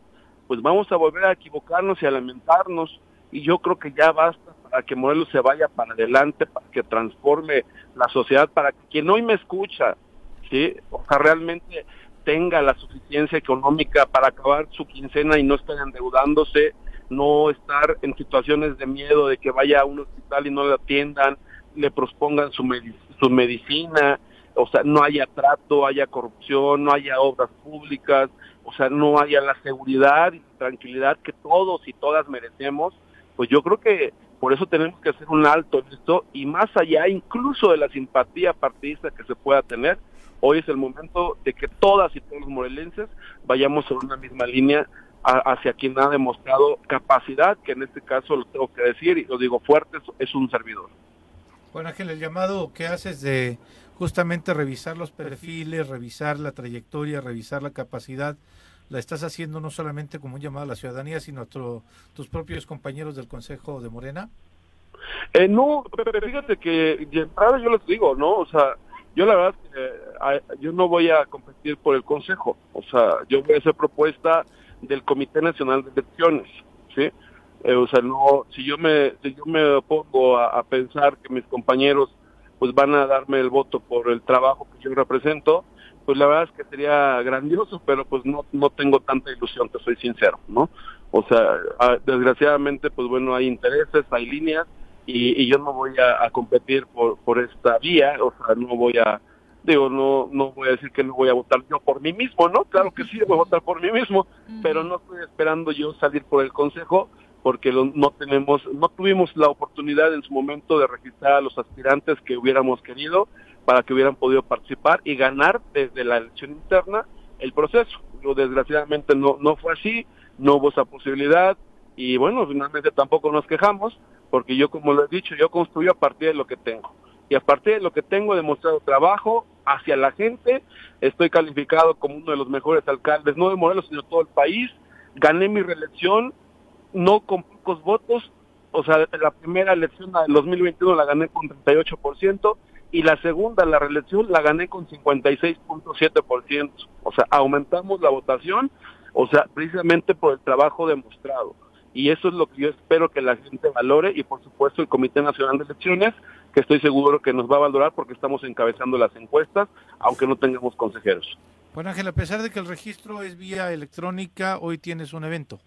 M: pues vamos a volver a equivocarnos y a lamentarnos. Y yo creo que ya basta para que Morelos se vaya para adelante, para que transforme la sociedad, para que quien hoy me escucha, sí, o sea, realmente tenga la suficiencia económica para acabar su quincena y no estar endeudándose, no estar en situaciones de miedo de que vaya a un hospital y no le atiendan, le prospongan su, medic su medicina, o sea, no haya trato, haya corrupción, no haya obras públicas, o sea, no haya la seguridad y tranquilidad que todos y todas merecemos, pues yo creo que por eso tenemos que hacer un alto en y más allá incluso de la simpatía partidista que se pueda tener, hoy es el momento de que todas y todos los morelenses vayamos sobre una misma línea a, hacia quien ha demostrado capacidad, que en este caso lo tengo que decir y lo digo fuerte, es un servidor.
D: Bueno, Ángel, el llamado que haces de justamente revisar los perfiles, revisar la trayectoria, revisar la capacidad, la estás haciendo no solamente como un llamado a la ciudadanía, sino a tu, tus propios compañeros del Consejo de Morena.
M: Eh, no, pero fíjate que de entrada yo les digo, ¿no? O sea, yo la verdad, eh, yo no voy a competir por el Consejo, o sea, yo voy a hacer propuesta del Comité Nacional de Elecciones, ¿sí? Eh, o sea, no, si yo me, si yo me pongo a, pensar que mis compañeros pues van a darme el voto por el trabajo que yo represento, pues la verdad es que sería grandioso, pero pues no, no tengo tanta ilusión, te soy sincero, ¿no? O sea, desgraciadamente, pues bueno, hay intereses, hay líneas, y, y yo no voy a, a, competir por, por esta vía, o sea, no voy a, digo, no, no voy a decir que no voy a votar yo por mí mismo, ¿no? Claro que sí, voy a votar por mí mismo, pero no estoy esperando yo salir por el consejo porque lo, no tenemos, no tuvimos la oportunidad en su momento de registrar a los aspirantes que hubiéramos querido para que hubieran podido participar y ganar desde la elección interna el proceso. Lo desgraciadamente no, no fue así, no hubo esa posibilidad y bueno, finalmente tampoco nos quejamos porque yo como lo he dicho, yo construyo a partir de lo que tengo y a partir de lo que tengo demostrado trabajo hacia la gente, estoy calificado como uno de los mejores alcaldes, no de Morelos, sino de todo el país, gané mi reelección, no con pocos votos, o sea, la primera elección del 2021 la gané con 38% y la segunda, la reelección, la gané con 56.7%, o sea, aumentamos la votación, o sea, precisamente por el trabajo demostrado. Y eso es lo que yo espero que la gente valore y por supuesto el Comité Nacional de Elecciones que estoy seguro que nos va a valorar porque estamos encabezando las encuestas, aunque no tengamos consejeros.
D: Bueno, Ángel, a pesar de que el registro es vía electrónica, hoy tienes un evento.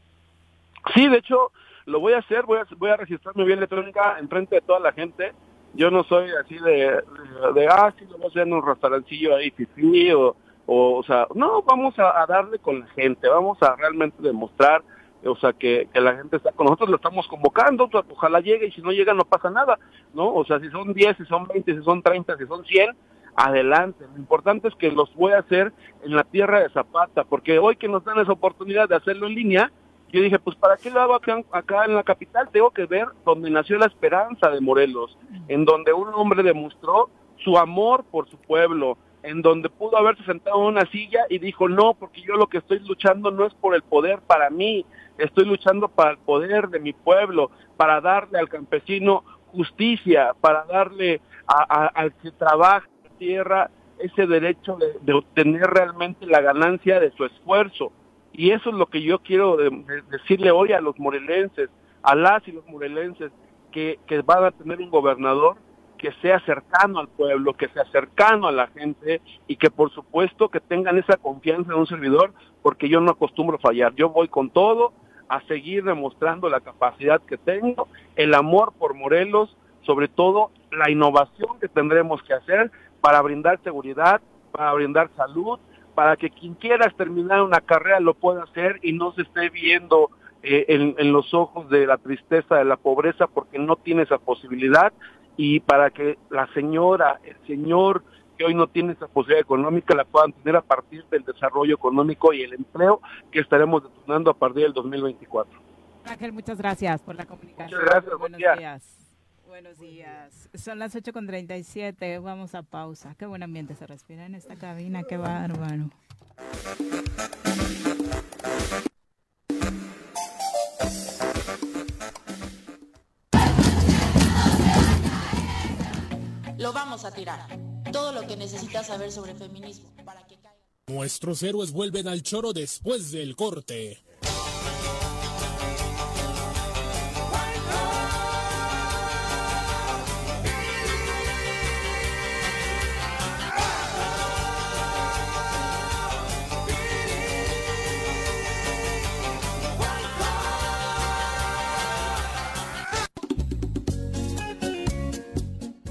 M: Sí, de hecho, lo voy a hacer, voy a, voy a registrarme vía electrónica en frente de toda la gente. Yo no soy así de, de, de ah, sí, lo voy a hacer en un restaurancillo ahí, fifí, o, o, o sea, no, vamos a, a darle con la gente, vamos a realmente demostrar o sea, que, que, la gente está con nosotros, lo estamos convocando, ojalá llegue y si no llega no pasa nada, ¿no? O sea, si son 10, si son 20, si son 30, si son 100, adelante. Lo importante es que los voy a hacer en la tierra de Zapata, porque hoy que nos dan esa oportunidad de hacerlo en línea, Yo dije, pues ¿para qué lo hago acá, acá en la capital? Tengo que ver donde nació la esperanza de Morelos, en donde un hombre demostró su amor por su pueblo, en donde pudo haberse sentado en una silla y dijo, no, porque yo lo que estoy luchando no es por el poder para mí, estoy luchando para el poder de mi pueblo, para darle al campesino justicia, para darle al que trabaja la tierra ese derecho de, obtener realmente la ganancia de su esfuerzo. Y eso es lo que yo quiero decirle hoy a los morelenses, a las y los morelenses, que, que van a tener un gobernador que sea cercano al pueblo, que sea cercano a la gente y que por supuesto que tengan esa confianza en un servidor, porque yo no acostumbro a fallar. Yo voy con todo a seguir demostrando la capacidad que tengo, el amor por Morelos, sobre todo la innovación que tendremos que hacer para brindar seguridad, para brindar salud, para que quien quiera terminar una carrera lo pueda hacer y no se esté viendo eh, en, en, los ojos de la tristeza, de la pobreza, porque no tiene esa posibilidad, y para que la señora, el señor que hoy no tiene esa posibilidad económica, la puedan tener a partir del desarrollo económico y el empleo que estaremos detonando a partir del 2024.
B: Ángel, muchas gracias por la comunicación.
M: Muchas gracias,
B: buenos días. Buenos días. Son las 8.37, vamos a pausa. Qué buen ambiente se respira en esta cabina, qué bárbaro.
N: Lo vamos a tirar. Todo lo que necesitas saber sobre feminismo para que.
O: Nuestros héroes vuelven al choro después del corte.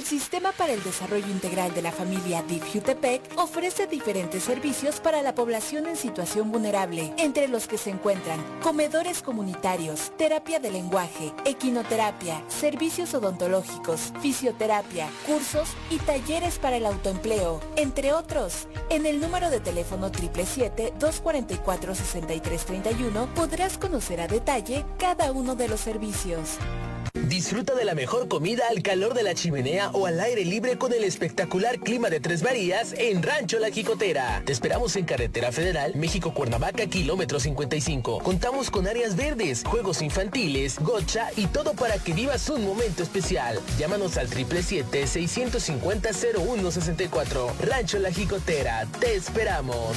H: El Sistema para el Desarrollo Integral de la Familia DIF-UTEPEC ofrece diferentes servicios para la población en situación vulnerable, entre los que se encuentran comedores comunitarios, terapia de lenguaje, equinoterapia, servicios odontológicos, fisioterapia, cursos y talleres para el autoempleo, entre otros. En el número de teléfono 777-244-6331 podrás conocer a detalle cada uno de los servicios.
P: Disfruta de la mejor comida al calor de la chimenea o al aire libre con el espectacular clima de Tres Marías en Rancho La Quicotera. Te esperamos en Carretera Federal, México Cuernavaca, kilómetro 55. Contamos con áreas verdes, juegos infantiles, gocha y todo para que vivas un momento especial. Llámanos al 777-650-0164. Rancho La Quicotera. Te esperamos.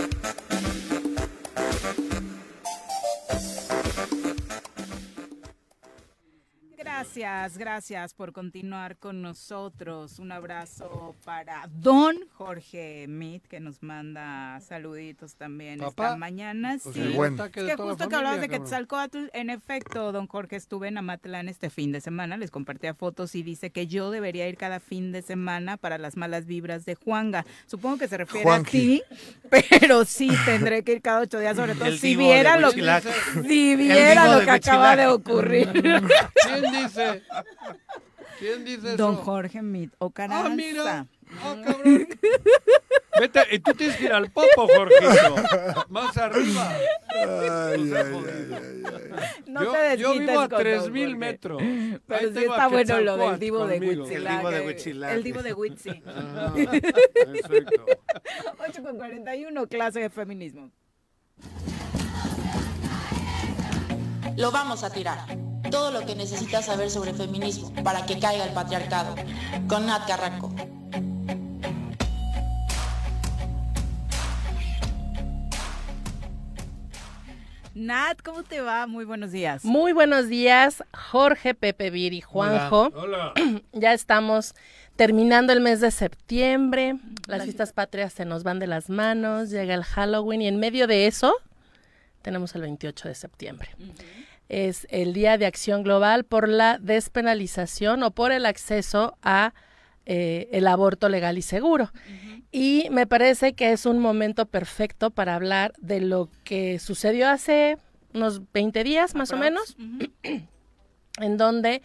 B: Gracias, gracias por continuar con nosotros. Un abrazo para Don Jorge Mit, que nos manda saluditos también esta mañana.
C: Pues
B: sí,
C: el buen.
B: es que justo que hablabas de Quetzalcóatl, en efecto, Don Jorge, estuve en Amatlán este fin de semana, les compartía fotos y dice que yo debería ir cada fin de semana para las malas vibras de Juanga. Supongo que se refiere a ti, pero sí tendré que ir cada ocho días, sobre todo
D: El
B: si viera lo, si viera lo
D: de
B: que acaba de ocurrir.
C: ¿Quién dice? ¿Quién dice
B: Don
C: eso?
B: Jorge Mit o Caranza.
C: Ah, mira. Ah, cabrón. Vete, y tú tienes que ir al popo, Jorgito. Más arriba.
E: Ay, ay, ay, ay, ay.
B: No
C: yo,
B: te
C: yo vivo a
B: con Don
C: 3000
B: Jorge.
C: metros.
B: Pero
C: Ahí
B: sí está bueno lo del divo de. Huitzilac.
D: El divo de
B: eh,
D: Huitzilac.
B: El divo de Huitzi.
C: Ah, perfecto.
B: 8 con 41, clase de feminismo.
N: Lo vamos a tirar. Todo lo que necesitas saber sobre feminismo para que caiga el patriarcado. Con Nat Carranco.
B: Nat, ¿cómo te va? Muy buenos días.
Q: Muy buenos días, Jorge, Pepe Viri, Juanjo.
C: Hola.
Q: ya estamos terminando el mes de septiembre, las fiestas patrias se nos van de las manos, llega el Halloween y en medio de eso tenemos el 28 de septiembre. Es el Día de Acción Global por la despenalización o por el acceso a eh, el aborto legal y seguro. Y me parece que es un momento perfecto para hablar de lo que sucedió hace unos 20 días más o menos, en donde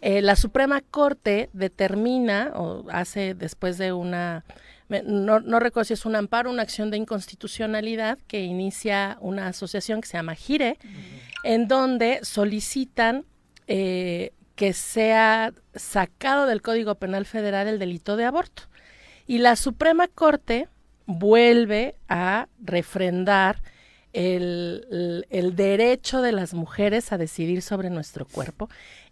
Q: eh, la Suprema Corte determina, o hace después de una, no, no recuerdo si es un amparo, una acción de inconstitucionalidad que inicia una asociación que se llama GIRE, en donde solicitan eh, que sea sacado del Código Penal Federal el delito de aborto. Y la Suprema Corte vuelve a refrendar el, el- el derecho de las mujeres a decidir sobre nuestro cuerpo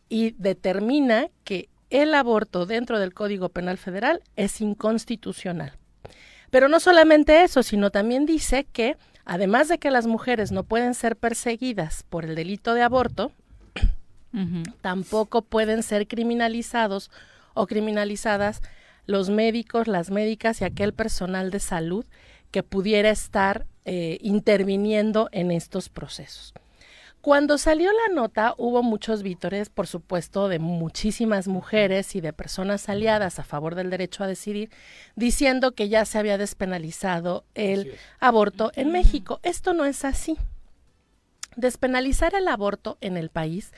Q: y determina que el aborto dentro del Código Penal Federal es inconstitucional. Pero no solamente eso, sino también dice que, además de que las mujeres no pueden ser perseguidas por el delito de aborto, tampoco pueden ser criminalizados o criminalizadas los médicos, las médicas y aquel personal de salud que pudiera estar eh, interviniendo en estos procesos. Cuando salió la nota hubo muchos vítores, por supuesto, de muchísimas mujeres y de personas aliadas a favor del derecho a decidir, diciendo que ya se había despenalizado el aborto en México. Esto no es así. Despenalizar el aborto en el país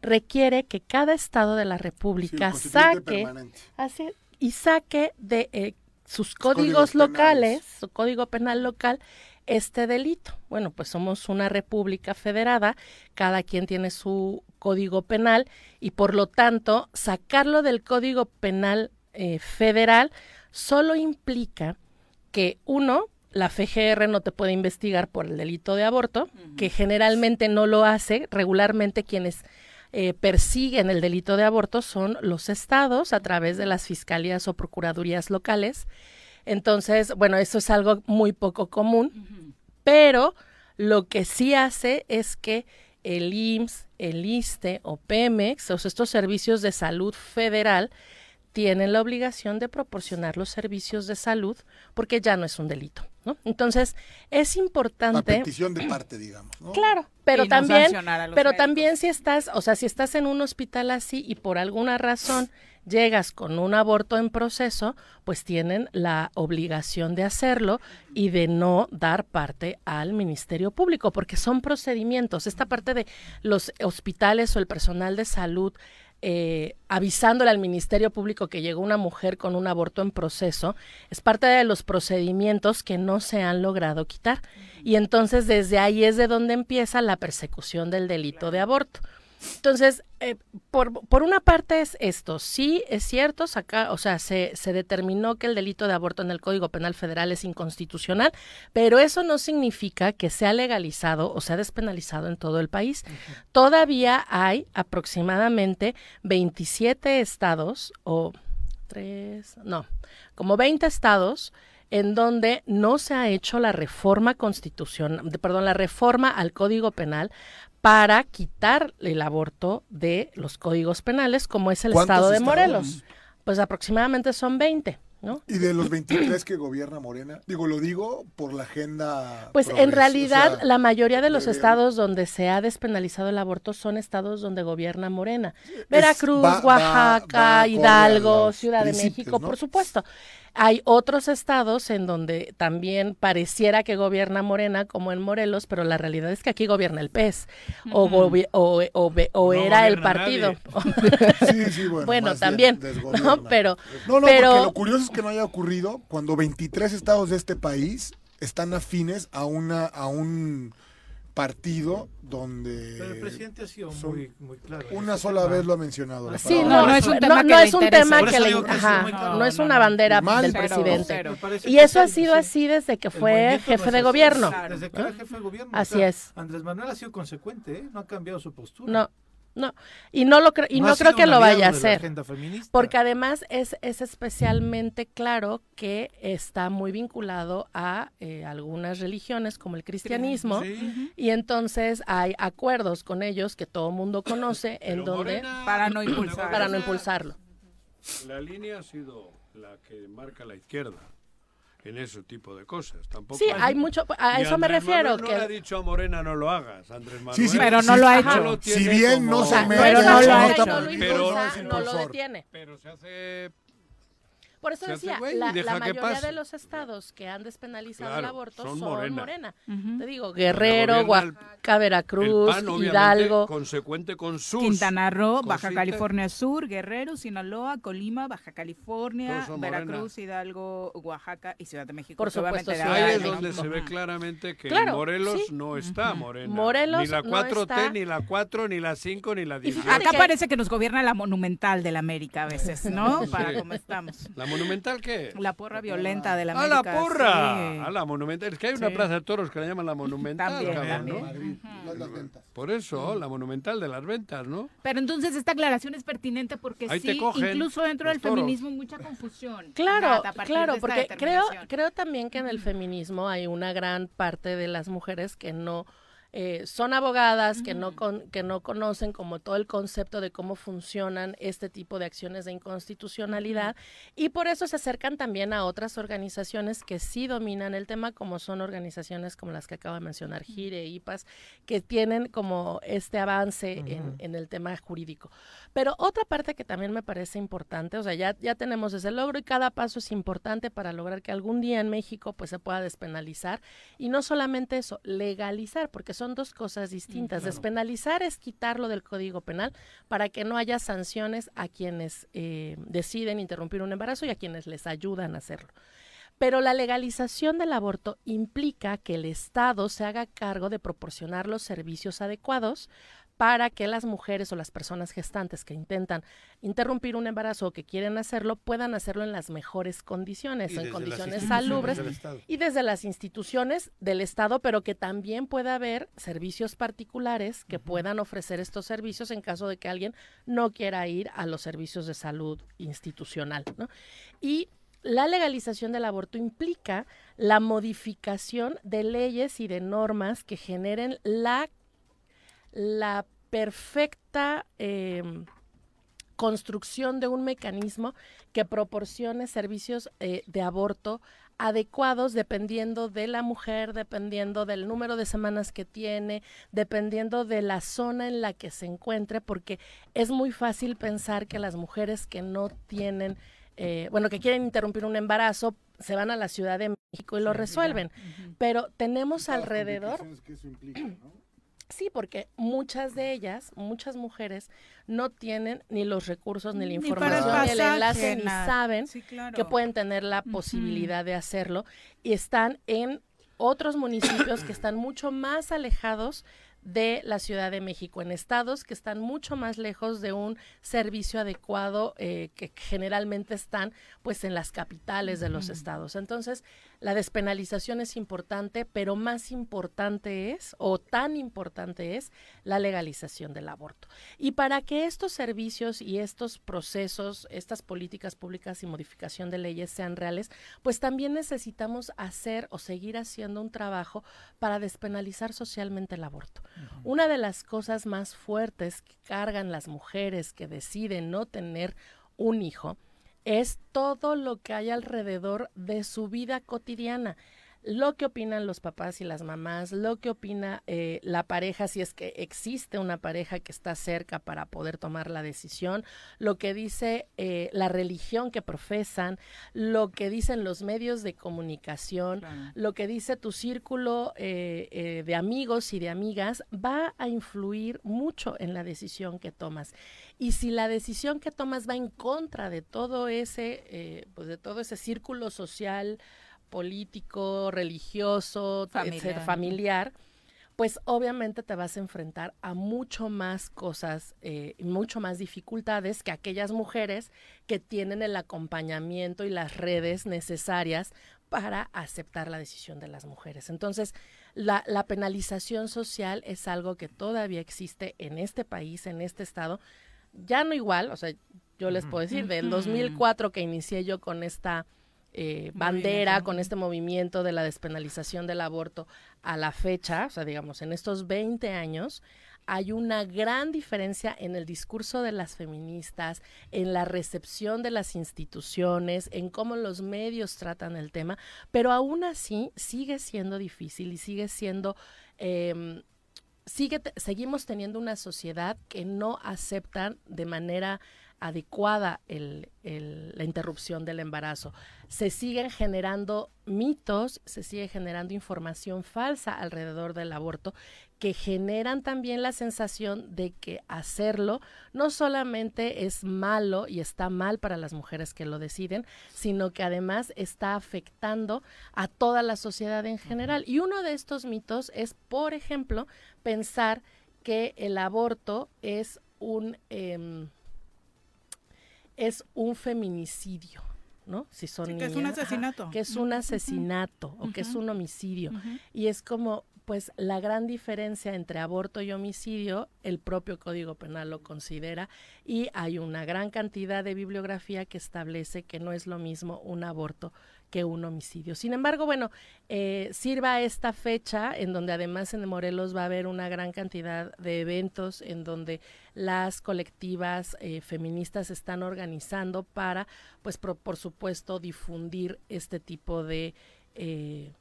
Q: requiere que cada estado de la República saque así, y saque de eh, sus
E: códigos
Q: códigos locales, su código penal local, este delito. Bueno, pues somos una república federada, cada quien tiene su código penal y por lo tanto sacarlo del código penal eh, federal solo implica que uno, la FGR no te puede investigar por el delito de aborto, que generalmente no lo hace, regularmente quienes eh, persiguen el delito de aborto son los estados a través de las fiscalías o procuradurías locales. Entonces, bueno, eso es algo muy poco común, pero lo que sí hace es que el IMSS, el ISTE o Pemex, o sea, estos servicios de salud federal, tienen la obligación de proporcionar los servicios de salud porque ya no es un delito, ¿no? Entonces, es
E: La
Q: importante
E: petición de parte, digamos. ¿no?
Q: Claro, pero
B: no
Q: también, pero
B: médicos.
Q: también si estás, o sea, si estás en un hospital así y por alguna razón llegas con un aborto en proceso, pues tienen la obligación de hacerlo y de no dar parte al Ministerio Público, porque son procedimientos. Esta parte de los hospitales o el personal de salud eh, avisándole al Ministerio Público que llegó una mujer con un aborto en proceso, es parte de los procedimientos que no se han logrado quitar. Y entonces desde ahí es de donde empieza la persecución del delito de aborto. Entonces, eh, por, por una parte es esto, sí es cierto, saca, o sea, se, se determinó que el delito de aborto en el Código Penal Federal es inconstitucional, pero eso no significa que sea legalizado o sea despenalizado en todo el país. Todavía hay aproximadamente 27 estados o tres, no, como 20 estados en donde no se ha hecho la reforma constitucional, perdón, la reforma al Código Penal para quitar el aborto de los códigos penales, como es el
E: ¿Cuántos
Q: estado de? Morelos. Pues aproximadamente son 20, ¿no?
E: Y de los 23 que gobierna Morena, digo, lo digo por la agenda.
Q: Pues en
E: o
Q: realidad
E: sea,
Q: la mayoría de los
E: de-
Q: estados donde se ha despenalizado el aborto son estados donde gobierna Morena. Veracruz,
E: va-
Q: Oaxaca,
E: va
Q: Hidalgo, Ciudad de México,
E: ¿no?
Q: por supuesto. Hay otros estados en donde también pareciera que gobierna Morena, como en Morelos, pero la realidad es que aquí gobierna el PES o, o, o ve- o
E: No
Q: era el partido.
E: Sí, sí, bueno. bien
Q: también. Pero,
E: No, no,
Q: pero
E: porque lo curioso es que no haya ocurrido cuando 23 estados de este país están afines a una a un partido donde
D: Pero el presidente ha sido
E: son-
D: muy, muy claro.
E: una
D: ese
E: sola
D: tema.
E: vez lo ha mencionado. la
Q: Sí, no, no, es un tema, no, es un tema que le, ajá, no es una bandera
E: mal,
Q: del presidente. Y eso ha sido
D: sí.
Q: así desde que fue jefe
D: no
Q: de gobierno.
D: así, Desde que era jefe de gobierno.
Q: Así
D: o sea,
Q: es.
D: Andrés Manuel ha sido consecuente, ¿eh? no ha cambiado su postura.
Q: No. No, y no lo creo y
D: No
Q: creo que lo vaya a hacer.
D: agenda feminista.
Q: Porque además es, es especialmente claro que está muy vinculado a eh, algunas religiones como el cristianismo y entonces hay acuerdos con ellos que todo mundo conoce en donde
B: Para no impulsar.
Q: para no impulsarlo.
C: La línea ha sido la que marca la izquierda en ese tipo de cosas. Tampoco
Q: Sí, hay mucho- a
C: Y
Q: eso me refiero,
C: Manuel no
Q: que-
C: le ha dicho a Morena no lo hagas, Andrés Manuel.
E: Sí, sí, Pero no sí, lo ha hecho.
C: lo
E: Si bien no
C: como-
E: se mete,
Q: Pero no lo ha hecho.
C: Pero-
Q: no no lo detiene.
C: Pero se hace
Q: Por eso decía,
C: güey
Q: la, la
C: que
Q: mayoría de los estados que han despenalizado el
C: Claro,
Q: aborto
C: son
Q: son,
C: Morena.
Q: morena.
B: Ujú.
Q: Te digo, Guerrero,
C: el-
Q: Oaxaca, Veracruz,
C: el PAN,
Q: Hidalgo.
C: consecuente con sus
B: Quintana Roo, Baja. California Sur, Guerrero, Sinaloa, Colima, Baja California, Veracruz, Hidalgo, Oaxaca y Ciudad de México.
Q: Por
B: que
Q: supuesto,
B: de
C: Ahí es
B: de
C: donde
B: México.
C: se ve claramente que
Q: Claro,
C: Morelos
Q: sí.
C: no está Morena.
Q: Morelos
C: ni la
Q: no
C: 4T,
Q: está.
C: ni la 4, ni la 5, ni la 18.
B: Acá parece que nos gobierna la monumental de la América a veces, ¿no? Para
C: Sí.
B: cómo estamos.
C: ¿La monumental qué?
B: La porra violenta de la
C: ¡A
B: América.
C: la porra!
B: sí.
C: A la monumental. Es que hay una
B: Sí.
C: plaza de toros que la llaman la monumental,
B: También,
C: cabrón,
B: también.
C: ¿no?
E: Madrid, las- las ventas.
C: Por eso, la monumental de las ventas, ¿no?
B: Pero entonces esta aclaración es pertinente porque
C: Ahí
B: sí, incluso dentro del
C: toros.
B: feminismo mucha confusión.
Q: Claro,
B: a
Q: claro, porque creo, creo también que en el feminismo hay una gran parte de las mujeres que no eh, son abogadas, que no con- que no conocen como todo el concepto de cómo funcionan este tipo de acciones de inconstitucionalidad y por eso se acercan también a otras organizaciones que sí dominan el tema, como son organizaciones como las que acabo de mencionar, GIRE, IPAS, que tienen como este avance en, en el tema jurídico. Pero otra parte que también me parece importante, o sea, ya, ya tenemos ese logro y cada paso es importante para lograr que algún día en México pues se pueda despenalizar y no solamente eso, legalizar, porque son dos cosas distintas.
R: claro.
Q: Despenalizar es quitarlo del Código Penal para que no haya sanciones a quienes eh, deciden interrumpir un embarazo y a quienes les ayudan a hacerlo. Pero la legalización del aborto implica que el Estado se haga cargo de proporcionar los servicios adecuados para que las mujeres o las personas gestantes que intentan interrumpir un embarazo o que quieren hacerlo puedan hacerlo en las mejores condiciones,
D: Y
Q: en condiciones salubres y desde las instituciones del Estado, pero que también pueda haber servicios particulares que puedan ofrecer estos servicios en caso de que alguien no quiera ir a los servicios de salud institucional. ¿no? Y la legalización del aborto implica la modificación de leyes y de normas que generen la, la perfecta em, construcción de un mecanismo que proporcione servicios eh, de aborto adecuados dependiendo de la mujer, dependiendo del número de semanas que tiene, dependiendo de la zona en la que se encuentre, porque es muy fácil pensar que las mujeres que no tienen, eh, bueno, que quieren interrumpir un embarazo, se van a la Ciudad de México y lo resuelven. Pero tenemos alrededor...
E: que eso implica, ¿no?
Q: Sí, porque muchas de ellas, muchas mujeres, no tienen ni los recursos, ni la
B: Ni
Q: información, ni el enlace, ni saben
B: Sí, claro.
Q: que pueden tener la posibilidad de hacerlo y están en otros municipios que están mucho más alejados de la Ciudad de México, en estados que están mucho más lejos de un servicio adecuado eh, que generalmente están pues en las capitales de los estados. Entonces, la despenalización es importante, pero más importante es, o tan importante es, la legalización del aborto. Y para que estos servicios y estos procesos, estas políticas públicas y modificación de leyes sean reales, pues también necesitamos hacer o seguir haciendo un trabajo para despenalizar socialmente el aborto. Una de las cosas más fuertes que cargan las mujeres que deciden no tener un hijo es todo lo que hay alrededor de su vida cotidiana. Lo que opinan los papás y las mamás, lo que opina eh, la pareja, si es que existe una pareja que está cerca para poder tomar la decisión, lo que dice eh, la religión que profesan, lo que dicen los medios de comunicación, lo que dice tu círculo eh, eh, de amigos y de amigas, va a influir mucho en la decisión que tomas. Y si la decisión que tomas va en contra de todo ese, pues de todo ese círculo social, político, religioso,
B: Familiar.
Q: etcétera, familiar, pues obviamente te vas a enfrentar a mucho más cosas, eh, y mucho más dificultades que aquellas mujeres que tienen el acompañamiento y las redes necesarias para aceptar la decisión de las mujeres. Entonces, la, la penalización social es algo que todavía existe en este país, en este estado, ya no igual, o sea, yo les puedo decir, del 2004 que inicié yo con esta eh, bandera, con este movimiento de la despenalización del aborto a la fecha, o sea, digamos, en estos 20 años, hay una gran diferencia en el discurso de las feministas, en la recepción de las instituciones, en cómo los medios tratan el tema, pero aún así sigue siendo difícil y sigue siendo... Eh, sigue seguimos teniendo una sociedad que no aceptan de manera adecuada el, la interrupción del embarazo. Se siguen generando mitos, se sigue generando información falsa alrededor del aborto que generan también la sensación de que hacerlo no solamente es malo y está mal para las mujeres que lo deciden, sino que además está afectando a toda la sociedad en general. Y uno de estos mitos es, por ejemplo, pensar que el aborto es un... Eh, es un feminicidio, ¿no? Si son
B: sí, que es un asesinato.
Q: Ajá, que es un asesinato uh -huh. o que es un homicidio. Uh -huh. Y es como, pues, la gran diferencia entre aborto y homicidio, el propio Código Penal lo considera y hay una gran cantidad de bibliografía que establece que no es lo mismo un aborto que un homicidio. Sin embargo, bueno, eh, sirva esta fecha en donde además en Morelos va a haber una gran cantidad de eventos en donde las colectivas eh, feministas están organizando para, pues, por, por supuesto, difundir este tipo de... Eh,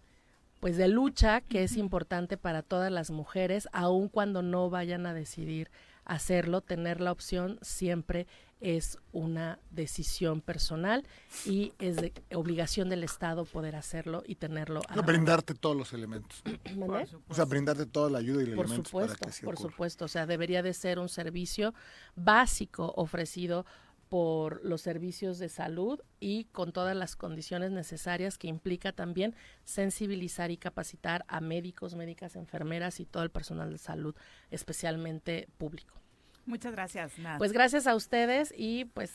Q: pues de lucha que es importante para todas las mujeres, aun cuando no vayan a decidir hacerlo, tener la opción siempre es una decisión personal y es de obligación del Estado poder hacerlo y tenerlo.
E: A brindarte todos los elementos. O sea, brindarte toda la ayuda y los
Q: por
E: elementos
Q: supuesto,
E: para que se
Q: Por
E: ocurra.
Q: supuesto, o sea, debería de ser un servicio básico ofrecido por los servicios de salud y con todas las condiciones necesarias que implica también sensibilizar y capacitar a médicos, médicas, enfermeras y todo el personal de salud, especialmente público.
B: Muchas gracias, Nat.
Q: Pues gracias a ustedes y pues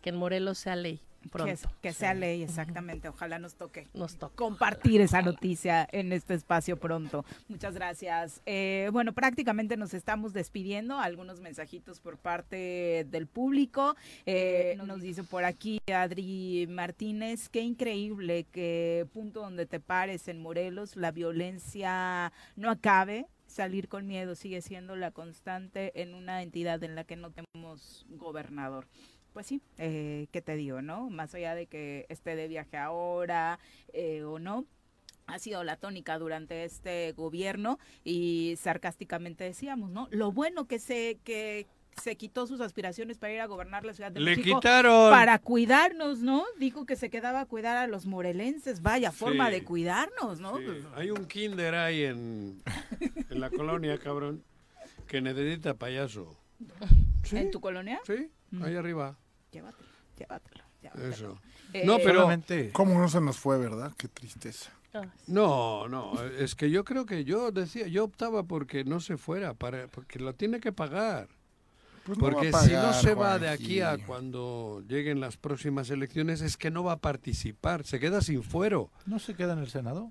Q: que en Morelos sea ley pronto.
B: Que, que sea ley, exactamente. Ojalá nos toque.
Q: Nos toque.
B: Compartir esa noticia en este espacio pronto. Muchas gracias. Eh, bueno, prácticamente nos estamos despidiendo. Algunos mensajitos por parte del público. Eh, nos dice por aquí Adri Martínez, qué increíble que punto donde te pares en Morelos, la violencia no acabe salir con miedo sigue siendo la constante en una entidad en la que no tenemos gobernador. Pues sí, eh, ¿qué te digo, no? Más allá de que esté de viaje ahora eh, o no, ha sido la tónica durante este gobierno y sarcásticamente decíamos, ¿no? Lo bueno que se que se quitó sus aspiraciones para ir a gobernar la Ciudad de
C: Le
B: México
C: quitaron.
B: para cuidarnos, ¿no? Dijo que se quedaba a cuidar a los morelenses, vaya forma de cuidarnos, ¿no?
C: Sí, Hay un kinder ahí en, en la colonia, cabrón, que necesita payaso.
B: ¿En tu colonia?
C: Sí, ahí arriba.
B: Llévatelo, llévatelo. llévatelo.
C: Eso.
B: Eh,
C: no, pero...
E: ¿Cómo no se nos fue, verdad? Qué tristeza.
C: No, no, es que yo creo que yo decía, yo optaba porque no se fuera, para, porque lo tiene que pagar.
E: Pues
C: porque si no se va de aquí a cuando lleguen las próximas elecciones es que no va a participar, se queda sin fuero.
D: ¿No se queda en el Senado?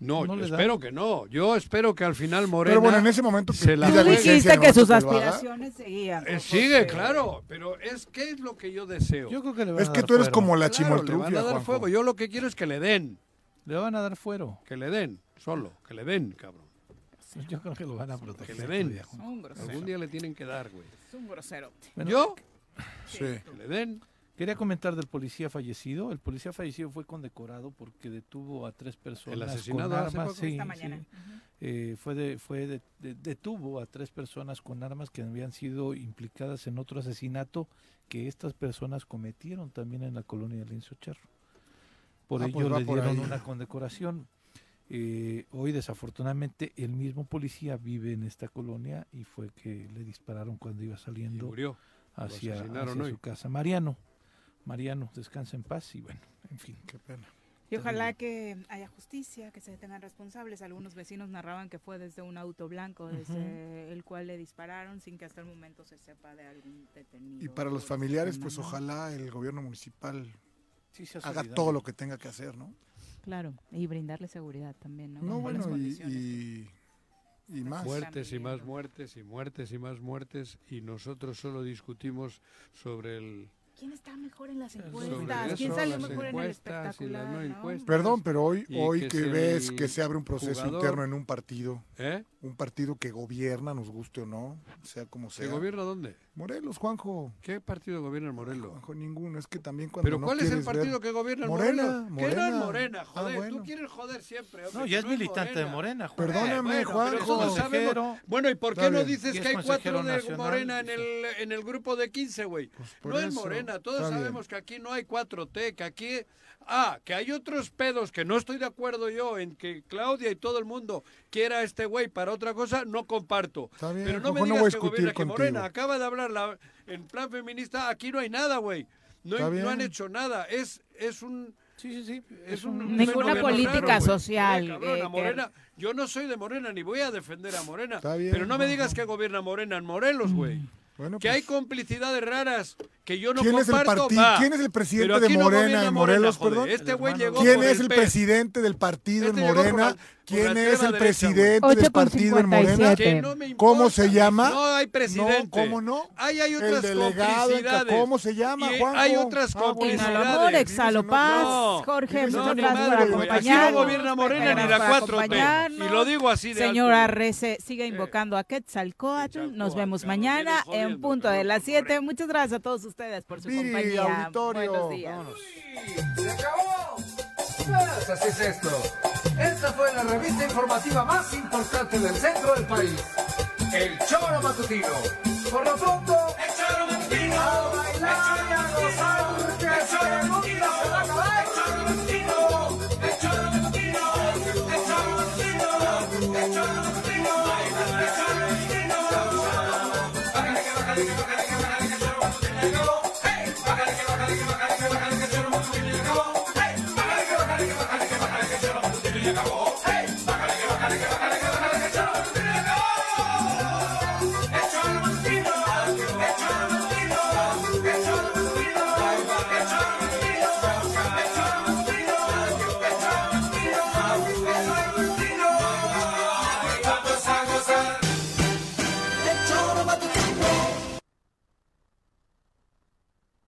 C: No,
D: ¿No
C: yo
D: da?
C: espero que no. Yo espero que al final Morena
E: Pero bueno, en ese momento que
C: se la
B: Tú dijiste que sus
E: que
B: aspiraciones seguían.
C: Eh, sigue, claro, pero es que es lo que yo deseo.
D: Yo creo que le van
E: Es
D: a
E: que
D: dar
E: tú eres
D: fuero.
E: como la
C: Claro, le van a dar
E: Juanjo.
C: fuego. Yo lo que quiero es que le den,
D: Le van a dar fuero.
C: que le den, solo, que le den, cabrón.
D: Yo creo que lo van a
C: Que
D: proteger.
C: le den. Algún día le tienen que dar, güey.
B: Es un grosero.
D: Bueno,
C: ¿Yo?
E: Sí.
C: Que le den.
D: Quería comentar del policía fallecido. El policía fallecido fue condecorado porque detuvo a tres personas
C: asesinado
D: con
C: hace
D: armas.
C: poco?
D: Sí,
B: Esta
D: sí.
B: mañana.
D: Eh, fue de, fue de- de- detuvo a tres personas con armas que habían sido implicadas en otro asesinato que estas personas cometieron también en la colonia de Linzo Charro. Por
E: Ah,
D: ello
E: pues
D: le
E: por
D: dieron
E: ahí.
D: una condecoración. Eh, hoy desafortunadamente el mismo policía vive en esta colonia y fue que le dispararon cuando iba
C: Y
D: saliendo
C: murió.
D: Hacia, hacia su casa. Mariano, Mariano, descansa en paz y bueno, en fin.
E: Qué pena.
B: Y ojalá que haya justicia, que se detengan responsables. Algunos vecinos narraban que fue desde un auto blanco desde el cual le dispararon sin que hasta el momento se sepa de algún detenido.
E: Y para los familiares, pues ojalá el gobierno municipal
D: Sí,
E: haga todo lo que tenga que hacer, ¿no?
B: Claro, y brindarle seguridad también, ¿no?
E: No, bueno, y, y, y más.
C: Muertes y más muertes y muertes y más muertes y nosotros solo discutimos sobre el...
B: ¿Quién está mejor en las encuestas? ¿Quién salió mejor en el espectacular?
C: no.
E: Perdón, pero hoy, hoy
C: que
E: que,
C: es
E: ves que se abre un proceso
C: jugador.
E: interno en un partido,
C: ¿Eh?
E: un partido que gobierna, nos guste o no, sea como
C: ¿Se
E: sea.
C: gobierna dónde?
E: Morelos, Juanjo.
C: ¿Qué partido gobierna en Morelos?
E: Juanjo, ninguno. Es que también cuando
C: ¿Pero
E: no
C: cuál es el partido
E: ver-
C: que gobierna en
E: Morena,
C: Morelos? Que no es
E: Morena.
C: Morena,
E: Ah,
C: joder.
E: bueno.
C: Tú quieres joder siempre. hombre,
D: No, ya es
C: no
D: militante de
C: Morena.
D: Morena, Juan.
E: Perdóname,
C: bueno,
E: Juanjo.
C: pero. Bueno, ¿y por qué no dices que hay cuatro de
D: nacional,
C: Morena en el, en el grupo de 15, güey?
E: por
C: no es Morena, todos
E: bien.
C: sabemos que aquí no hay 4T, que aquí... Ah, que hay otros pedos que no estoy de acuerdo yo en que Claudia y todo el mundo quiera a este güey para otra cosa, no comparto.
E: Está bien,
C: Pero no me
E: no
C: digas
E: voy a
C: que gobierna que. Morena. Acaba de hablar la, en plan feminista, aquí no hay nada, güey. No,
E: Está
C: hay- no han hecho nada. Es, es un...
D: Sí, sí, sí.
C: Es un
B: Ninguna política
C: raro, güey.
B: social,
C: cabrón,
B: eh, que-
C: Morena, yo no soy de Morena ni voy a defender a Morena.
E: Está bien,
C: pero no me digas que gobierna Morena en Morelos, güey.
E: Bueno,
C: que
E: pues,
C: hay complicidades raras que yo no
E: ¿Quién es el
C: comparto.
E: partido?
C: va.
E: ¿Quién es el presidente de
C: no
E: Morena en Morelos,
C: joder.
E: perdón?
C: Este güey llegó
E: ¿Quién es el
C: PES.
E: presidente del partido
C: Este
E: en Morena? ¿Quién es el presidente del partido en Morena?
B: 8.57.
C: Que no me
E: ¿Cómo se llama?
C: No hay presidente.
E: No, ¿cómo no?
C: Ahí hay otras
E: el
C: complicidades.
E: ¿cómo se llama,
C: Y
E: Juanjo?
C: hay otras complicidades. No,
B: Jorge,
E: no,
B: muchas gracias por
C: güey. Aquí no
B: acompañarnos.
C: gobierna Morena ni la
B: por
C: 4T.
B: acompañarnos.
C: Y lo digo así de
B: Señora. Rece, siga invocando a Quetzalcóatl. Nos vemos mañana en punto de las
C: con
B: 7. Muchas gracias a todos ustedes por su
E: Viri,
B: compañía.
E: auditorio.
B: Buenos días.
E: Vámonos.
S: ¡Se acabó! Pues así es esto. Esta fue la revista informativa más importante del centro del país. El Choro Matutino. Por lo pronto, el Choro Matutino. A bailar y a gozar porque el Choro Matutino se va a acabar. El Choro Matutino. El Choro Matutino. El Choro Matutino. El Choro Matutino. El Choro Matutino. Bájale que bájale que bájale